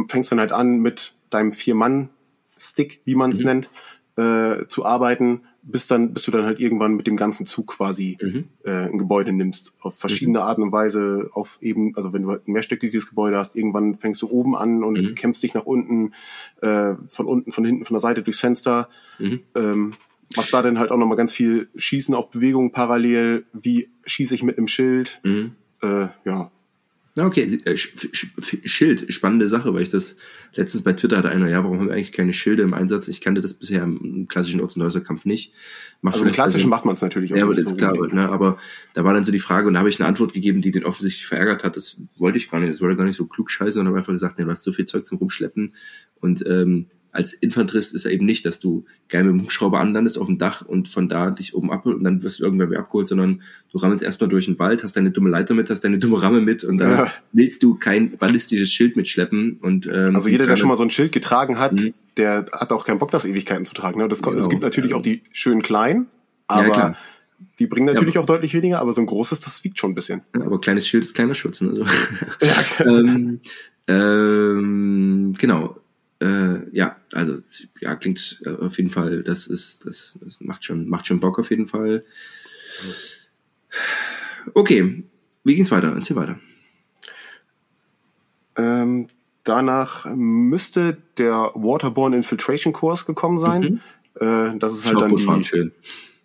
fängst dann halt an mit deinem Vier-Mann-Stick, wie man es mhm. nennt, äh, zu arbeiten, bis dann, bis du dann halt irgendwann mit dem ganzen Zug quasi mhm. äh, ein Gebäude nimmst. Auf verschiedene mhm. Arten und Weise, auf eben, also wenn du halt ein mehrstöckiges Gebäude hast, irgendwann fängst du oben an und mhm. kämpfst dich nach unten, äh, von unten, von hinten, von der Seite durchs Fenster. Mhm. Ähm, machst da dann halt auch nochmal ganz viel Schießen auf Bewegung parallel, wie schieße ich mit einem Schild. Mhm. Äh, ja, Okay, äh, Schild, spannende Sache, weil ich das letztens bei Twitter hatte einer, ja, warum haben wir eigentlich keine Schilde im Einsatz? Ich kannte das bisher im klassischen Orts- und Häuserkampf nicht. Macht also im klassischen macht man es natürlich auch. Ja, aber das ist klar, ne? aber da war dann so die Frage und da habe ich eine Antwort gegeben, die den offensichtlich verärgert hat. Das wollte ich gar nicht, das wollte gar nicht so klug scheiße, sondern habe einfach gesagt, nee, du hast so viel Zeug zum Rumschleppen und ähm, als Infanterist ist er eben nicht, dass du geil mit dem Hubschrauber anlandest auf dem Dach und von da dich oben abholst und dann wirst du irgendwann wieder abgeholt, sondern du rammelst erstmal durch den Wald, hast deine dumme Leiter mit, hast deine dumme Ramme mit und dann ja. willst du kein ballistisches Schild mitschleppen. Und, ähm, also jeder, der schon mal so ein Schild getragen hat, mhm. der hat auch keinen Bock, das Ewigkeiten zu tragen. Ne? Das, genau. Es gibt natürlich auch die schönen kleinen, aber ja, die bringen natürlich ja, auch deutlich weniger, aber so ein großes, das wiegt schon ein bisschen. Aber kleines Schild ist kleiner Schutz. Ne? So. (laughs) Ja, (laughs) ähm, ähm, genau äh, ja, also ja, klingt äh, auf jeden Fall, das ist, das, das macht schon, macht schon Bock auf jeden Fall. Okay, wie ging's weiter? Erzähl weiter. Ähm, danach müsste der Waterborne Infiltration Course gekommen sein. Mhm. Äh, das ist halt dann die. Schön.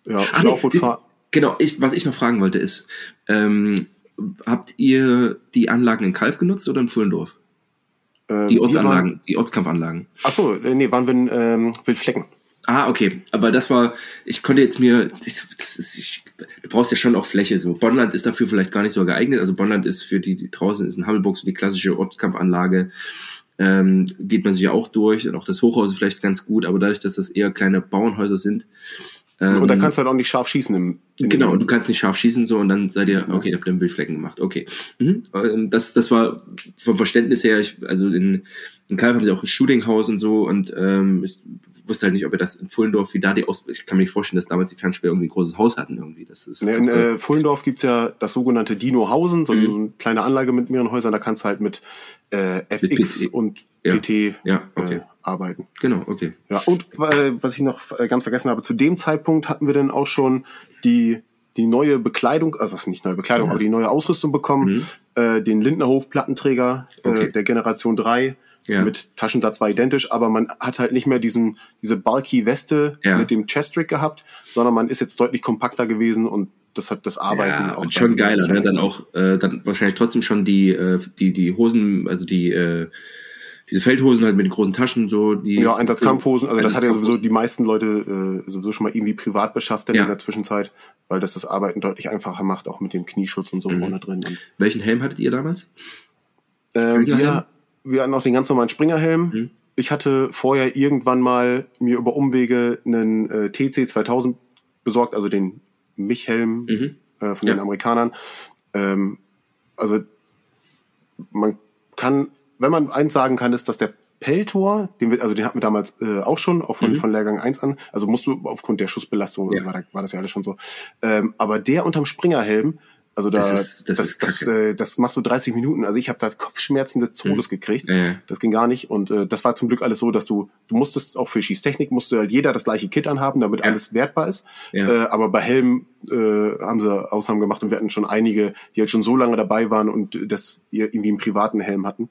Ja, Schlauchbootfahren. Genau, ich, was ich noch fragen wollte ist, ähm, habt ihr die Anlagen in Kalf genutzt oder in Fullendorf? Ähm, die Ortsanlagen, die Ortskampfanlagen. Ach so, äh, nee, waren wir in ähm, Wildflecken. Ah, okay. Aber das war, ich konnte jetzt mir, das, das ist, ich, du brauchst ja schon auch Fläche so. Bonnland ist dafür vielleicht gar nicht so geeignet. Also Bonnland ist für die, die draußen ist ein Hammelbox, die klassische Ortskampfanlage. Ähm, geht man sich ja auch durch und auch das Hochhaus ist vielleicht ganz gut, aber dadurch, dass das eher kleine Bauernhäuser sind, ähm, und da kannst du halt auch nicht scharf schießen. Im, genau, und du kannst nicht scharf schießen so und dann seid ihr, okay, ihr habt dann Wildflecken gemacht. Okay. Mhm. Ähm, das, das war vom Verständnis her, ich, also in, in Kalb haben sie auch ein Shootinghaus und so und ähm, ich wusste halt nicht, ob ihr das in Fullendorf, wie da die aus, ich kann mir nicht vorstellen, dass damals die Fernspieler irgendwie ein großes Haus hatten irgendwie. Das ist nee, in äh, Fullendorf gibt's ja das sogenannte Dinohausen, so, mhm. so eine kleine Anlage mit mehreren Häusern, da kannst du halt mit äh, FX mit und ja. PT ja, okay. äh, arbeiten. Genau, okay. Ja, und äh, was ich noch äh, ganz vergessen habe, zu dem Zeitpunkt hatten wir dann auch schon die die neue Bekleidung, also was nicht neue Bekleidung, ja. aber die neue Ausrüstung bekommen, mhm. äh, den Lindnerhof Plattenträger okay. äh, der Generation 3 ja. mit Taschensatz war identisch, aber man hat halt nicht mehr diesen diese bulky Weste ja. mit dem Chestrick gehabt, sondern man ist jetzt deutlich kompakter gewesen und das hat das Arbeiten ja, auch und schon geiler, ne? dann auch äh, dann wahrscheinlich trotzdem schon die äh, die die Hosen, also die äh, diese Feldhosen halt mit den großen Taschen so die ja Einsatzkampfhosen also das hat ja sowieso die meisten Leute äh, sowieso schon mal irgendwie privat beschafft Ja. in der Zwischenzeit weil das das Arbeiten deutlich einfacher macht auch mit dem Knieschutz und so Mhm. vorne drin und, Welchen Helm hattet ihr damals? ähm, wir wir hatten auch den ganz normalen Springerhelm Mhm. ich hatte vorher irgendwann mal mir über Umwege einen äh, TC 2000 besorgt also den Mich-Helm Mhm. äh, von Ja. den Amerikanern. Ähm, also man kann, wenn man eins sagen kann, ist, dass der Peltor, den wir, also den hatten wir damals äh, auch schon, auch von, Mhm. von Lehrgang 1 an, also musst du aufgrund der Schussbelastung, Ja. war, da, war das ja alles schon so. Ähm, aber der unterm Springerhelm, also da, Das das, ist- das das, das, äh, das machst du 30 Minuten. Also ich habe da Kopfschmerzen des Todes gekriegt. Ja. Das ging gar nicht. Und äh, das war zum Glück alles so, dass du, du musstest auch für Schießtechnik, musste halt jeder das gleiche Kit anhaben, damit Ja. alles wertbar ist. Ja. Äh, aber bei Helm äh, haben sie Ausnahmen gemacht und wir hatten schon einige, die halt schon so lange dabei waren und das die irgendwie einen privaten Helm hatten,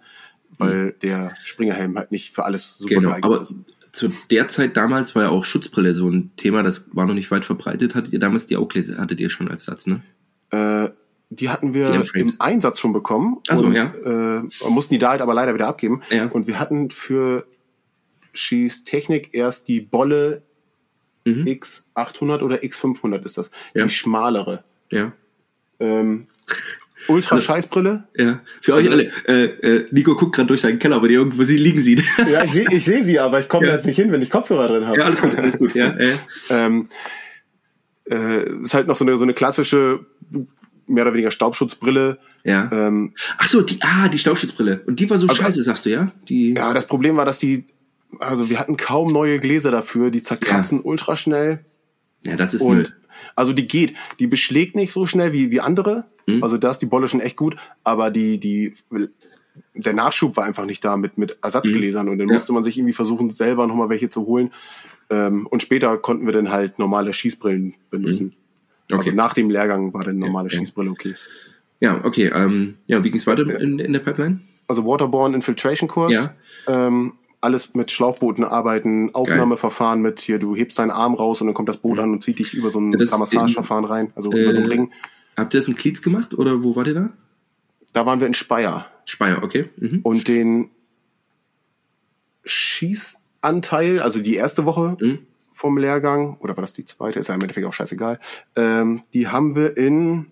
weil der Springerhelm halt nicht für alles super Mhm. Genau, geeignet aber ist. zu der Zeit damals war ja auch Schutzbrille so ein Thema, das war noch nicht weit verbreitet. Hattet ihr damals die Oakley, hattet ihr schon als Satz, ne? Äh, die hatten wir im Einsatz schon bekommen Ach so, und ja. äh, mussten die da halt aber leider wieder abgeben. Ja. Und wir hatten für Schießtechnik erst die Bolle Mhm. X800 oder X500 ist das. Ja. Die schmalere. Ja. Ähm, Ultra Scheißbrille. Ja. Für euch Also- alle, äh, äh, Nico guckt gerade durch seinen Keller, aber die irgendwo sie liegen sieht. (laughs) Ja, ich sehe ich seh sie, aber ich komme Ja. da jetzt nicht hin, wenn ich Kopfhörer drin habe. ja, alles gut, alles gut, ja. (laughs) ja. Ähm, äh, ist halt noch so eine, so eine klassische, mehr oder weniger Staubschutzbrille. ja. Ähm, Ach so, die, ah, die Staubschutzbrille. Und die war so Also- scheiße, sagst du, ja? Die, ja, das Problem war, dass die, also wir hatten kaum neue Gläser dafür, die zerkratzen ultra schnell. ja das ist Und also die geht, die beschlägt nicht so schnell wie, wie andere. Mhm. Also da ist die Bolle schon echt gut, aber die, die, der Nachschub war einfach nicht da mit, mit Ersatzgläsern und dann Mhm. Ja. musste man sich irgendwie versuchen, selber nochmal welche zu holen. Ähm, und später konnten wir dann halt normale Schießbrillen benutzen. Okay. Also nach dem Lehrgang war dann normale Ja. Schießbrille okay. Ja, okay. Ähm, ja, wie ging's weiter in, in der Pipeline? Also Waterborne Infiltration Kurs. Ja. Ähm, alles mit Schlauchbooten arbeiten, Aufnahmeverfahren mit hier, du hebst deinen Arm raus und dann kommt das Boot an und zieht dich über so ein Ramassageverfahren rein, also äh, über so einen Ring. Habt ihr das in Klietz gemacht oder wo wart ihr da? Da waren wir in Speyer. Speyer, okay. Mhm. Und den Schießanteil, also die erste Woche Mhm. Vom Lehrgang, oder war das die zweite, ist ja im Endeffekt auch scheißegal, ähm, die haben wir in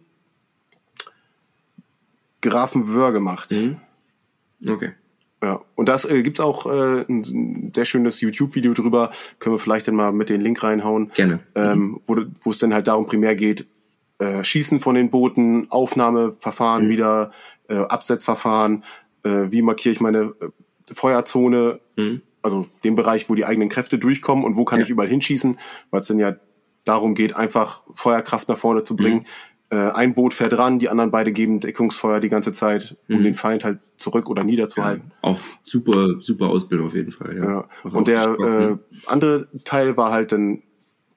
Grafenwöhr gemacht. Mhm. Okay. Ja, und das äh, gibt's auch äh, ein, sehr schönes YouTube-Video drüber, können wir vielleicht dann mal mit den Link reinhauen, Gerne. ähm, wo, wo es dann halt darum primär geht, äh, Schießen von den Booten, Aufnahmeverfahren Mhm. wieder, äh, Absetzverfahren, äh, wie markiere ich meine äh, Feuerzone, Mhm. Also den Bereich, wo die eigenen Kräfte durchkommen und wo kann Ja. ich überall hinschießen, weil es dann ja darum geht, einfach Feuerkraft nach vorne zu bringen. Äh, ein Boot fährt ran, die anderen beide geben Deckungsfeuer die ganze Zeit, um Mhm. den Feind halt zurück oder niederzuhalten. Auch super, super Ausbildung auf jeden Fall. Ja. Ja. Und der Spaß, ne? äh, andere Teil war halt dann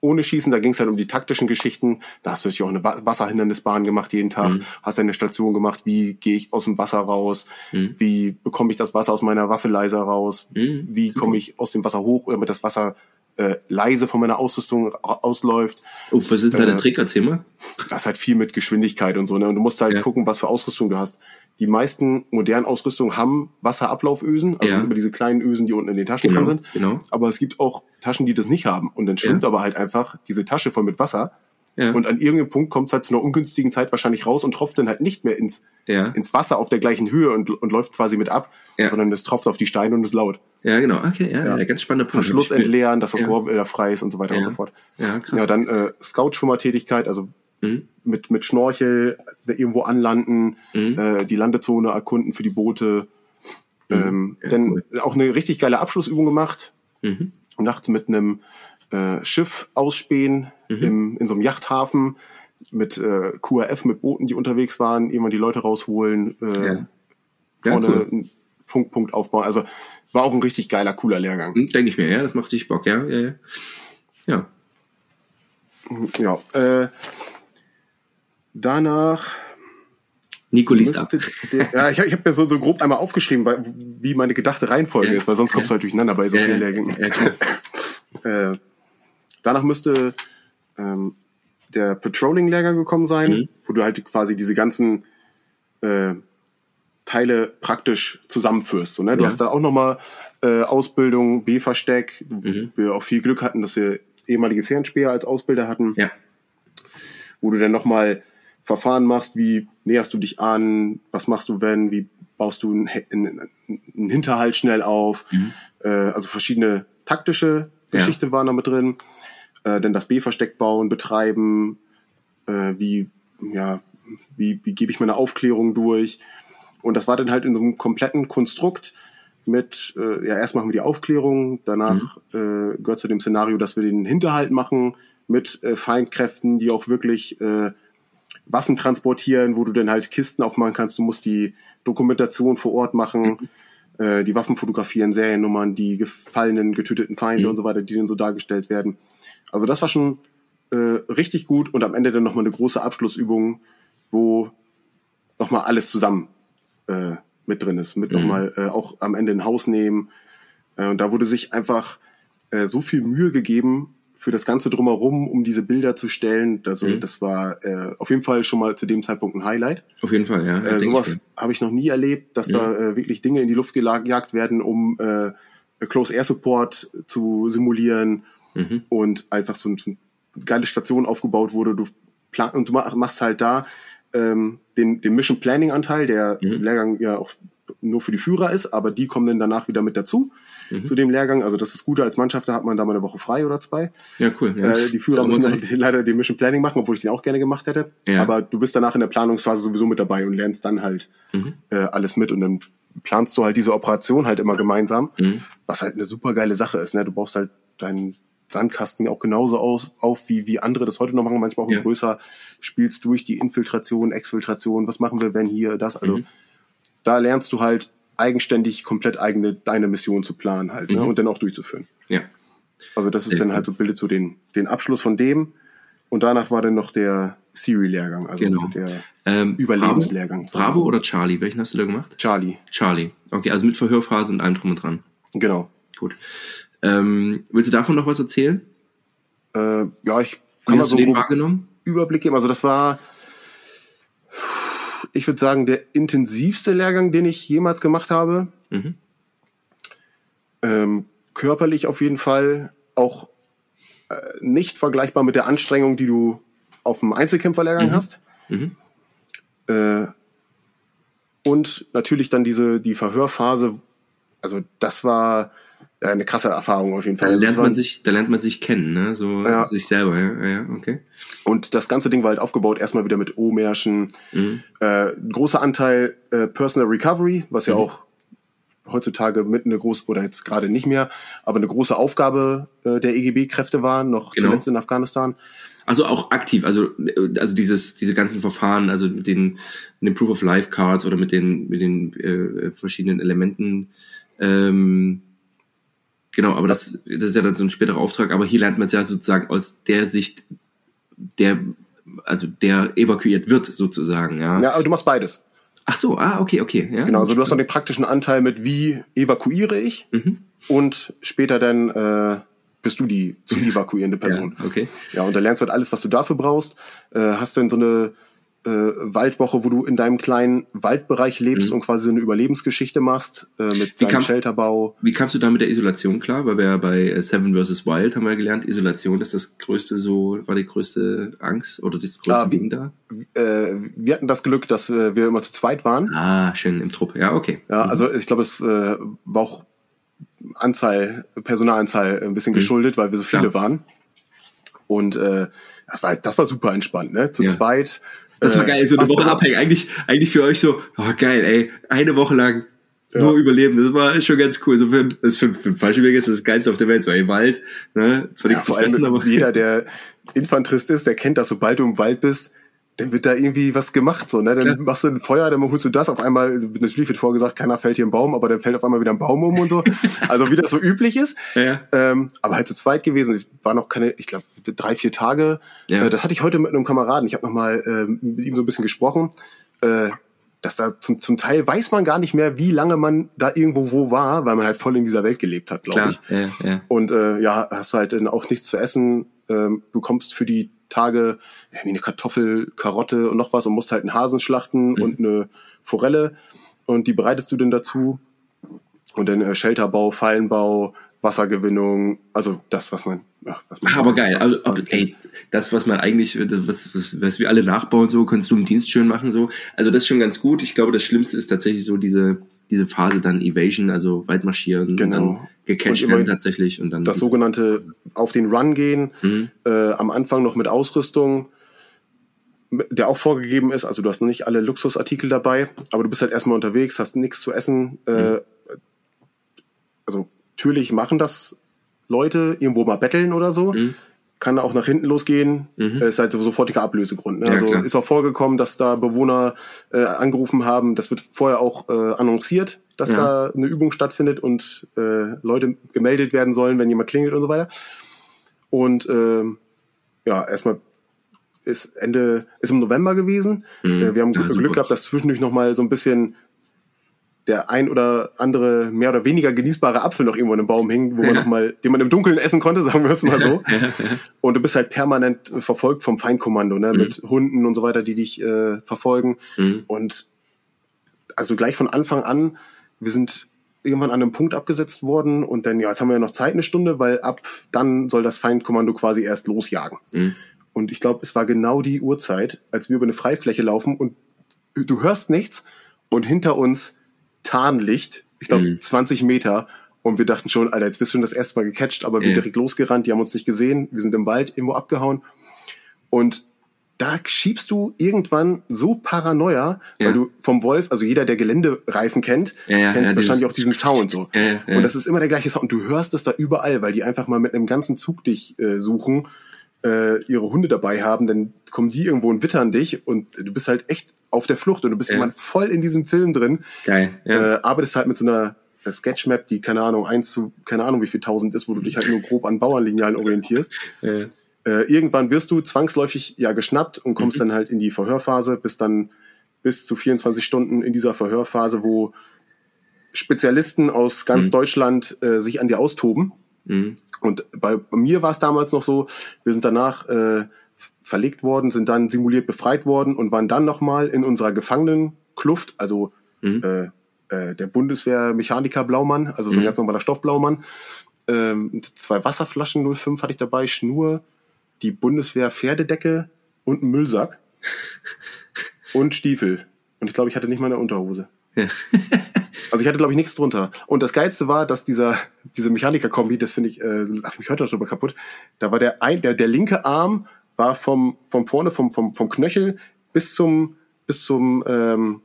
ohne Schießen, da ging es halt um die taktischen Geschichten. Da hast du natürlich auch eine Wasserhindernisbahn gemacht jeden Tag, mhm. hast eine Station gemacht, wie gehe ich aus dem Wasser raus, mhm. wie bekomme ich das Wasser aus meiner Waffe leiser raus, mhm. wie komme ich aus dem Wasser hoch, damit das Wasser äh, leise von meiner Ausrüstung ausläuft. Oh, was ist da äh, der Trick? Erzähl mal. Das ist halt viel mit Geschwindigkeit und so. Ne? Und du musst halt ja. gucken, was für Ausrüstung du hast. Die meisten modernen Ausrüstungen haben Wasserablaufösen, also ja. über diese kleinen Ösen, die unten in den Taschen genau, drin sind. Genau. Aber es gibt auch Taschen, die das nicht haben. Und dann schwimmt ja. aber halt einfach diese Tasche voll mit Wasser. Ja. Und an irgendeinem Punkt kommt es halt zu einer ungünstigen Zeit wahrscheinlich raus und tropft dann halt nicht mehr ins, ja. ins Wasser auf der gleichen Höhe und, und läuft quasi mit ab, ja. sondern es tropft auf die Steine und ist laut. Ja, genau. Okay, ja, ja. ganz spannender Punkt. Verschluss entleeren, dass das Rohr wieder frei ist und so weiter und so fort. Ja, krass. ja dann äh, Scout-Schwimmertätigkeit, also mhm. Mit, mit Schnorchel irgendwo anlanden, mhm. äh, die Landezone erkunden für die Boote. Mhm. Ähm, dann cool. auch eine richtig geile Abschlussübung gemacht. Mhm. Nachts mit einem äh, Schiff ausspähen mhm. im, in so einem Yachthafen mit äh, QRF, mit Booten, die unterwegs waren, irgendwann die Leute rausholen, äh, ja. vorne ja, cool. einen Funkpunkt aufbauen. Also war auch ein richtig geiler, cooler Lehrgang. Hm, Denke ich mir, ja, das macht dich Bock, ja, ja, ja. Ja, ja äh, danach Nicolis ab. ja, ich, ich habe mir so, so grob einmal aufgeschrieben, weil, wie meine gedachte Reihenfolge ja. ist, weil sonst kommst du halt durcheinander bei so ja, vielen Lehrgängen. Ja, (laughs) äh, danach müsste ähm, der Patrolling-Lehrgang gekommen sein, mhm. wo du halt quasi diese ganzen äh, Teile praktisch zusammenführst. So, ne? Du ja. hast da auch nochmal äh, Ausbildung, B-Versteck, mhm. wir auch viel Glück hatten, dass wir ehemalige Fernspäher als Ausbilder hatten, ja. wo du dann nochmal Verfahren machst, wie näherst du dich an, was machst du wenn, wie baust du einen, einen Hinterhalt schnell auf, mhm. äh, also verschiedene taktische Geschichten ja. waren da mit drin äh, denn das B-Versteck bauen, betreiben, äh, wie, ja, wie, wie gebe ich meine Aufklärung durch. Und das war dann halt in so einem kompletten Konstrukt mit, äh, ja, erst machen wir die Aufklärung, danach mhm. äh, gehört zu dem Szenario, dass wir den Hinterhalt machen mit äh, Feindkräften, die auch wirklich äh, Waffen transportieren, wo du dann halt Kisten aufmachen kannst. Du musst die Dokumentation vor Ort machen, mhm. äh, die Waffen fotografieren, Seriennummern, die gefallenen, getöteten Feinde mhm. und so weiter, die dann so dargestellt werden. Also das war schon äh, richtig gut und am Ende dann nochmal eine große Abschlussübung, wo nochmal alles zusammen äh, mit drin ist. Mit mhm. nochmal äh, auch am Ende ein Haus nehmen. Äh, und da wurde sich einfach äh, so viel Mühe gegeben für das Ganze drumherum, um diese Bilder zu stellen. Also mhm. das war äh, auf jeden Fall schon mal zu dem Zeitpunkt ein Highlight. Auf jeden Fall, ja. Äh, sowas habe ich noch nie erlebt, dass mhm. da äh, wirklich Dinge in die Luft gejagt werden, um äh, Close Air Support zu simulieren mhm. und einfach so, so eine geile Station aufgebaut wurde. Du plan und du machst halt da ähm, den, den Mission Planning Anteil, der mhm. Lehrgang ja auch nur für die Führer ist, aber die kommen dann danach wieder mit dazu mhm. zu dem Lehrgang. Also das ist gut als Mannschaft, da hat man da mal eine Woche frei oder zwei. Ja, cool. Ja. Äh, die Führer müssen halt (laughs) leider den Mission Planning machen, obwohl ich den auch gerne gemacht hätte. Ja. Aber du bist danach in der Planungsphase sowieso mit dabei und lernst dann halt mhm. äh, alles mit und dann planst du halt diese Operation halt immer gemeinsam, mhm. was halt eine super geile Sache ist. Ne? Du brauchst halt deinen Sandkasten auch genauso aus, auf, wie, wie andere das heute noch machen, manchmal auch ja. größer, spielst durch die Infiltration, Exfiltration, was machen wir, wenn hier, das, also mhm. da lernst du halt eigenständig komplett eigene, deine Mission zu planen halt, ne, mhm. und dann auch durchzuführen. Ja. Also das ist ja. dann halt so, bildet so den, den Abschluss von dem und danach war dann noch der Siri-Lehrgang, also genau. der ähm, Überlebenslehrgang. Bravo, Bravo oder Charlie? Welchen hast du da gemacht? Charlie. Charlie. Okay, also mit Verhörphase und allem drum und dran. Genau. Gut. Ähm, willst du davon noch was erzählen? Äh, ja, ich kann mal so einen? Überblick geben. Also das war, ich würde sagen, der intensivste Lehrgang, den ich jemals gemacht habe. Mhm. Ähm, körperlich auf jeden Fall auch äh, nicht vergleichbar mit der Anstrengung, die du auf dem Einzelkämpferlehrgang mhm. hast. Mhm. Äh, und natürlich dann diese die Verhörphase. Also das war eine krasse Erfahrung auf jeden Fall. Da also lernt man sich, da lernt man sich kennen, ne? So ja. sich selber, ja, ja, okay. Und das ganze Ding war halt aufgebaut erstmal wieder mit O-Märschen. Mhm. Äh, großer Anteil äh, Personal Recovery, was ja mhm. auch heutzutage mit eine große, oder jetzt gerade nicht mehr, aber eine große Aufgabe äh, der EGB-Kräfte war, noch genau. zuletzt in Afghanistan. Also auch aktiv, also also dieses diese ganzen Verfahren, also mit den, mit den Proof of Life Cards oder mit den mit den äh, verschiedenen Elementen ähm, Genau, aber das, das ist ja dann so ein späterer Auftrag, aber hier lernt man es ja sozusagen aus der Sicht der, also der evakuiert wird sozusagen, ja. Ja, aber du machst beides. Ach so, ah, okay, okay. Ja, genau, also du hast noch den praktischen Anteil mit, wie evakuiere ich Mhm. und später dann äh, bist du die zu (laughs) evakuierende Person. Ja, okay. Ja, und da lernst du halt alles, was du dafür brauchst. Äh, hast dann so eine äh, Waldwoche, wo du in deinem kleinen Waldbereich lebst und quasi eine Überlebensgeschichte machst äh, mit deinem Shelterbau. Wie kamst du da mit der Isolation klar? Weil wir ja bei äh, Seven vs. Wild haben wir ja gelernt, Isolation ist das größte so, war die größte Angst oder das größte Ah, Ding da? Äh, wir hatten das Glück, dass äh, wir immer zu zweit waren. Ah, schön im Trupp. Ja, okay. Ja, also ich glaube, es äh, war auch Anzahl, Personalanzahl ein bisschen geschuldet, weil wir so viele Ja. waren. Und äh, das war das war super entspannt, ne? Zu Ja. zweit. Das war äh, geil, so eine du Woche abhängen. Eigentlich, eigentlich für euch so, oh geil, ey, eine Woche lang nur überleben. Das war schon ganz cool. So für, das für, für Fallschirmjäger ist das, Geilste auf der Welt. So, ey, Wald, ne? Zwar Ja, nichts zu fressen, aber. jeder, der Infanterist ist, der kennt das, sobald du im Wald bist, dann wird da irgendwie was gemacht, so, ne? Dann Klar. machst du ein Feuer, dann holst du das, auf einmal, natürlich wird vorgesagt, keiner fällt hier im Baum, aber dann fällt auf einmal wieder ein Baum um und so. (laughs) Also wie das so üblich ist. Ja, ja. Ähm, aber halt zu zweit gewesen. Ich war noch keine, ich glaube, drei, vier Tage. Ja. Äh, das hatte ich heute mit einem Kameraden. Ich habe nochmal ähm, mit ihm so ein bisschen gesprochen. Äh, dass da zum, zum Teil weiß man gar nicht mehr, wie lange man da irgendwo wo war, weil man halt voll in dieser Welt gelebt hat, glaube ich. ja, ja. Und äh, ja, hast halt dann auch nichts zu essen, ähm, bekommst für die Tage ja, wie eine Kartoffel, Karotte und noch was und musst halt einen Hasen schlachten Mhm. und eine Forelle und die bereitest du dann dazu. Und dann äh, Shelterbau, Fallenbau, Wassergewinnung, also das, was man, ja, was man Ach, aber geil. Also, ey, das, was man eigentlich, was, was, was wir alle nachbauen, so, kannst du im Dienst schön machen, so. Also, das ist schon ganz gut. Ich glaube, das Schlimmste ist tatsächlich so diese, diese Phase dann Evasion, also weit marschieren, Genau. dann gecatcht werden tatsächlich und dann. das sogenannte auf den Run gehen, Mhm. äh, am Anfang noch mit Ausrüstung, der auch vorgegeben ist. Also du hast noch nicht alle Luxusartikel dabei, aber du bist halt erstmal unterwegs, hast nichts zu essen. Äh, also natürlich machen das Leute, irgendwo mal betteln oder so. Mhm. Kann auch nach hinten losgehen, Mhm. äh, ist halt so sofortiger Ablösegrund. Ne? Ja, also klar. ist auch vorgekommen, dass da Bewohner äh, angerufen haben. Das wird vorher auch äh, annonciert, dass Ja. da eine Übung stattfindet und äh, Leute gemeldet werden sollen, wenn jemand klingelt und so weiter. Und ähm, ja, erstmal ist Ende, ist im November gewesen. Mhm. Äh, wir haben Ja, Glück super. gehabt, dass zwischendurch noch mal so ein bisschen der ein oder andere mehr oder weniger genießbare Apfel noch irgendwo in einem Baum hing, wo man Ja. noch mal, den man im Dunkeln essen konnte, sagen wir es mal so. (laughs) Und du bist halt permanent verfolgt vom Feindkommando, ne, mit Hunden und so weiter, die dich äh, verfolgen. Mhm. Und also gleich von Anfang an, wir sind irgendwann an einem Punkt abgesetzt worden und dann, ja, jetzt haben wir ja noch Zeit, eine Stunde, weil ab dann soll das Feindkommando quasi erst losjagen. Mhm. Und ich glaube, es war genau die Uhrzeit, als wir über eine Freifläche laufen und du hörst nichts und hinter uns Tarnlicht, ich glaube Mhm. 20 Meter. Und wir dachten schon, Alter, jetzt bist du schon das erste Mal gecatcht, aber wir Ja. direkt losgerannt, die haben uns nicht gesehen, wir sind im Wald irgendwo abgehauen. Und da schiebst du irgendwann so Paranoia, Ja. weil du vom Wolf, also jeder, der Geländereifen kennt, Ja, ja, kennt wahrscheinlich auch diesen Sound so. Und das ist immer der gleiche Sound. Und du hörst es da überall, weil die einfach mal mit einem ganzen Zug dich äh, suchen, äh, ihre Hunde dabei haben, dann kommen die irgendwo und wittern dich und du bist halt echt auf der Flucht und du bist Ja. immer voll in diesem Film drin. Geil. Ja. Äh, arbeitest halt mit so einer äh, Sketchmap, die keine Ahnung, eins zu, keine Ahnung wie viel tausend ist, wo du dich halt nur grob an Bauernlinealen orientierst. (laughs) Äh, Äh, irgendwann wirst du zwangsläufig ja geschnappt und kommst Mhm. dann halt in die Verhörphase, bist dann bis zu 24 Stunden in dieser Verhörphase, wo Spezialisten aus ganz Mhm. Deutschland äh, sich an dir austoben. Mhm. Und bei mir war es damals noch so, wir sind danach äh, verlegt worden, sind dann simuliert befreit worden und waren dann nochmal in unserer Gefangenenkluft, also Mhm. äh, äh, der Bundeswehr-Mechaniker Blaumann, also so ein Mhm. ganz normaler Stoffblaumann. Ähm, zwei Wasserflaschen 05 hatte ich dabei, Schnur, die Bundeswehr-Pferdedecke und einen Müllsack (laughs) und Stiefel. Und ich glaube, ich hatte nicht mal eine Unterhose. Ja. (laughs) Also ich hatte, glaube ich, nichts drunter. Und das Geilste war, dass dieser, diese Mechaniker-Kombi, das finde ich, äh, ich mich heute noch drüber kaputt, da war der, ein, der, der linke Arm war vom, vom vorne, vom, vom, vom Knöchel bis zum, bis zum ähm,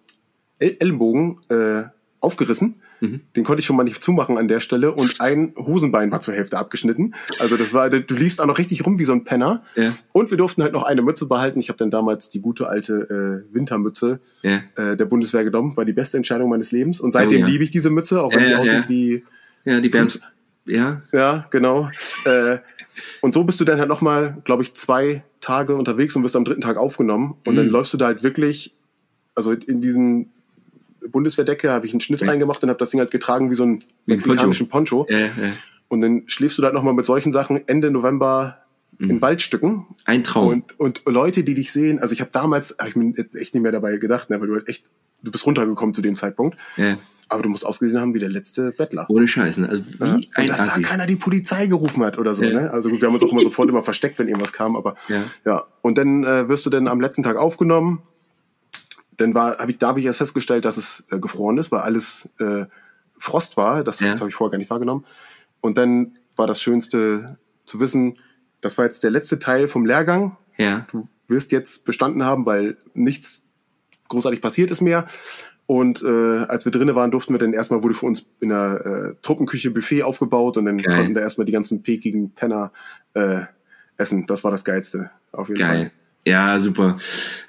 El- Ellenbogen äh, aufgerissen. Mhm. Den konnte ich schon mal nicht zumachen an der Stelle und ein Hosenbein war zur Hälfte abgeschnitten. Also das war, du liefst auch noch richtig rum wie so ein Penner. Ja. Und wir durften halt noch eine Mütze behalten. Ich habe dann damals die gute alte äh, Wintermütze Ja. äh, der Bundeswehr genommen. War die beste Entscheidung meines Lebens. Und seitdem Oh ja. liebe ich diese Mütze, auch wenn sie aussieht wie ja, die Bams. ja. Ja, genau. Äh, und so bist du dann halt nochmal, glaube ich, zwei Tage unterwegs und wirst am dritten Tag aufgenommen. Und mhm. dann läufst du da halt wirklich, also in diesen Bundeswehrdecke habe ich einen Schnitt ja. reingemacht und habe das Ding halt getragen wie so einen mexikanischen Poncho. Ja, ja. Und dann schläfst du da halt nochmal mit solchen Sachen Ende November mhm. in Waldstücken. Ein Traum. Und, und Leute, die dich sehen, also ich habe damals, hab ich mir echt nicht mehr dabei gedacht, ne, weil du halt echt, du bist runtergekommen zu dem Zeitpunkt. Ja. Aber du musst ausgesehen haben wie der letzte Bettler. Ohne Scheiße. Ne? Also ja. Und dass Asi. da keiner die Polizei gerufen hat oder so. Ja. Ne? Also gut, wir haben uns auch immer sofort immer versteckt, wenn irgendwas kam. Aber ja. ja. Und dann äh, wirst du dann am letzten Tag aufgenommen. Dann war, hab ich, da habe ich erst festgestellt, dass es äh, gefroren ist, weil alles äh, Frost war. Das, ja. das habe ich vorher gar nicht wahrgenommen. Und dann war das Schönste zu wissen, das war jetzt der letzte Teil vom Lehrgang. Ja. Du wirst jetzt bestanden haben, weil nichts großartig passiert ist mehr. Und äh, als wir drinnen waren, durften wir dann erstmal, wurde für uns in der äh, Truppenküche Buffet aufgebaut und dann Geil. konnten da erstmal die ganzen pekigen Penner äh, essen. Das war das Geilste, auf jeden Geil. Fall. Ja, super.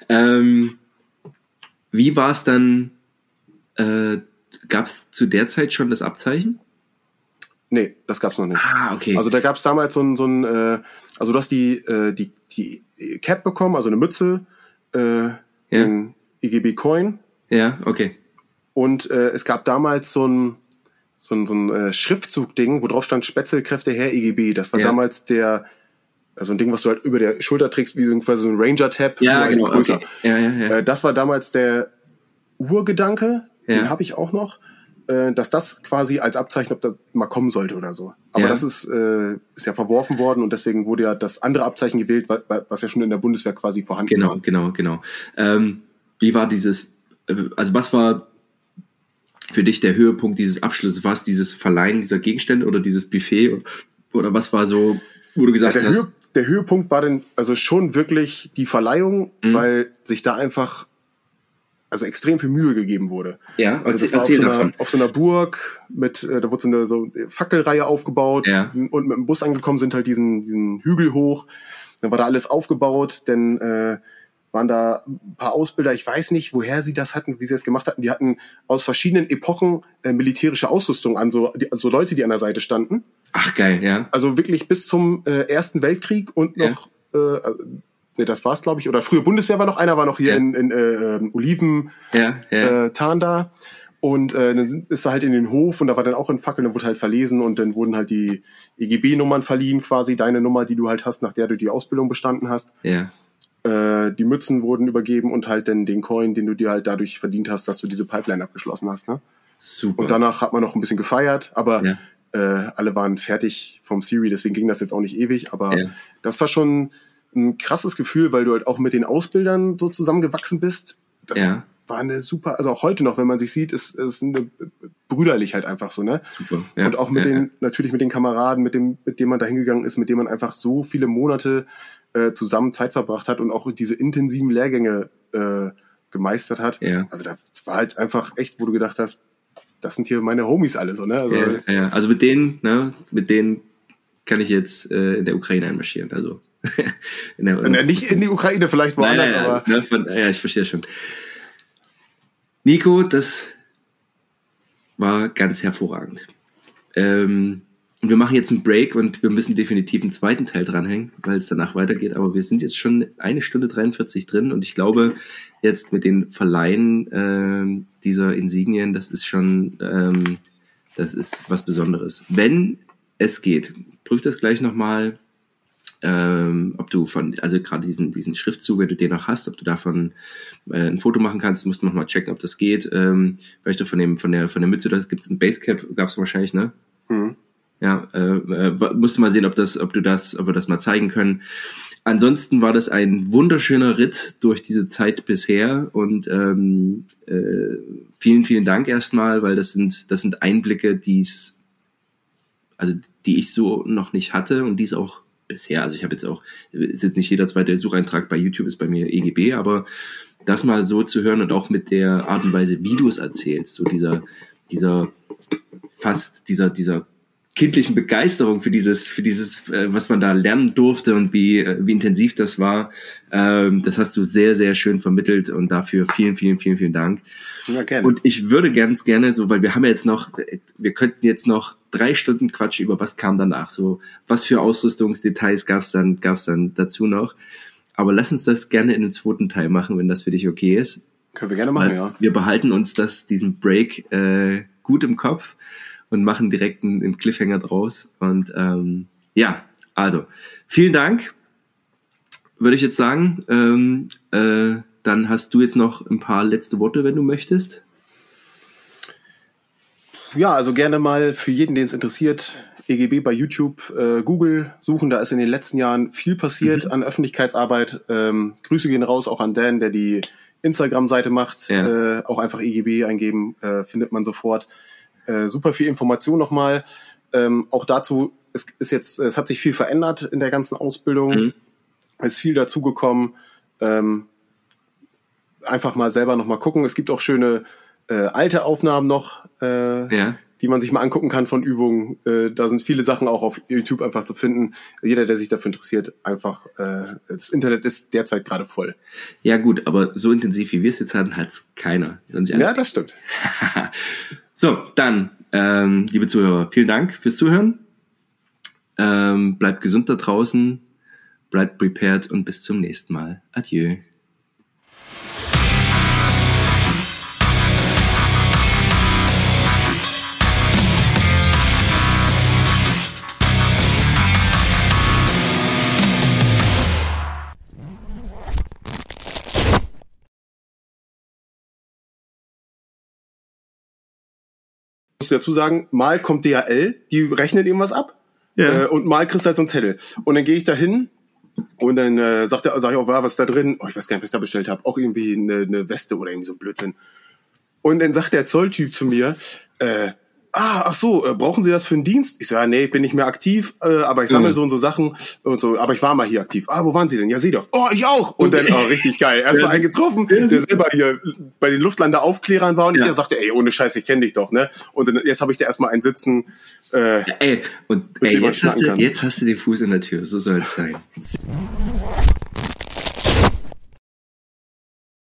Ähm, wie war es dann? Äh, Gab es zu der Zeit schon das Abzeichen? Nee, das gab's noch nicht. Ah, okay. Also da gab's damals so ein, so ein äh, also du hast die, äh, die, die Cap bekommen, also eine Mütze, äh, ja. den EGB Coin ja, okay. Und äh, es gab damals so ein, so ein, so ein äh, Schriftzug-Ding, wo drauf stand Spätzelkräfte Herr EGB. Das war ja. damals der, also ein Ding, was du halt über der Schulter trägst, wie quasi so ein Ranger-Tab, ja, halt genau, größer. Okay. Ja, ja, ja. Äh, das war damals der Urgedanke, ja. den habe ich auch noch, äh, dass das quasi als Abzeichen, ob das mal kommen sollte oder so. Aber das ist, äh, ist ja verworfen worden und deswegen wurde ja das andere Abzeichen gewählt, was ja schon in der Bundeswehr quasi vorhanden genau, war. Genau, genau, genau. Ähm, wie war dieses also was war für dich der Höhepunkt dieses Abschlusses? War es dieses Verleihen dieser Gegenstände oder dieses Buffet? Oder was war so, wo du gesagt ja, hast? Höhe, der Höhepunkt war dann also schon wirklich die Verleihung, mhm. weil sich da einfach also extrem viel Mühe gegeben wurde. Ja, also das war auf so, einer, auf so einer Burg mit, äh, da wurde so eine so Fackelreihe aufgebaut ja. und mit dem Bus angekommen sind halt diesen, diesen Hügel hoch. Dann war da alles aufgebaut, denn äh, waren da ein paar Ausbilder, ich weiß nicht, woher sie das hatten, wie sie das gemacht hatten. Die hatten aus verschiedenen Epochen äh, militärische Ausrüstung an, so, die, so Leute, die an der Seite standen. Ach geil, ja. Also wirklich bis zum äh, Ersten Weltkrieg und noch, ja. äh, ne, das war's, glaube ich, oder frühe Bundeswehr war noch, einer war noch hier ja. in, in äh, Oliven ja, ja. Äh, Tarn da. Und äh, dann ist er halt in den Hof und da war dann auch ein Fackel, dann wurde halt verlesen und dann wurden halt die EGB-Nummern verliehen, quasi deine Nummer, die du halt hast, nach der du die Ausbildung bestanden hast. Ja. Äh, die Mützen wurden übergeben und halt dann den Coin, den du dir halt dadurch verdient hast, dass du diese Pipeline abgeschlossen hast. Ne? Super. Und danach hat man noch ein bisschen gefeiert, aber ja. äh, alle waren fertig vom Siri, deswegen ging das jetzt auch nicht ewig, aber ja. das war schon ein krasses Gefühl, weil du halt auch mit den Ausbildern so zusammengewachsen bist. Das ja. war eine super, also auch heute noch, wenn man sich sieht, ist es eine brüderlich halt einfach so, ne? Super. Ja. Und auch mit den, natürlich mit den Kameraden, mit dem, mit dem man da hingegangen ist, mit dem man einfach so viele Monate äh, zusammen Zeit verbracht hat und auch diese intensiven Lehrgänge äh, gemeistert hat. Ja. Also das war halt einfach echt, wo du gedacht hast, das sind hier meine Homies alle so, ne? Also, ja, ja. also mit denen, ne, mit denen kann ich jetzt äh, in der Ukraine einmarschieren. Also (laughs) in der, in nicht in die Ukraine, vielleicht woanders, nein, nein, aber. Ne, von, ja, ich verstehe schon. Nico, das war ganz hervorragend. Ähm, und wir machen jetzt einen Break und wir müssen definitiv einen zweiten Teil dranhängen, weil es danach weitergeht. Aber wir sind jetzt schon eine Stunde 43 drin und ich glaube, jetzt mit den Verleihen äh, dieser Insignien, das ist schon, ähm, das ist was Besonderes. Wenn es geht, prüf das gleich nochmal, ähm, ob du von, also gerade diesen, diesen Schriftzug, wenn du den noch hast, ob du davon äh, ein Foto machen kannst, musst du nochmal checken, ob das geht. Ähm, vielleicht du von dem, von der, von der Mütze, das gibt es ein Basecap, gab es wahrscheinlich, ne? Mhm. Ja, äh, äh, musste mal sehen, ob das, ob du das, ob wir das mal zeigen können. Ansonsten war das ein wunderschöner Ritt durch diese Zeit bisher und ähm, äh, vielen, vielen Dank erstmal, weil das sind, das sind Einblicke, die es, also die ich so noch nicht hatte und die es auch bisher, also ich habe jetzt auch, ist jetzt nicht jeder zweite Sucheintrag bei YouTube ist bei mir EGB, aber das mal so zu hören und auch mit der Art und Weise, wie du es erzählst, so dieser, dieser fast dieser, dieser kindlichen Begeisterung für dieses, für dieses, äh, was man da lernen durfte und wie, äh, wie intensiv das war. Ähm, das hast du sehr, sehr schön vermittelt und dafür vielen, vielen, vielen, vielen Dank. Ja, gerne. Und ich würde ganz gerne so, weil wir haben ja jetzt noch, wir könnten jetzt noch drei Stunden Quatsch über was kam danach, so was für Ausrüstungsdetails gab's dann, gab's dann dazu noch. Aber lass uns das gerne in den zweiten Teil machen, wenn das für dich okay ist. Können wir gerne machen, ja. Wir behalten uns das, diesen Break äh, gut im Kopf und machen direkt einen, einen Cliffhanger draus. Und ähm, ja, also vielen Dank, würde ich jetzt sagen. Ähm, äh, dann hast du jetzt noch ein paar letzte Worte, wenn du möchtest. Ja, also gerne mal für jeden, den es interessiert, EGB bei YouTube, äh, Google suchen. Da ist in den letzten Jahren viel passiert mhm. an Öffentlichkeitsarbeit. Ähm, Grüße gehen raus auch an Dan, der die Instagram-Seite macht. Ja. Äh, auch einfach EGB eingeben, äh, findet man sofort. Äh, super viel Information nochmal. Ähm, auch dazu, es ist jetzt, es hat sich viel verändert in der ganzen Ausbildung. Mhm. Es ist viel dazugekommen. Ähm, einfach mal selber nochmal gucken. Es gibt auch schöne äh, alte Aufnahmen noch. Äh, ja die man sich mal angucken kann von Übungen. Äh, da sind viele Sachen auch auf YouTube einfach zu finden. Jeder, der sich dafür interessiert, einfach, äh, das Internet ist derzeit gerade voll. Ja gut, aber so intensiv wie wir es jetzt hatten, hat es keiner. Ja, das stimmt. (laughs) so, dann, ähm, liebe Zuhörer, vielen Dank fürs Zuhören. Ähm, bleibt gesund da draußen, bleibt prepared und bis zum nächsten Mal. Adieu. Muss dazu sagen, mal kommt DHL, die rechnen irgendwas ab. Ja. Äh, und mal kriegst du halt so einen Zettel. Und dann gehe ich da hin und dann äh, sagt er, sag ich auch, was ist da drin? Oh, ich weiß gar nicht, was ich da bestellt habe. Auch irgendwie eine, eine Weste oder irgendwie so Blödsinn. Und dann sagt der Zolltyp zu mir, äh, ah, ach so, äh, brauchen Sie das für einen Dienst? Ich sage, ja, nee, bin nicht mehr aktiv, äh, aber ich sammle mhm. so und so Sachen und so, aber ich war mal hier aktiv. Ah, wo waren Sie denn? Ja, Sie doch. Oh, ich auch. Und dann, oh, richtig geil. Erstmal einen getroffen, der selber hier bei den Luftlanderaufklärern war und ich ja. sagte, ey, ohne Scheiß, ich kenne dich doch, ne? Und dann, jetzt habe ich da erstmal einen sitzen, äh, ja, ey, und ey, jetzt, hast du, jetzt hast du den Fuß in der Tür, so soll es sein. (laughs)